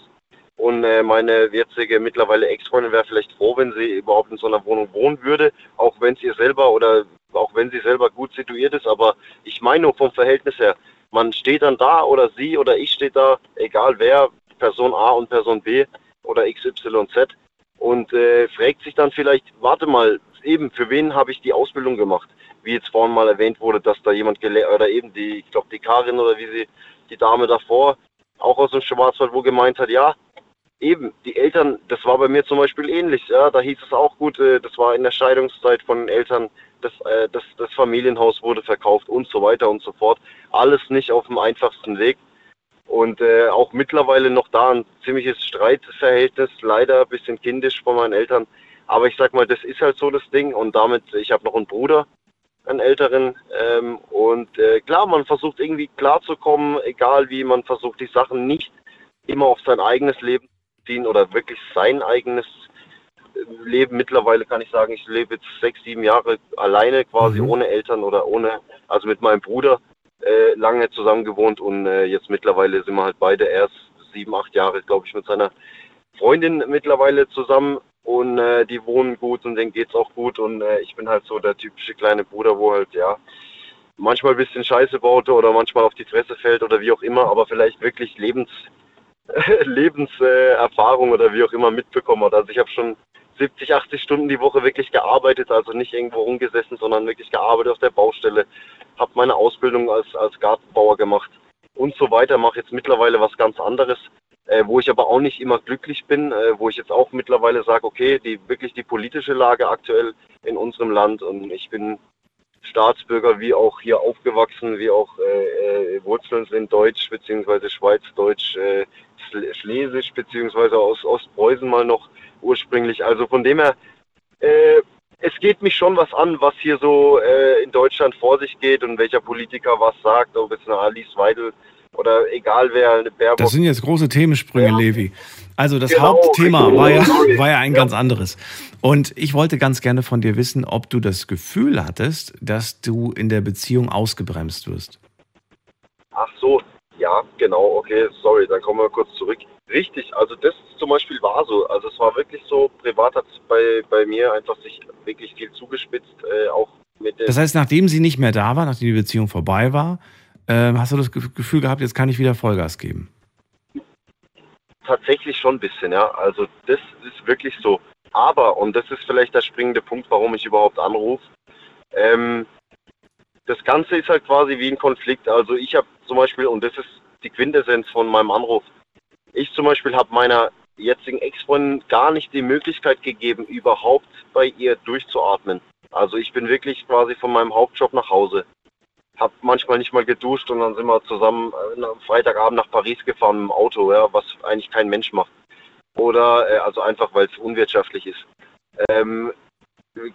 Und äh, meine jetzige mittlerweile Ex-Freundin wäre vielleicht froh, wenn sie überhaupt in so einer Wohnung wohnen würde, auch wenn sie selber oder auch wenn sie selber gut situiert ist. Aber ich meine nur vom Verhältnis her, man steht dann da oder sie oder ich steht da, egal wer, Person A und Person B oder XYZ und äh, fragt sich dann vielleicht, warte mal, eben, für wen habe ich die Ausbildung gemacht? Wie jetzt vorhin mal erwähnt wurde, dass da jemand gelehrt, oder eben die, ich glaube, die Karin oder wie sie, die Dame davor, auch aus dem Schwarzwald, wo gemeint hat, ja, eben, die Eltern, das war bei mir zum Beispiel ähnlich, ja, da hieß es auch gut, äh, das war in der Scheidungszeit von den Eltern, das, äh, das, das Familienhaus wurde verkauft und so weiter und so fort. Alles nicht auf dem einfachsten Weg. Und äh, auch mittlerweile noch da ein ziemliches Streitverhältnis, leider ein bisschen kindisch von meinen Eltern. Aber ich sag mal, das ist halt so das Ding. Und damit, ich habe noch einen Bruder, einen älteren. Ähm, und äh, klar, man versucht irgendwie klarzukommen, egal wie, man versucht die Sachen nicht immer auf sein eigenes Leben zu ziehen oder wirklich sein eigenes äh, Leben. Mittlerweile kann ich sagen, ich lebe jetzt sechs, sieben Jahre alleine, quasi mhm. ohne Eltern oder ohne, also mit meinem Bruder äh, lange zusammen gewohnt und äh, jetzt mittlerweile sind wir halt beide erst sieben, acht Jahre, glaube ich, mit seiner Freundin mittlerweile zusammen und äh, die wohnen gut und denen geht's auch gut und äh, ich bin halt so der typische kleine Bruder, wo halt ja manchmal ein bisschen Scheiße baute oder manchmal auf die Fresse fällt oder wie auch immer, aber vielleicht wirklich Lebens [laughs] Lebenserfahrung äh, oder wie auch immer mitbekommen hat. Also ich habe schon 70, 80 Stunden die Woche wirklich gearbeitet, also nicht irgendwo rumgesessen, sondern wirklich gearbeitet auf der Baustelle. Habe meine Ausbildung als, als Gartenbauer gemacht und so weiter. Mache jetzt mittlerweile was ganz anderes, äh, wo ich aber auch nicht immer glücklich bin, äh, wo ich jetzt auch mittlerweile sage, okay, die wirklich die politische Lage aktuell in unserem Land und ich bin Staatsbürger, wie auch hier aufgewachsen, wie auch äh, äh, Wurzeln sind Deutsch beziehungsweise Schweizdeutsch, äh, Schlesisch beziehungsweise aus Ostpreußen mal noch ursprünglich. Also von dem her, äh, es geht mich schon was an, was hier so äh, in Deutschland vor sich geht und welcher Politiker was sagt, ob es eine Alice Weidel oder egal wer, eine Baerbock. Das sind jetzt große Themensprünge, Ja. Levi. Also das Genau, Hauptthema war ja, [laughs] war ja ein ganz anderes. Und ich wollte ganz gerne von dir wissen, ob du das Gefühl hattest, dass du in der Beziehung ausgebremst wirst. Ach so, ja, genau, okay, sorry, dann kommen wir kurz zurück. Richtig, also das zum Beispiel war so. Also es war wirklich so, privat hat es bei, bei mir einfach sich wirklich viel zugespitzt, äh, auch mit Das heißt, nachdem sie nicht mehr da war, nachdem die Beziehung vorbei war, ähm, hast du das Ge- Gefühl gehabt, jetzt kann ich wieder Vollgas geben. tatsächlich schon ein bisschen, ja. Also das ist wirklich so. Aber, und das ist vielleicht der springende Punkt, warum ich überhaupt anrufe, ähm, das Ganze ist halt quasi wie ein Konflikt. Also ich habe zum Beispiel, und das ist die Quintessenz von meinem Anruf, ich zum Beispiel habe meiner jetzigen Ex-Freundin gar nicht die Möglichkeit gegeben, überhaupt bei ihr durchzuatmen. Also ich bin wirklich quasi von meinem Hauptjob nach Hause. Hab manchmal nicht mal geduscht und dann sind wir zusammen äh, am Freitagabend nach Paris gefahren im Auto, ja, was eigentlich kein Mensch macht. Oder äh, also einfach, weil es unwirtschaftlich ist. Ähm,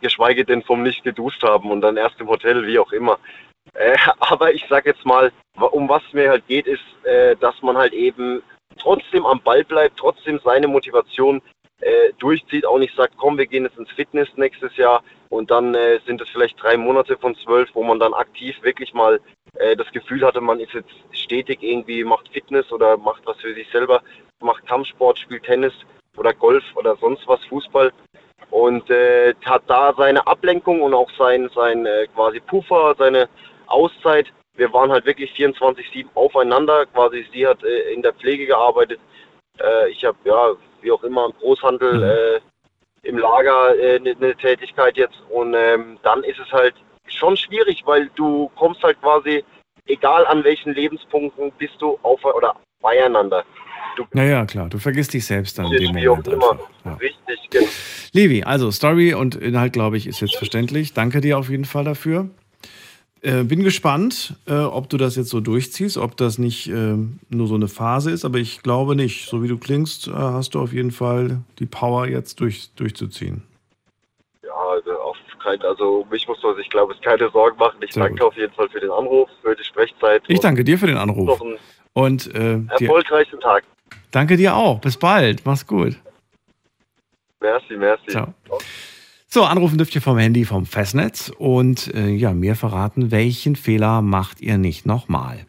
geschweige denn vom nicht geduscht haben und dann erst im Hotel, wie auch immer. Äh, [laughs] aber ich sag jetzt mal, um was mir halt geht, ist, äh, dass man halt eben trotzdem am Ball bleibt, trotzdem seine Motivation äh, durchzieht, auch nicht sagt, komm, wir gehen jetzt ins Fitness nächstes Jahr und dann äh, sind es vielleicht drei Monate von zwölf, wo man dann aktiv wirklich mal äh, das Gefühl hatte, man ist jetzt stetig irgendwie, macht Fitness oder macht was für sich selber, macht Kampfsport, spielt Tennis oder Golf oder sonst was, Fußball und äh, hat da seine Ablenkung und auch sein, sein äh, quasi Puffer, seine Auszeit. Wir waren halt wirklich 24-7 aufeinander. Quasi sie hat äh, in der Pflege gearbeitet. Äh, ich habe ja, wie auch immer, im Großhandel, äh, im Lager eine äh, ne- ne Tätigkeit jetzt. Und ähm, dann ist es halt schon schwierig, weil du kommst halt quasi, egal an welchen Lebenspunkten, bist du auf oder beieinander. Du Ja, ja, klar. Du vergisst dich selbst dann in dem Moment. immer. einfach. Ja. Richtig, genau. Levi, also Story und Inhalt, glaube ich, ist jetzt verständlich. Danke dir auf jeden Fall dafür. Äh, bin gespannt, äh, ob du das jetzt so durchziehst, ob das nicht äh, nur so eine Phase ist, aber ich glaube nicht. So wie du klingst, äh, hast du auf jeden Fall die Power, jetzt durch, durchzuziehen. Ja, also auf kein, also mich muss man sich, glaube ich, keine Sorgen machen. Ich Sehr danke gut. auf jeden Fall für den Anruf, für die Sprechzeit. Ich danke dir für den Anruf. Noch einen Und äh, dir, erfolgreichen Tag. danke dir auch. Bis bald. Mach's gut. Merci, merci. Ciao. So, anrufen dürft ihr vom Handy vom Festnetz und äh, ja, mir verraten, welchen Fehler macht ihr nicht nochmal.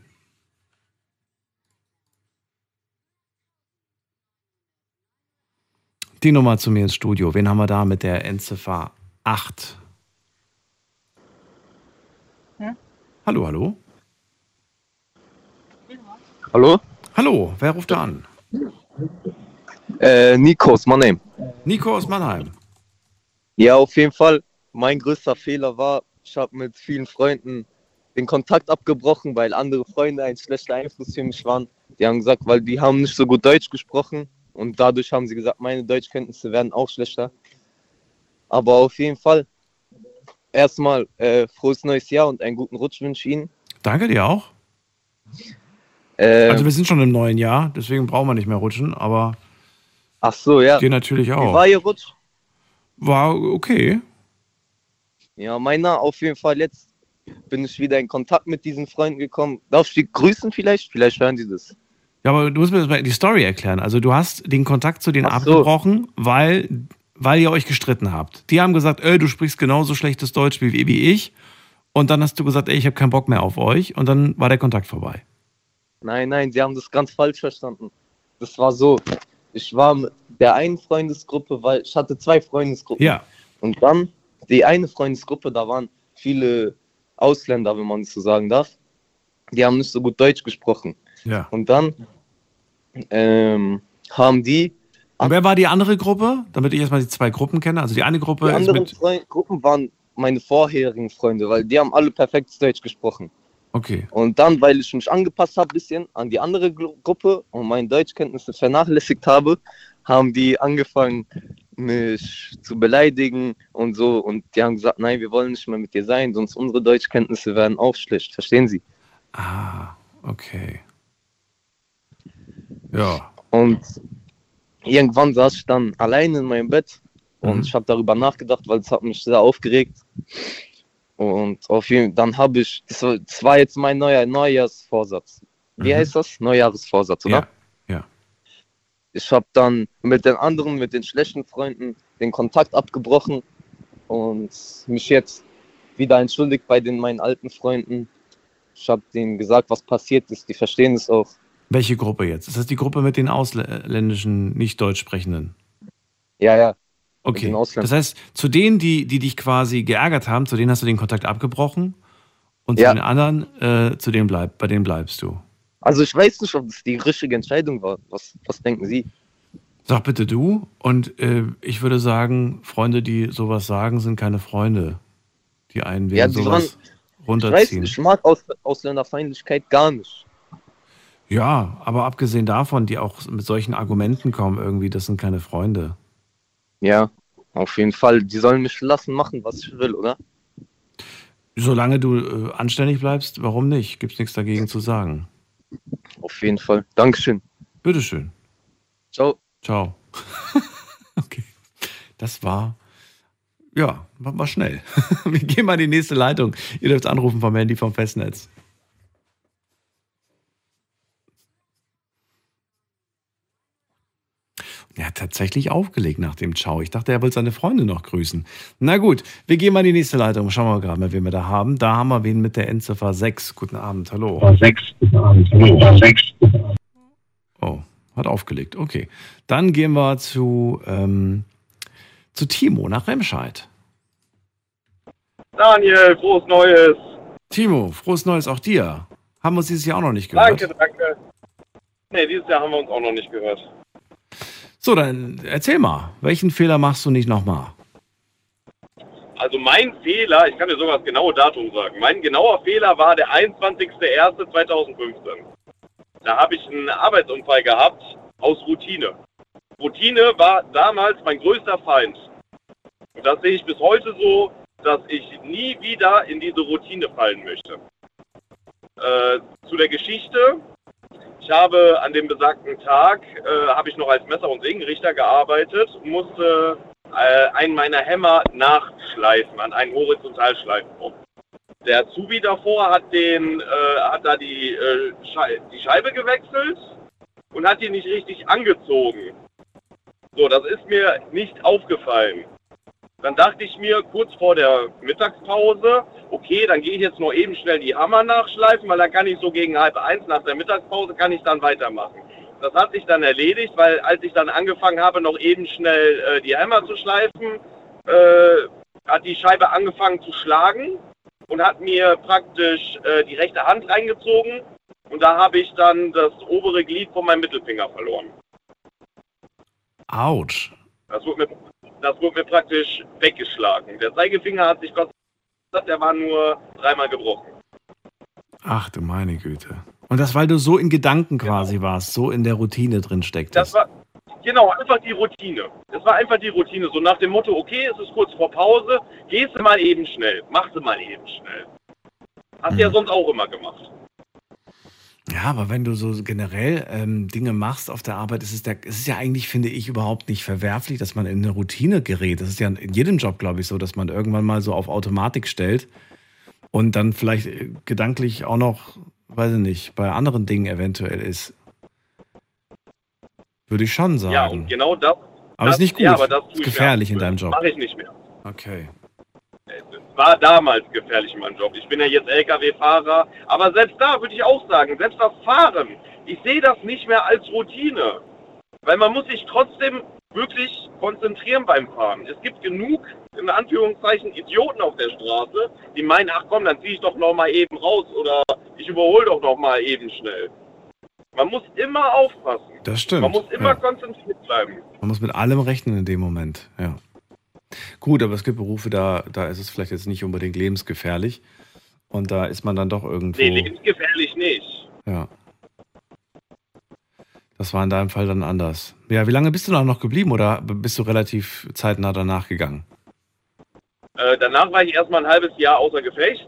Die Nummer zu mir ins Studio. Wen haben wir da mit der Endziffer 8? Hm? Hallo, hallo. Hallo? Hallo, wer ruft da an? Äh, Nico aus Mannheim. Nico aus Mannheim. Ja, auf jeden Fall. Mein größter Fehler war, ich habe mit vielen Freunden den Kontakt abgebrochen, weil andere Freunde ein schlechter Einfluss für mich waren. Die haben gesagt, weil die haben nicht so gut Deutsch gesprochen und dadurch haben sie gesagt, meine Deutschkenntnisse werden auch schlechter. Aber auf jeden Fall erstmal äh, frohes neues Jahr und einen guten Rutsch wünsche ich Ihnen. Danke dir auch. Äh, Also wir sind schon im neuen Jahr, deswegen brauchen wir nicht mehr rutschen, aber Ach so, ja. dir natürlich Wie auch. war Ihr Rutsch? War okay. Ja, meiner auf jeden Fall. Jetzt bin ich wieder in Kontakt mit diesen Freunden gekommen. Darf ich die grüßen vielleicht? Vielleicht hören die das. Ja, aber du musst mir das mal die Story erklären. Also du hast den Kontakt zu denen so. abgebrochen, weil, weil ihr euch gestritten habt. Die haben gesagt, ey, du sprichst genauso schlechtes Deutsch wie, wie ich. Und dann hast du gesagt, ey, ich habe keinen Bock mehr auf euch. Und dann war der Kontakt vorbei. Nein, nein, sie haben das ganz falsch verstanden. Das war so. Ich war mit der einen Freundesgruppe, weil ich hatte zwei Freundesgruppen. Ja. Und dann die eine Freundesgruppe, da waren viele Ausländer, wenn man es so sagen darf. Die haben nicht so gut Deutsch gesprochen. Ja. Und dann ähm, haben die Und wer war die andere Gruppe? Damit ich erstmal die zwei Gruppen kenne. Also die eine Gruppe Die anderen. Freund Gruppen waren meine vorherigen Freunde, weil die haben alle perfektes Deutsch gesprochen. Okay. Und dann, weil ich mich angepasst habe bisschen an die andere Gru- Gruppe und meine Deutschkenntnisse vernachlässigt habe, haben die angefangen, mich zu beleidigen und so. Und die haben gesagt, nein, wir wollen nicht mehr mit dir sein, sonst unsere Deutschkenntnisse werden auch schlecht. Verstehen Sie? Ah, okay. Ja. Und irgendwann saß ich dann alleine in meinem Bett und ich habe darüber nachgedacht, weil es hat mich sehr aufgeregt. Und auf jeden dann habe ich, das war, jetzt mein neuer Neujahrsvorsatz. Wie Mhm. heißt das? Neujahresvorsatz, oder? Ja. Ich habe dann mit den anderen, mit den schlechten Freunden den Kontakt abgebrochen und mich jetzt wieder entschuldigt bei den meinen alten Freunden. Ich habe denen gesagt, was passiert ist. Die verstehen es auch. Welche Gruppe jetzt? Ist das die Gruppe mit den ausländischen, nicht deutsch sprechenden? Ja, ja. Okay. Das heißt, zu denen, die, die dich quasi geärgert haben, zu denen hast du den Kontakt abgebrochen und Ja. zu den anderen, äh, zu denen bleib, bei denen bleibst du. Also ich weiß nicht, ob das die richtige Entscheidung war. Was, was denken Sie? Sag bitte du. Und äh, ich würde sagen, Freunde, die sowas sagen, sind keine Freunde, die einen wegen Ja, sowas Ich weiß, runterziehen. ich mag Aus Ausländerfeindlichkeit gar nicht. Ja, aber abgesehen davon, die auch mit solchen Argumenten kommen, irgendwie, das sind keine Freunde. Ja, auf jeden Fall. Die sollen mich lassen machen, was ich will, oder? Solange du äh, anständig bleibst, warum nicht? Gibt's nichts dagegen zu sagen. Auf jeden Fall. Dankeschön. Bitteschön. Ciao. Ciao. [laughs] okay. Das war, ja, war, war schnell. [laughs] Wir gehen mal in die nächste Leitung. Ihr dürft anrufen vom Handy vom Festnetz. Er hat tatsächlich aufgelegt nach dem Ciao. Ich dachte, er wollte seine Freunde noch grüßen. Na gut, wir gehen mal in die nächste Leitung. Schauen wir gerade mal, wen wir da haben. Da haben wir wen mit der Endziffer 6. Guten Abend, hallo. 6. Guten Abend. Hallo. 6. Oh, hat aufgelegt. Okay. Dann gehen wir zu, ähm, zu Timo nach Remscheid. Daniel, frohes Neues. Timo, frohes Neues auch dir. Haben wir uns dieses Jahr auch noch nicht gehört. Danke, danke. Nee, dieses Jahr haben wir uns auch noch nicht gehört. So, dann erzähl mal, welchen Fehler machst du nicht nochmal? Also mein Fehler, ich kann dir sogar das genaue Datum sagen. Mein genauer Fehler war der 21.01.2015. Da habe ich einen Arbeitsunfall gehabt aus Routine. Routine war damals mein größter Feind. Und das sehe ich bis heute so, dass ich nie wieder in diese Routine fallen möchte. Äh, zu der Geschichte. Ich habe an dem besagten Tag, äh, habe ich noch als Messer- und Sägenrichter gearbeitet musste äh, einen meiner Hämmer nachschleifen, an einen Horizontalschleifpunkt. Der Azubi davor hat, den, äh, hat da die, äh, Schei die Scheibe gewechselt und hat die nicht richtig angezogen. So, das ist mir nicht aufgefallen. Dann dachte ich mir kurz vor der Mittagspause, okay, dann gehe ich jetzt nur eben schnell die Hammer nachschleifen, weil dann kann ich so gegen halb eins nach der Mittagspause kann ich dann weitermachen. Das hat sich dann erledigt, weil als ich dann angefangen habe, noch eben schnell äh, die Hammer zu schleifen, äh, hat die Scheibe angefangen zu schlagen und hat mir praktisch äh, die rechte Hand reingezogen und da habe ich dann das obere Glied von meinem Mittelfinger verloren. Autsch. Das wurde mir, das wurde mir praktisch weggeschlagen. Der Zeigefinger hat sich Gott sei Dank, der war nur dreimal gebrochen. Ach du meine Güte. Und das, weil du so in Gedanken quasi warst, so in der Routine drin Das stecktest. war genau einfach die Routine. Es war einfach die Routine, so nach dem Motto, okay, es ist kurz vor Pause, gehst du mal eben schnell, machst du mal eben schnell. Hast du ja sonst auch immer gemacht. Ja, aber wenn du so generell ähm, Dinge machst auf der Arbeit, ist es, der, es ist ja eigentlich, finde ich, überhaupt nicht verwerflich, dass man in eine Routine gerät. Das ist ja in jedem Job, glaube ich, so, dass man irgendwann mal so auf Automatik stellt und dann vielleicht äh, gedanklich auch noch, weiß ich nicht, bei anderen Dingen eventuell ist. Würde ich schon sagen. Ja, und genau das. Aber das, ist nicht gut. Ja, aber das ist gefährlich in deinem Job. Mache ich nicht mehr. Okay. War damals gefährlich in meinem Job. Ich bin ja jetzt LKW-Fahrer, aber selbst da würde ich auch sagen, selbst das Fahren, ich sehe das nicht mehr als Routine. Weil man muss sich trotzdem wirklich konzentrieren beim Fahren. Es gibt genug, in Anführungszeichen, Idioten auf der Straße, die meinen, ach komm, dann ziehe ich doch noch mal eben raus oder ich überhole doch noch mal eben schnell. Man muss immer aufpassen. Das stimmt. Man muss immer ja. konzentriert bleiben. Man muss mit allem rechnen in dem Moment, ja. Gut, aber es gibt Berufe, da, da ist es vielleicht jetzt nicht unbedingt lebensgefährlich. Und da ist man dann doch irgendwo. Nee, lebensgefährlich nicht. Ja. Das war in deinem Fall dann anders. Ja, wie lange bist du da noch geblieben oder bist du relativ zeitnah danach gegangen? Äh, danach war ich erstmal ein halbes Jahr außer Gefecht.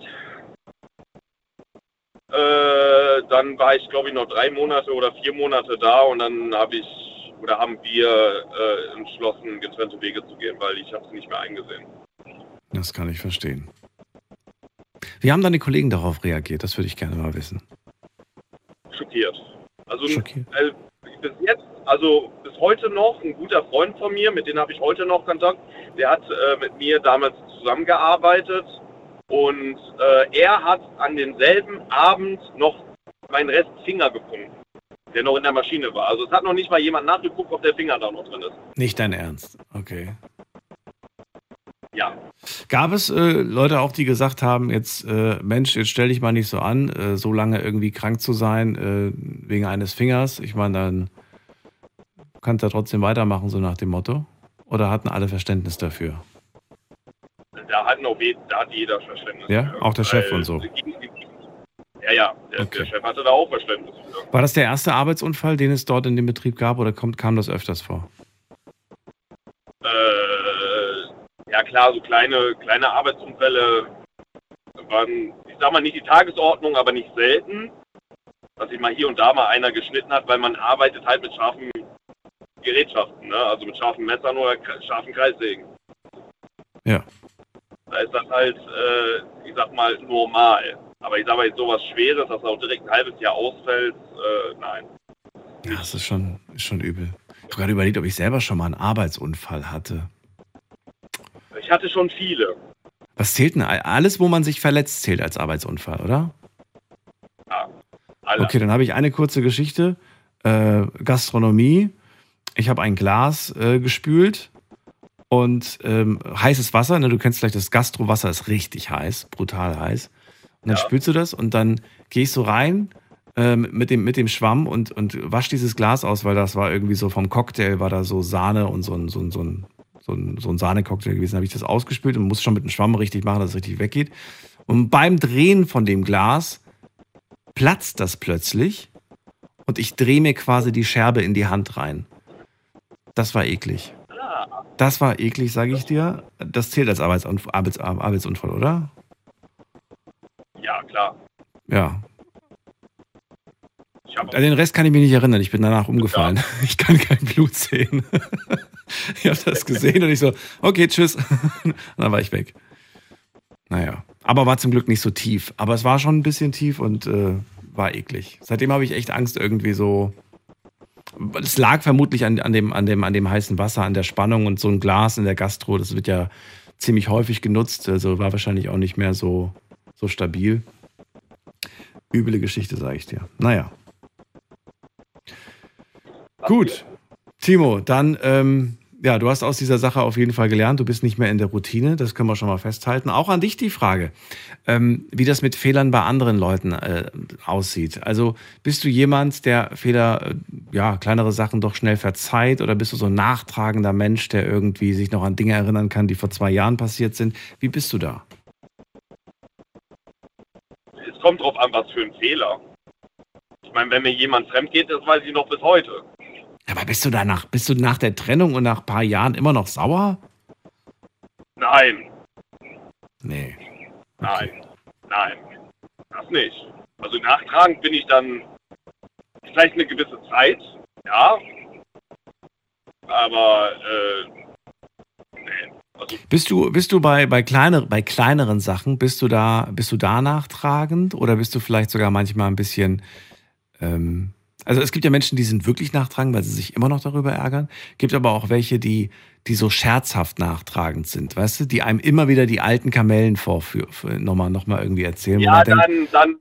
Äh, dann war ich, glaube ich, noch drei Monate oder vier Monate da und dann habe ich oder haben wir äh, entschlossen, getrennte Wege zu gehen, weil ich habe es nicht mehr eingesehen. Das kann ich verstehen. Wie haben deine Kollegen darauf reagiert? Das würde ich gerne mal wissen. Schockiert. Also Schockiert. Äh, bis jetzt, also bis heute noch, ein guter Freund von mir, mit dem habe ich heute noch Kontakt, der hat äh, mit mir damals zusammengearbeitet und äh, er hat an denselben Abend noch meinen Rest Finger gefunden, der noch in der Maschine war. Also es hat noch nicht mal jemand nachgeguckt, ob der Finger da noch drin ist. Nicht dein Ernst. Okay. Ja. Gab es äh, Leute auch, die gesagt haben, jetzt äh, Mensch, jetzt stell dich mal nicht so an, äh, so lange irgendwie krank zu sein äh, wegen eines Fingers. Ich meine, dann kannst du ja trotzdem weitermachen, so nach dem Motto. Oder hatten alle Verständnis dafür? Da hat, noch, we- da hat jeder Verständnis. Ja, auch der Chef und so. Ja, ja, der, der Chef hatte da auch Verständnis für. War das der erste Arbeitsunfall, den es dort in dem Betrieb gab, oder kommt, kam das öfters vor? Äh, ja klar, so kleine, kleine Arbeitsunfälle waren, ich sag mal, nicht die Tagesordnung, aber nicht selten. Dass sich mal hier und da mal einer geschnitten hat, weil man arbeitet halt mit scharfen Gerätschaften, ne? also mit scharfen Messern oder scharfen Kreissägen. Ja. Da ist das halt, äh, ich sag mal, normal. Aber ich sag mal, jetzt sowas Schweres, dass auch direkt ein halbes Jahr ausfällt, äh, nein. Ja, das ist schon, ist schon übel. Ich habe gerade überlegt, ob ich selber schon mal einen Arbeitsunfall hatte. Ich hatte schon viele. Was zählt denn? Alles, wo man sich verletzt, zählt als Arbeitsunfall, oder? Alle. Okay, dann habe ich eine kurze Geschichte. Äh, Gastronomie. Ich habe ein Glas äh, gespült und ähm, heißes Wasser. Ne, du kennst vielleicht das Gastrowasser, ist richtig heiß, brutal heiß. Und dann spülst du das und dann gehst du rein ähm, mit, dem, mit dem Schwamm und, und wasch dieses Glas aus, weil das war irgendwie so vom Cocktail, war da so Sahne und so ein, so ein, so ein, so ein, so ein Sahnecocktail gewesen. Habe ich das ausgespült und muss schon mit dem Schwamm richtig machen, dass es richtig weggeht. Und beim Drehen von dem Glas platzt das plötzlich und ich drehe mir quasi die Scherbe in die Hand rein. Das war eklig. Das war eklig, sage ich dir. Das zählt als Arbeitsunfall, Arbeits, Arbeitsunfall, oder? Ja, klar. Ja. An den Rest kann ich mich nicht erinnern. Ich bin danach umgefallen. [laughs] Ich kann kein Blut sehen. [laughs] Ich habe das gesehen und ich so, okay, tschüss. [laughs] Und dann war ich weg. Naja. Aber war zum Glück nicht so tief. Aber es war schon ein bisschen tief und äh, war eklig. Seitdem habe ich echt Angst, irgendwie so. Es lag vermutlich an, an, dem, an, dem, an dem heißen Wasser, an der Spannung und so ein Glas in der Gastro, das wird ja ziemlich häufig genutzt. Also war wahrscheinlich auch nicht mehr so, so stabil. Üble Geschichte, sage ich dir. Naja. Gut. Timo, dann, ähm, ja, du hast aus dieser Sache auf jeden Fall gelernt. Du bist nicht mehr in der Routine. Das können wir schon mal festhalten. Auch an dich die Frage, ähm, wie das mit Fehlern bei anderen Leuten äh, aussieht. Also bist du jemand, der Fehler, äh, ja, kleinere Sachen doch schnell verzeiht? Oder bist du so ein nachtragender Mensch, der irgendwie sich noch an Dinge erinnern kann, die vor zwei Jahren passiert sind? Wie bist du da? Kommt drauf an, was für ein Fehler. Ich meine, wenn mir jemand fremd geht, das weiß ich noch bis heute. Aber bist du danach, bist du nach der Trennung und nach ein paar Jahren immer noch sauer? Nein, Nee. nein, nein. Das nicht. Also nachtragend bin ich dann vielleicht eine gewisse Zeit, ja. Aber, äh, Bist du, bist du bei, bei, kleiner, bei kleineren Sachen, bist du da, bist du da nachtragend oder bist du vielleicht sogar manchmal ein bisschen, ähm, also es gibt ja Menschen, die sind wirklich nachtragend, weil sie sich immer noch darüber ärgern. Gibt aber auch welche, die, die so scherzhaft nachtragend sind, weißt du, die einem immer wieder die alten Kamellen vorführen, nochmal, nochmal irgendwie erzählen. ja, man denkt, dann, dann,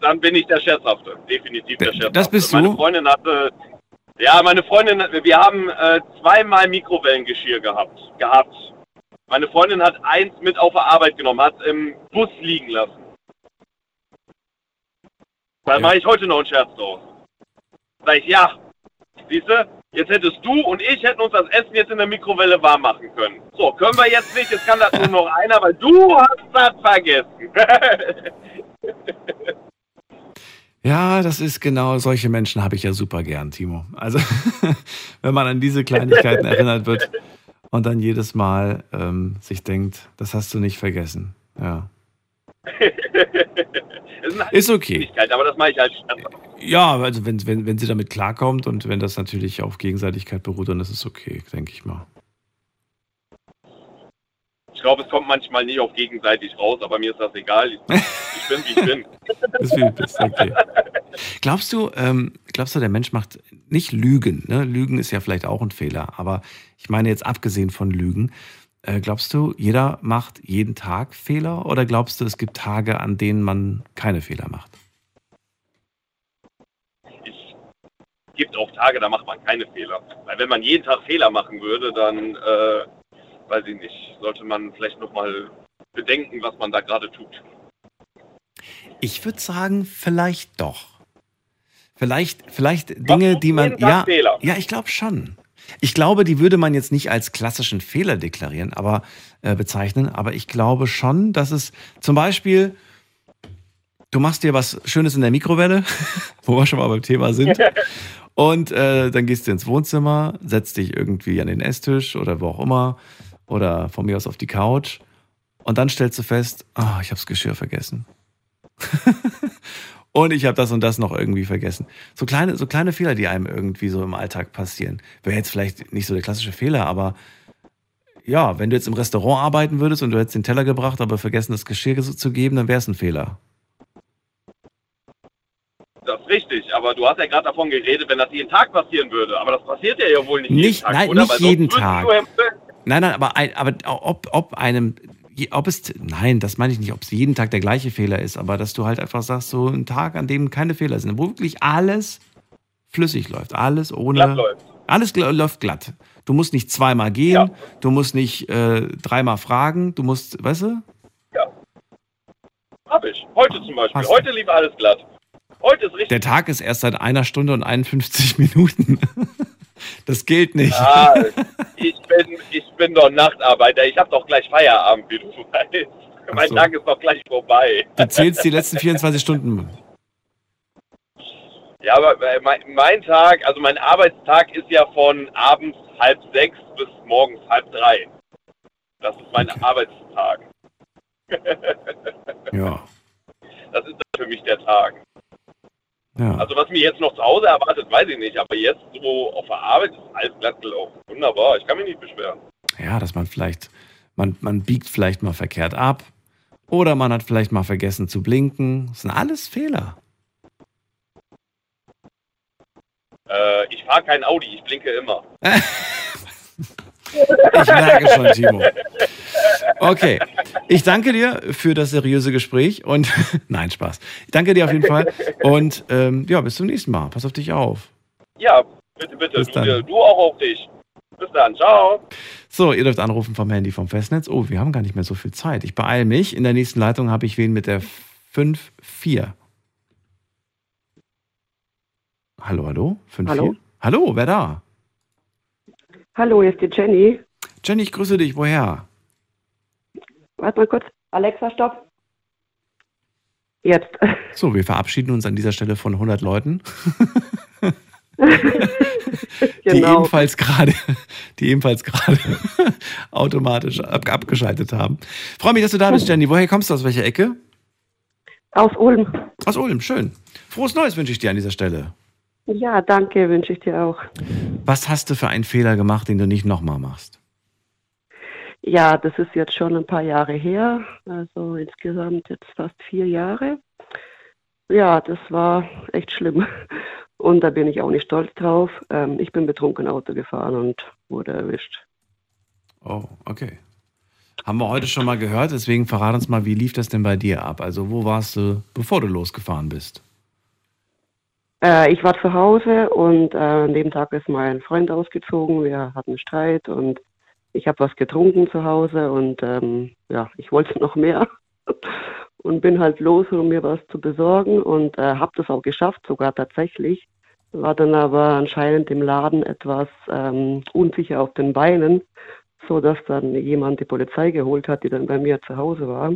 dann bin ich der Scherzhafte. Definitiv der Scherzhafte. das bist Meine du? Freundin hatte, ja, meine Freundin, wir haben äh, zweimal Mikrowellengeschirr gehabt, gehabt. Meine Freundin hat eins mit auf der Arbeit genommen, hat im Bus liegen lassen. Da mache ich heute noch einen Scherz draus. Sag ich, ja. Siehst du, jetzt hättest du und ich hätten uns das Essen jetzt in der Mikrowelle warm machen können. So, können wir jetzt nicht, jetzt kann das nur noch einer, weil du hast das vergessen. [laughs] Ja, das ist genau, solche Menschen habe ich ja super gern, Timo. Also, [laughs] wenn man an diese Kleinigkeiten erinnert wird und dann jedes Mal ähm, sich denkt, das hast du nicht vergessen. Ja. [laughs] ist okay. Aber das mache ich halt. Ja, also wenn, wenn, wenn sie damit klarkommt und wenn das natürlich auf Gegenseitigkeit beruht, dann ist es okay, denke ich mal. Ich glaube, es kommt manchmal nicht auf gegenseitig raus, aber mir ist das egal. Ich, ich bin, wie ich bin. [laughs] Das wie du bist, okay. Glaubst du, ähm, glaubst du, der Mensch macht nicht Lügen? Ne? Lügen ist ja vielleicht auch ein Fehler, aber ich meine jetzt abgesehen von Lügen, äh, glaubst du, jeder macht jeden Tag Fehler oder glaubst du, es gibt Tage, an denen man keine Fehler macht? Es gibt auch Tage, da macht man keine Fehler. Weil wenn man jeden Tag Fehler machen würde, dann äh, weiß ich nicht, sollte man vielleicht nochmal bedenken, was man da gerade tut. Ich würde sagen, vielleicht doch. Vielleicht, vielleicht Dinge, die man. Ja, Fehler. ja, ich glaube schon. Ich glaube, die würde man jetzt nicht als klassischen Fehler deklarieren, aber äh, bezeichnen. Aber ich glaube schon, dass es zum Beispiel, du machst dir was Schönes in der Mikrowelle, [laughs] wo wir schon mal beim Thema sind. [laughs] Und äh, dann gehst du ins Wohnzimmer, setzt dich irgendwie an den Esstisch oder wo auch immer oder von mir aus auf die Couch und dann stellst du fest, ah, ich habe das Geschirr vergessen. [laughs] und ich habe das und das noch irgendwie vergessen. So kleine, so kleine Fehler, die einem irgendwie so im Alltag passieren. Wäre jetzt vielleicht nicht so der klassische Fehler, aber ja, wenn du jetzt im Restaurant arbeiten würdest und du hättest den Teller gebracht, aber vergessen, das Geschirr zu geben, dann wäre es ein Fehler. Das ist richtig, aber du hast ja gerade davon geredet, wenn das jeden Tag passieren würde. Aber das passiert ja, ja wohl nicht, Nicht- jeden Tag, nein, oder? nicht Weil jeden Tag. Ja- Nein, nein, aber, aber ob, ob einem, ob es, nein, das meine ich nicht, ob es jeden Tag der gleiche Fehler ist, aber dass du halt einfach sagst, so ein Tag, an dem keine Fehler sind, wo wirklich alles flüssig läuft, alles ohne, Glatt läuft. alles gl läuft glatt. Du musst nicht zweimal gehen, du musst nicht äh, dreimal fragen, du musst, weißt du? Hab ich. Heute zum Beispiel. Hast. Heute lief alles glatt. Heute ist richtig. Der Tag ist erst seit einer Stunde und 51 Minuten. [laughs] Das gilt nicht. Ah, ich bin, ich bin doch Nachtarbeiter. Ich habe doch gleich Feierabend, wie du weißt. Mein so. Tag ist doch gleich vorbei. Du zählst die letzten 24 Stunden. Ja, aber äh, mein, mein Tag, also mein Arbeitstag ist ja von abends halb sechs bis morgens halb drei. Das ist mein Arbeitstag. [laughs] Ja. Das ist für mich der Tag. Ja. Also was mich jetzt noch zu Hause erwartet, weiß ich nicht. Aber jetzt so auf der Arbeit ist alles glatt gelaufen. Wunderbar, ich kann mich nicht beschweren. ja, dass man vielleicht, man, man biegt vielleicht mal verkehrt ab oder man hat vielleicht mal vergessen zu blinken. Das sind alles Fehler. Äh, ich fahre kein Audi, ich blinke immer. [laughs] Ich merke schon, Timo. [laughs] Okay, ich danke dir für das seriöse Gespräch und [laughs] nein, Spaß. Ich danke dir auf jeden Fall und ähm, ja, bis zum nächsten Mal. Pass auf dich auf. Ja, bitte, bitte. Bis Du, dann. dir- du auch auf dich. Bis dann, ciao. So, ihr dürft anrufen vom Handy vom Festnetz. Oh, wir haben gar nicht mehr so viel Zeit. Ich beeile mich. In der nächsten Leitung habe ich wen mit der 5-4. Hallo, hallo? 5-4? Hallo? Hallo, wer da? Hallo, hier ist die Jenny. Jenny, ich grüße dich. Woher? Warte mal kurz. Alexa, stopp. Jetzt. [laughs] So, wir verabschieden uns an dieser Stelle von 100 Leuten. [laughs] die Genau. ebenfalls gerade, die ebenfalls gerade [laughs] automatisch ab, abgeschaltet haben. Freue mich, dass du da bist, Jenny. Woher kommst du? Aus welcher Ecke? Aus Ulm. Aus Ulm, schön. Frohes Neues wünsche ich dir an dieser Stelle. Ja, danke, wünsche ich dir auch. Was hast du für einen Fehler gemacht, den du nicht nochmal machst? Ja, das ist jetzt schon ein paar Jahre her, also insgesamt jetzt fast vier Jahre. Ja, das war echt schlimm. Und da bin ich auch nicht stolz drauf. Ähm, ich bin betrunken Auto gefahren und wurde erwischt. Oh, okay. Haben wir heute schon mal gehört, deswegen verrat uns mal, wie lief das denn bei dir ab? Also, wo warst du, bevor du losgefahren bist? Äh, ich war zu Hause und äh, an dem Tag ist mein Freund ausgezogen. Wir hatten Streit und ich habe was getrunken zu Hause und ähm, ja, ich wollte noch mehr [laughs] und bin halt los, um mir was zu besorgen und äh, habe das auch geschafft, sogar tatsächlich. war dann aber anscheinend im Laden etwas ähm, unsicher auf den Beinen, so dass dann jemand die Polizei geholt hat, die dann bei mir zu Hause war.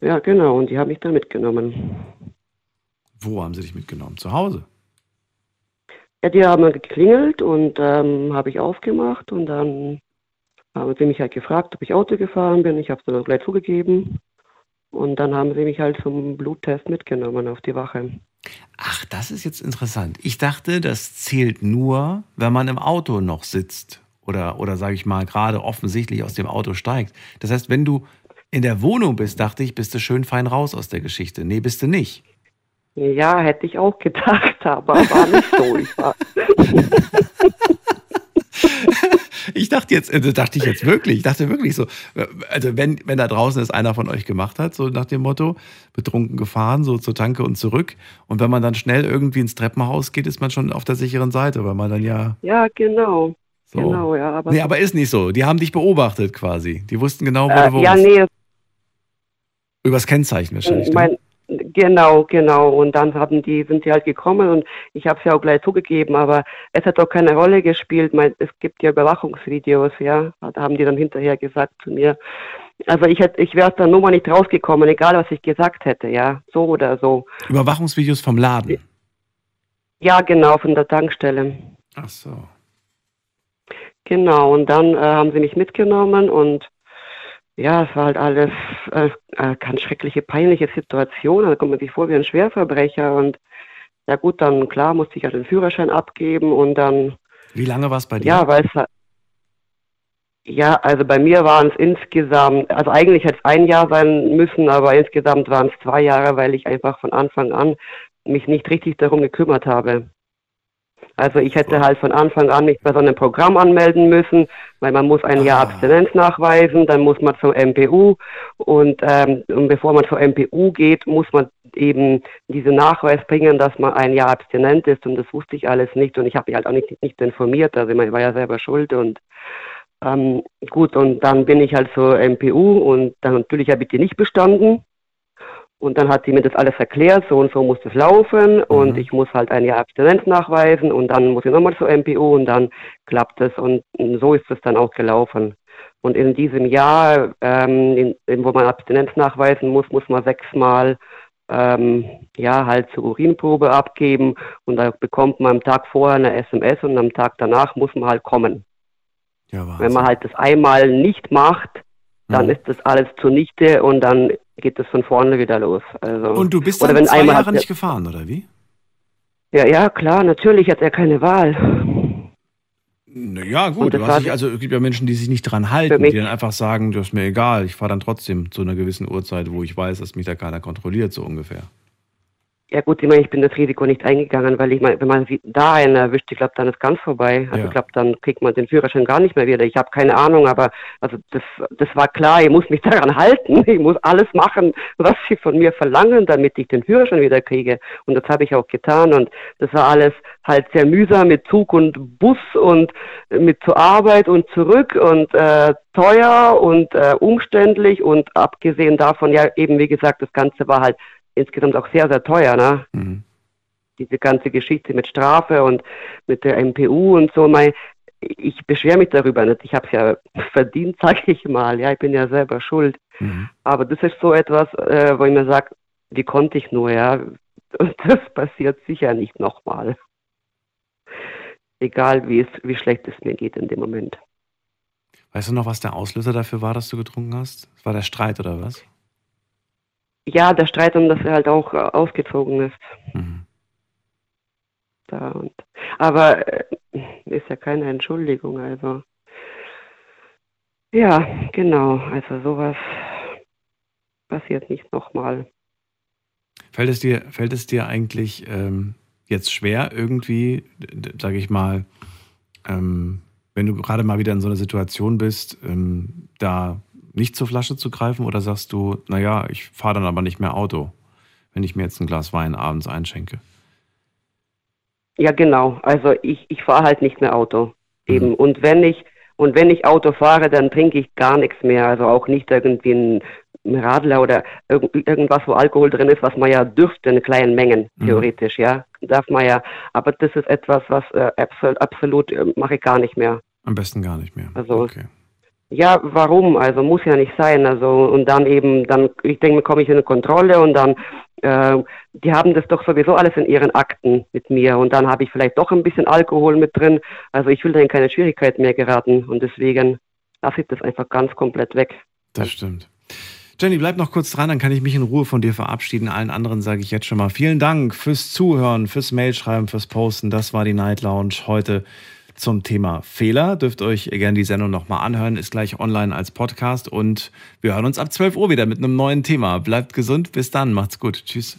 Ja, genau, und die haben mich dann mitgenommen. Wo haben sie dich mitgenommen? Zu Hause? Ja, die haben geklingelt und ähm, habe ich aufgemacht und dann haben sie mich halt gefragt, ob ich Auto gefahren bin. Ich habe es dann gleich zugegeben. Und dann haben sie mich halt zum Bluttest mitgenommen auf die Wache. Ach, das ist jetzt interessant. Ich dachte, das zählt nur, wenn man im Auto noch sitzt oder, oder sage ich mal, gerade offensichtlich aus dem Auto steigt. Das heißt, wenn du in der Wohnung bist, dachte ich, bist du schön fein raus aus der Geschichte. Nee, bist du nicht. Ja, hätte ich auch gedacht, aber war nicht so. Ich war [laughs] Ich dachte jetzt, äh, dachte ich jetzt wirklich, ich dachte wirklich so, also wenn, wenn da draußen es einer von euch gemacht hat, so nach dem Motto, betrunken gefahren, so zur Tanke und zurück. Und wenn man dann schnell irgendwie ins Treppenhaus geht, ist man schon auf der sicheren Seite, weil man dann ja. Ja, genau. So. Genau, ja. Aber nee, aber ist nicht so. Die haben dich beobachtet quasi. Die wussten genau, wo äh, du wohnst. Ja, nee. Übers Kennzeichen wahrscheinlich. ne? Mein, genau, genau. Und dann haben die, sind die halt gekommen und ich habe es ja auch gleich zugegeben, aber es hat auch keine Rolle gespielt. Mein, es gibt ja Überwachungsvideos, ja. Da haben die dann hinterher gesagt zu mir. Also ich hätte, ich wäre aus der Nummer nicht rausgekommen, egal was ich gesagt hätte, ja. So oder so. Überwachungsvideos vom Laden. Ja, genau, von der Tankstelle. Ach so. Genau, und dann äh, haben sie mich mitgenommen und ja, es war halt alles äh, äh, ganz schreckliche, peinliche Situation. Da kommt man sich vor wie ein Schwerverbrecher und ja gut, dann klar musste ich halt den Führerschein abgeben und dann, Wie lange war es bei dir? ja, weil es ja, also bei mir waren es insgesamt, also eigentlich hätte es ein Jahr sein müssen, aber insgesamt waren es zwei Jahre, weil ich einfach von Anfang an mich nicht richtig darum gekümmert habe. Also ich hätte halt von Anfang an mich bei so einem Programm anmelden müssen, weil man muss ein Jahr Abstinenz nachweisen, dann muss man zur MPU und, ähm, und bevor man zur MPU geht, muss man eben diesen Nachweis bringen, dass man ein Jahr abstinent ist und das wusste ich alles nicht und ich habe mich halt auch nicht, nicht informiert, also ich war ja selber schuld und ähm, gut, und dann bin ich halt zur MPU und dann natürlich habe ich die nicht bestanden. Und dann hat sie mir das alles erklärt, so und so muss das laufen und ich muss halt ein Jahr Abstinenz nachweisen und dann muss ich nochmal zur MPU und dann klappt es und so ist es dann auch gelaufen. Und in diesem Jahr, ähm, in, in, wo man Abstinenz nachweisen muss, muss man sechsmal ähm, ja halt zur Urinprobe abgeben und da bekommt man am Tag vorher eine SMS und am Tag danach muss man halt kommen. Wenn man halt das einmal nicht macht, dann ist das alles zunichte und dann geht es von vorne wieder los. Also, Und du bist dann zwei Jahre hat- nicht gefahren, oder wie? Ja, ja, klar, natürlich hat er keine Wahl. Ja, gut, das dich, also es gibt ja Menschen, die sich nicht dran halten, die dann einfach sagen, das ist mir egal, ich fahre dann trotzdem zu einer gewissen Uhrzeit, wo ich weiß, dass mich da keiner kontrolliert, so ungefähr. Ja gut, ich meine, ich bin das Risiko nicht eingegangen, weil ich meine, wenn man sie- da einen erwischt, ich glaube, dann ist ganz vorbei. Also Ja. ich glaube, dann kriegt man den Führerschein gar nicht mehr wieder. Ich habe keine Ahnung, aber also das, das war klar, ich muss mich [laughs] daran halten. Ich muss alles machen, was sie von mir verlangen, damit ich den Führerschein wieder kriege. Und das habe ich auch getan. Und das war alles halt sehr mühsam mit Zug und Bus und mit zur Arbeit und zurück und äh, teuer und äh, umständlich und abgesehen davon, ja eben wie gesagt, das Ganze war halt insgesamt auch sehr, sehr teuer, ne? Mhm. Diese ganze Geschichte mit Strafe und mit der MPU und so, mein, ich beschwere mich darüber nicht. Ich habe es ja [laughs] verdient, sage ich mal. Ja, ich bin ja selber schuld. Mhm. Aber das ist so etwas, äh, wo ich mir sage, wie konnte ich nur, ja? Und [laughs] das passiert sicher nicht nochmal. Egal, wie, es, wie schlecht es mir geht in dem Moment. Weißt du noch, was der Auslöser dafür war, dass du getrunken hast? War der Streit oder was? Ja, der Streit um, dass er halt auch äh, ausgezogen ist. Mhm. Da und, aber äh, ist ja keine Entschuldigung, also. Ja, genau, also sowas passiert nicht nochmal. Fällt es dir, fällt es dir eigentlich ähm, jetzt schwer, irgendwie, sage ich mal, ähm, wenn du gerade mal wieder in so einer Situation bist, ähm, da nicht zur Flasche zu greifen oder sagst du, naja, ich fahre dann aber nicht mehr Auto, wenn ich mir jetzt ein Glas Wein abends einschenke? Ja, genau, also ich, ich fahre halt nicht mehr Auto. Eben. Und wenn ich und wenn ich Auto fahre, dann trinke ich gar nichts mehr. Also auch nicht irgendwie ein Radler oder irg irgendwas, wo Alkohol drin ist, was man ja dürfte in kleinen Mengen, Mhm. theoretisch, ja. darf man ja. Aber das ist etwas, was äh, absolut, absolut äh, mache ich gar nicht mehr. Am besten gar nicht mehr. Also okay. Ja, warum? Also muss ja nicht sein. Also und dann eben, dann, ich denke, komme ich in eine Kontrolle und dann, äh, die haben das doch sowieso alles in ihren Akten mit mir und dann habe ich vielleicht doch ein bisschen Alkohol mit drin. Also ich will da in keine Schwierigkeiten mehr geraten und deswegen lasse ich das einfach ganz komplett weg. Das stimmt. Jenny, bleib noch kurz dran, dann kann ich mich in Ruhe von dir verabschieden. Allen anderen sage ich jetzt schon mal vielen Dank fürs Zuhören, fürs Mailschreiben, fürs Posten. Das war die Night Lounge heute zum Thema Fehler. Dürft euch gerne die Sendung nochmal anhören, ist gleich online als Podcast und wir hören uns ab 12 Uhr wieder mit einem neuen Thema. Bleibt gesund, bis dann, macht's gut, tschüss.